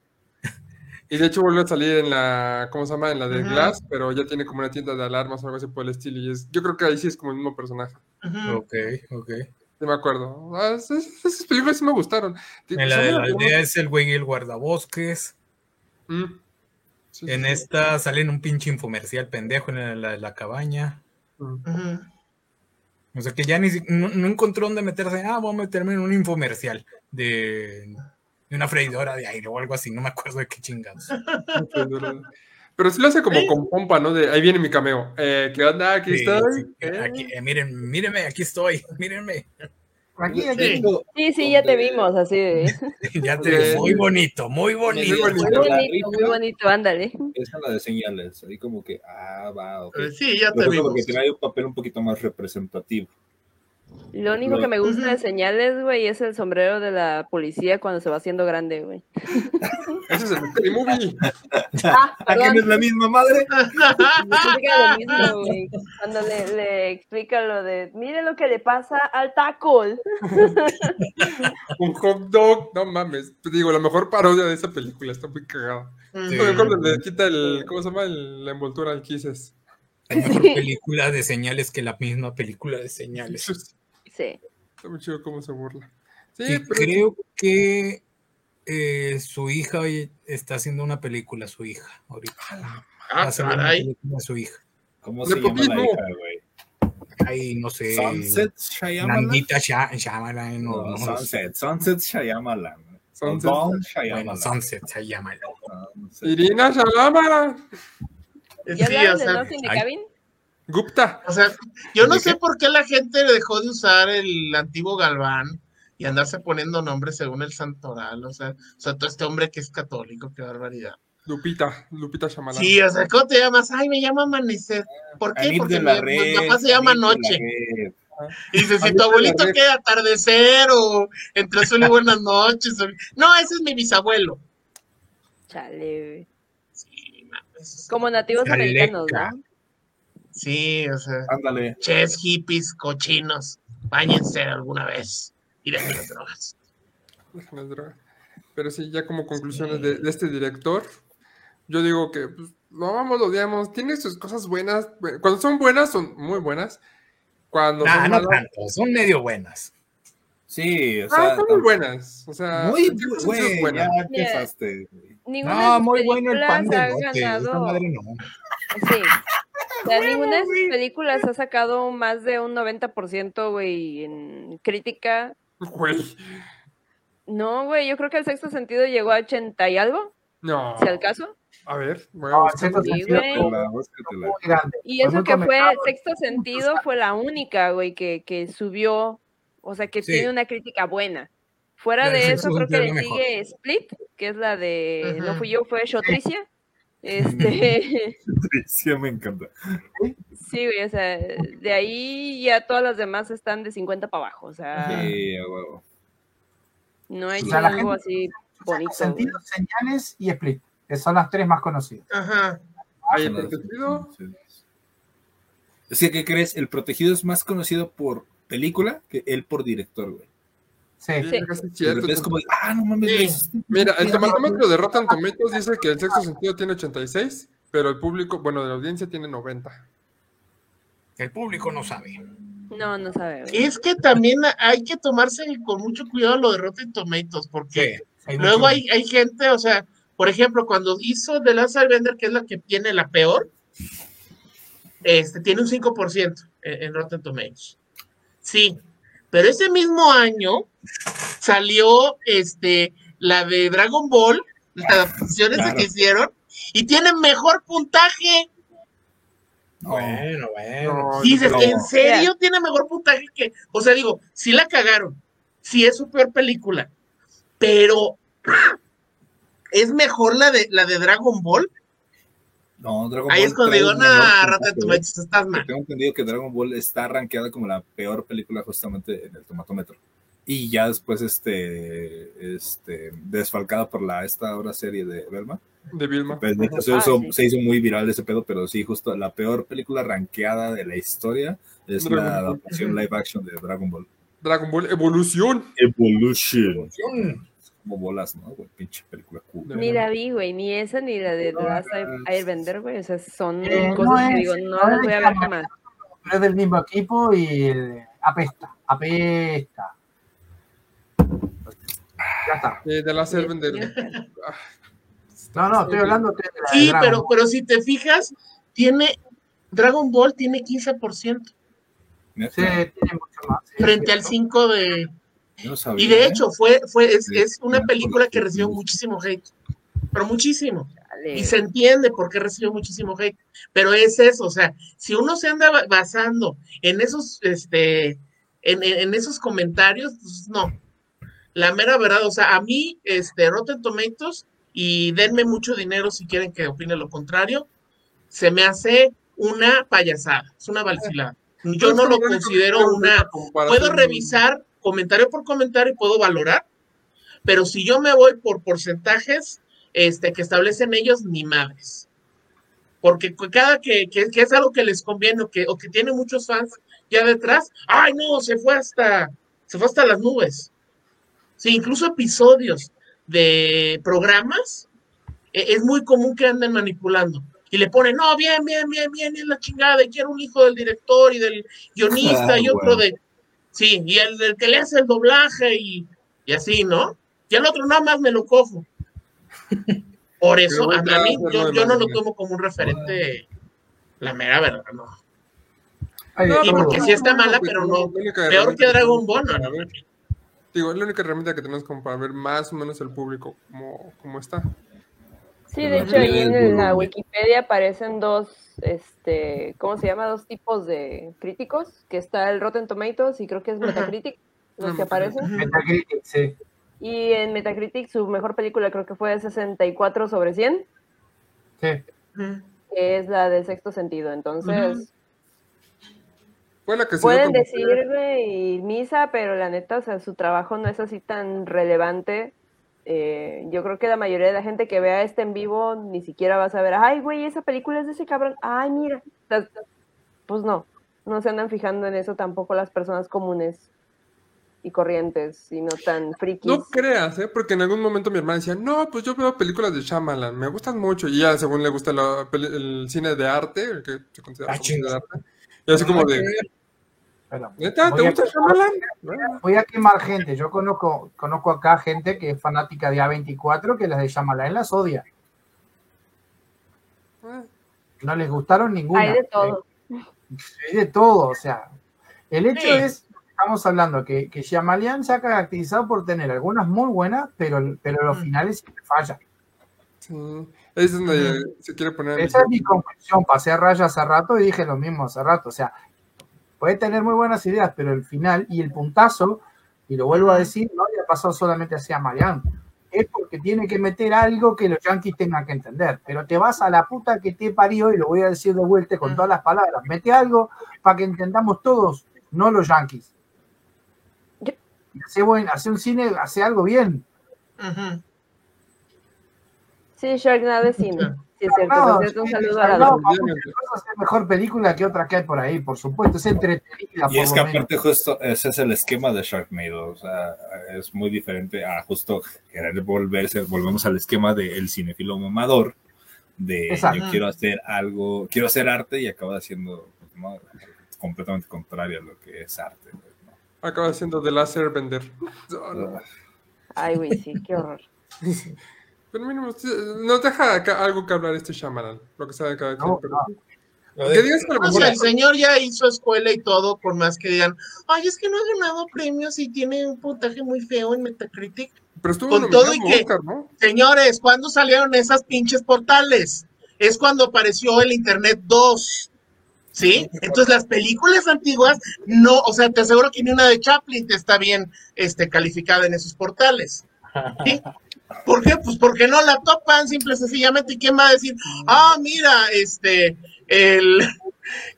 Y de hecho vuelve a salir en la, ¿cómo se llama? En la de Glass, pero ya tiene como una tienda de alarmas o algo así por el estilo. Y es, yo creo que ahí sí es como el mismo personaje. Ok, ok. Sí me acuerdo. Ah, esas, películas sí me gustaron. En la de la aldea es el güey y el guardabosques. Mm. en esta sale en un pinche infomercial pendejo en la de la cabaña. Mm. O sea que ya ni no, no, encontró dónde meterse. Ah, voy a meterme en un infomercial de de una freidora de aire o algo así, no me acuerdo de qué chingados. Pero sí lo hace como con pompa, ¿no? De ahí viene mi cameo. Eh, ¿Qué onda? Aquí estoy. aquí, eh, miren, mírenme, aquí estoy, mírenme. Aquí, aquí. Sí, sí, ya te vimos, así ya te muy bonito, muy bonito. Muy bonito, muy bonito, ándale. Esa es la de señales, ahí como que, ah, va, ok. Eh, sí, ya te vimos. Porque tiene un papel un poquito más representativo. Lo único que me gusta de señales, güey, es el sombrero de la policía cuando se va haciendo grande, güey. Ese es el movie. Ah, ¿A quién es la misma madre? lo mismo, güey. Cuando le, le, explica lo de, mire lo que le pasa al taco. Un hot dog, no mames. Digo, la mejor parodia de esa película, está muy cagada. Sí. Cuando le quita el, ¿cómo se llama? El, la envoltura al Kisses. Hay mejor película de señales que la misma película de señales. Está muy chido cómo se burla. Sí, creo que eh, su hija está haciendo una película, su hija, ahorita. Ah, caray. su hija. ¿Cómo se llama la hija, güey? Ay, no sé. Sunset Shyamalan. Nandita Shyamalan. No, no, Sunset, Sunset Shyamalan. Sunset Shyamalan. Bueno, Sunset Shyamalan. Irina Shyamalan. ¿Ya sí, o sea, de Cabin? Gupta. O sea, yo no sé por qué la gente dejó de usar el antiguo Galván y andarse poniendo nombres según el santoral. O sea, o sea, todo este hombre que es católico, qué barbaridad. Lupita, Lupita Shamalán. Sí, o sea, ¿cómo te llamas? Ay, me llamo Amanecer. ¿Por qué? Porque mi, papá se llama Noche. Y dice, si tu abuelito queda atardecer o entre azul y buenas noches. No, ese es mi bisabuelo. Chale. Sí, Como nativos americanos, ¿no? Sí, o sea. Ándale. Ches, hippies, cochinos. Báñense alguna vez. Y dejen las drogas. Dejen las drogas. Pero sí, ya como conclusiones de, este director, yo digo que pues, lo amamos, lo odiamos. Tiene sus cosas buenas. Cuando son buenas, son muy buenas. Cuando son no tanto, son medio buenas. Sí, o ah, sea. son muy buenas. O sea, muy buenas. Ya empezaste. No, muy bueno el pan de bote. madre no. Sí. O sea, ninguna de sus películas ha sacado más de un 90%, güey, en crítica. Güey. No, güey, yo creo que el sexto sentido llegó a 80 y algo. No. Si al caso. A ver, bueno, a sí, Y eso que fue, sexto sentido fue la única, güey, que, que subió, o sea, que tiene una crítica buena. Fuera de eso, creo que le sigue Split, que es la de, no fui yo, fue Shotricia. Este. Sí, me encanta. Sí, güey, o sea, de ahí ya todas las demás están de 50 para abajo, o sea. Sí, a huevo. No hay o algo así bonito. Sentido, señales y split, que son las tres más conocidas. Ajá. ¿Hay el protegido? Es que, ¿qué crees? El protegido es más conocido por película que él por director, güey. Sí, sí. Es como, ah, no mames. Mira, el tomatómetro de Rotten Tomatoes dice que el sexto sentido tiene 86, pero el público, bueno, de la audiencia tiene 90. El público no sabe. No, no sabe. Es que también hay que tomarse con mucho cuidado lo de Rotten Tomatoes, porque luego hay, hay gente, o sea, por ejemplo, cuando hizo The Last Vender, que es la que tiene la peor, este, tiene un 5% en, en Rotten Tomatoes. Sí, pero ese mismo año salió este, la de Dragon Ball, las adaptaciones que hicieron, y tiene mejor puntaje. Bueno, bueno. Dices, ¿en serio tiene mejor puntaje que.? O sea, digo, sí la cagaron. Sí es su peor película. Pero. ¿Es mejor la de, la de Dragon Ball? No, Dragon Ahí es cuando digo, nah, Rata estás mal. Tengo entendido que Dragon Ball está rankeada como la peor película justamente en el tomatómetro. Y ya después, este, este, desfalcada por la, esta ahora serie de Belma. De Vilma. Pues, ah, se hizo muy viral ese pedo, pero sí, justo la peor película rankeada de la historia es la adaptación live action de Dragon Ball. Dragon Ball Evolución. Evolution. Como bolas, ¿no? pinche película cool. Ni la vi, güey, ni esa ni la de The Last Airbender, güey. O sea, son eh, cosas que digo, no las voy a ver jamás. Pero es del mismo equipo y apesta, apesta. Ya está. Eh, The Last Airbender. No, no, estoy hablando de la Sí, pero, pero si te fijas, tiene Dragon Ball tiene 15%. Sí, tiene mucho más. Frente al 5 de. Y de ¿eh? hecho, fue, fue, es, es una película que recibió muchísimo hate. Pero muchísimo. Y se entiende por qué recibió muchísimo hate. Pero es eso, o sea, si uno se anda basando en esos, este, en, en esos comentarios, pues no. La mera verdad, o sea, a mí, este, Rotten Tomatoes y denme mucho dinero si quieren que opine lo contrario, se me hace una payasada, es una vacilada. Yo no lo considero una... Puedo revisar comentario por comentario y puedo valorar, pero si yo me voy por porcentajes este, que establecen ellos, ni madres. Porque cada que, que, es algo que les conviene o que, o que tiene muchos fans ya detrás, ay no, se fue hasta, se fue hasta las nubes. Sí, incluso episodios de programas, e, es muy común que anden manipulando. Y le ponen, no, bien, bien, bien, bien, es la chingada, y quiero un hijo del director y del guionista y ah, otro de... Sí, y el del que le hace el doblaje y, y así, ¿no? Y el otro nada más me lo cojo. Por eso, a, mí, yo, yo, no lo tomo como un referente, la mera verdad, no. y porque sí está mala, pero no. Peor que Dragon Ball, no, Digo, es la única herramienta que tenemos como para ver más o menos el público como, como está. Sí, de hecho ahí en la Wikipedia aparecen dos, este, ¿cómo se llama? Dos tipos de críticos, que está el Rotten Tomatoes y creo que es Metacritic, los que aparecen. Metacritic, sí. Y en Metacritic su mejor película creo que fue 64 sobre 100. Sí. Que es la del sexto sentido, entonces... Pueden decirme y misa, pero la neta, o sea, su trabajo no es así tan relevante. Eh, yo creo que la mayoría de la gente que vea este en vivo ni siquiera va a saber, ay, güey, esa película es de ese cabrón, ay, mira. Pues no, no se andan fijando en eso tampoco las personas comunes y corrientes, sino tan frikis. No creas, ¿eh? Porque en algún momento mi hermana decía, no, pues yo veo películas de Shyamalan, me gustan mucho, y ya según le gusta el cine de arte, el que se considera ah, cine de arte, y así como de, voy, a, quemar gente. Yo conozco, conozco acá gente que es fanática de A24 que las de Shyamalan las odia. Ah. No les gustaron ninguna. Hay de todo. Hay de todo, o sea. El hecho es, estamos hablando que, que Shyamalan se ha caracterizado por tener algunas muy buenas, pero, pero los mm. finales siempre fallan. Es donde se quiere poner. Esa es mi conclusión. Pasé a raya hace rato y dije lo mismo hace rato. O sea, puede tener muy buenas ideas, pero el final y el puntazo, y lo vuelvo a decir, no le ha pasado solamente hacia Mariano. Es porque tiene que meter algo que los yankees tengan que entender. Pero te vas a la puta que te parió, y lo voy a decir de vuelta con todas las palabras. Mete algo para que entendamos todos, no los yankees. Hace, buen, hace un cine, hace algo bien. Sí, Sharknado es cine. Sí, es cierto. un saludo a la no, es mejor película que otra que hay por ahí, por supuesto. Es entretenida. Y es que aparte, justo ese es el esquema de Sharknado. O sea, es muy diferente a justo querer volverse. Volvemos al esquema del cinefilo mamador. De yo quiero hacer algo, quiero hacer arte y acaba haciendo completamente contrario a lo que es arte. Acaba siendo The Last Airbender. Ay, güey, sí, qué horror. Pero mínimo, nos deja acá algo que hablar este Shyamalan, lo que sabe cada quien. o sea, el señor ya hizo escuela y todo, por más que digan, ay, es que no ha ganado premios y tiene un puntaje muy feo en Metacritic. Pero estuvo con todo y que, señores, ¿cuándo salieron esas pinches portales? Es cuando apareció el Internet 2. ¿Sí? Entonces las películas antiguas no, o sea, te aseguro que ni una de Chaplin te está bien este, calificada en esos portales. ¿Sí? ¿Por qué? Pues porque no la topan, simple y sencillamente. ¿Y quién va a decir, ah, mira, este, el,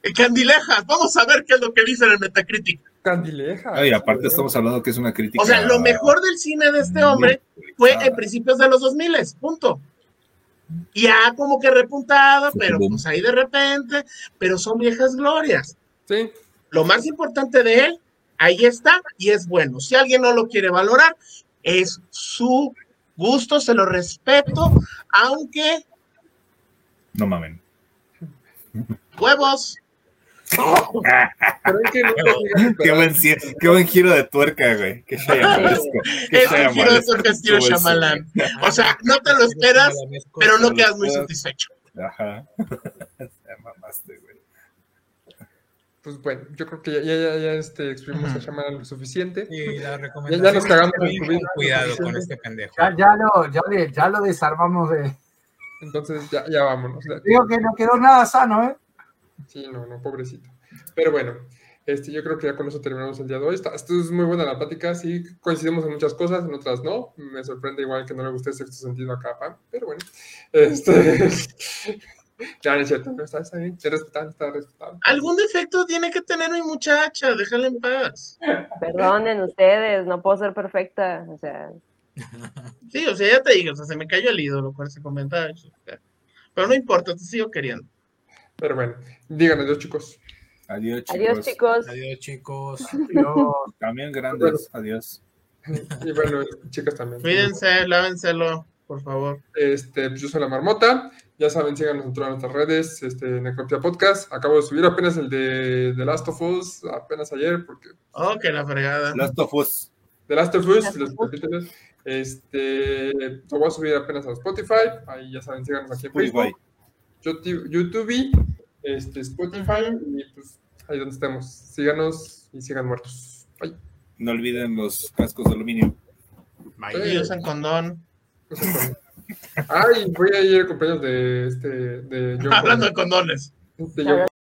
el Candilejas, vamos a ver qué es lo que dice en el Metacritic. Candilejas. Y aparte estamos hablando que es una crítica. O sea, lo mejor del cine de este hombre fue en principios de los 2000, punto. Ya como que repuntado, pero pues ahí de repente, pero son viejas glorias. Sí. Lo más importante de él, ahí está y es bueno. Si alguien no lo quiere valorar, es su gusto, se lo respeto, aunque... No mamen. Huevos. qué, buen, qué buen giro de tuerca, güey. Qué Es un giro de tuerca estilo Shyamalan. O sea, no te lo esperas, pero no quedas muy satisfecho. Ajá. Se mamaste, güey. Pues bueno, yo creo que ya, ya, ya este, exprimimos a Shyamalan lo suficiente. Y la recomendación ya, nos cagamos con cuidado con este pendejo. Ya, ya, lo, ya, ya lo desarmamos de... Entonces ya, ya vámonos. Digo que no quedó nada sano, ¿eh? Sí, no, no, pobrecito. Pero bueno, este, yo creo que ya con eso terminamos el día de hoy. Esto es muy buena la plática, sí, coincidimos en muchas cosas, en otras no. Me sorprende igual que no le guste el sexto sentido acá, Pam, pero bueno. Este... ya, es cierto, está, está bien, está respetado, está respetado. Algún defecto tiene que tener mi muchacha, déjala en paz. Perdonen ustedes, no puedo ser perfecta, o sea... Sí, o sea, ya te digo, o sea, se me cayó el ídolo con ese comentario. Pero no importa, te sigo queriendo. Pero bueno, digan adiós, chicos. Adiós, chicos. Adiós, chicos. Adiós, chicos. También grandes. Adiós. Y bueno, chicas también. Cuídense, lávenselo, por favor. Este, pues yo soy la marmota. Ya saben, síganos en todas nuestras redes, este, Necropia Podcast. Acabo de subir apenas el de The Last of Us, apenas ayer, porque. Oh, que la fregada. Last of Us. The Last of Us, los capítulos. Este, lo voy a subir apenas a Spotify. Ahí ya saben, síganos aquí en Facebook. YouTube, YouTube este, Spotify y pues ahí donde estemos. Síganos y sigan muertos. Bye. No olviden los cascos de aluminio. Bye. usan condón. Ay, voy a ir a cumpleaños de este de Hablando de condones. De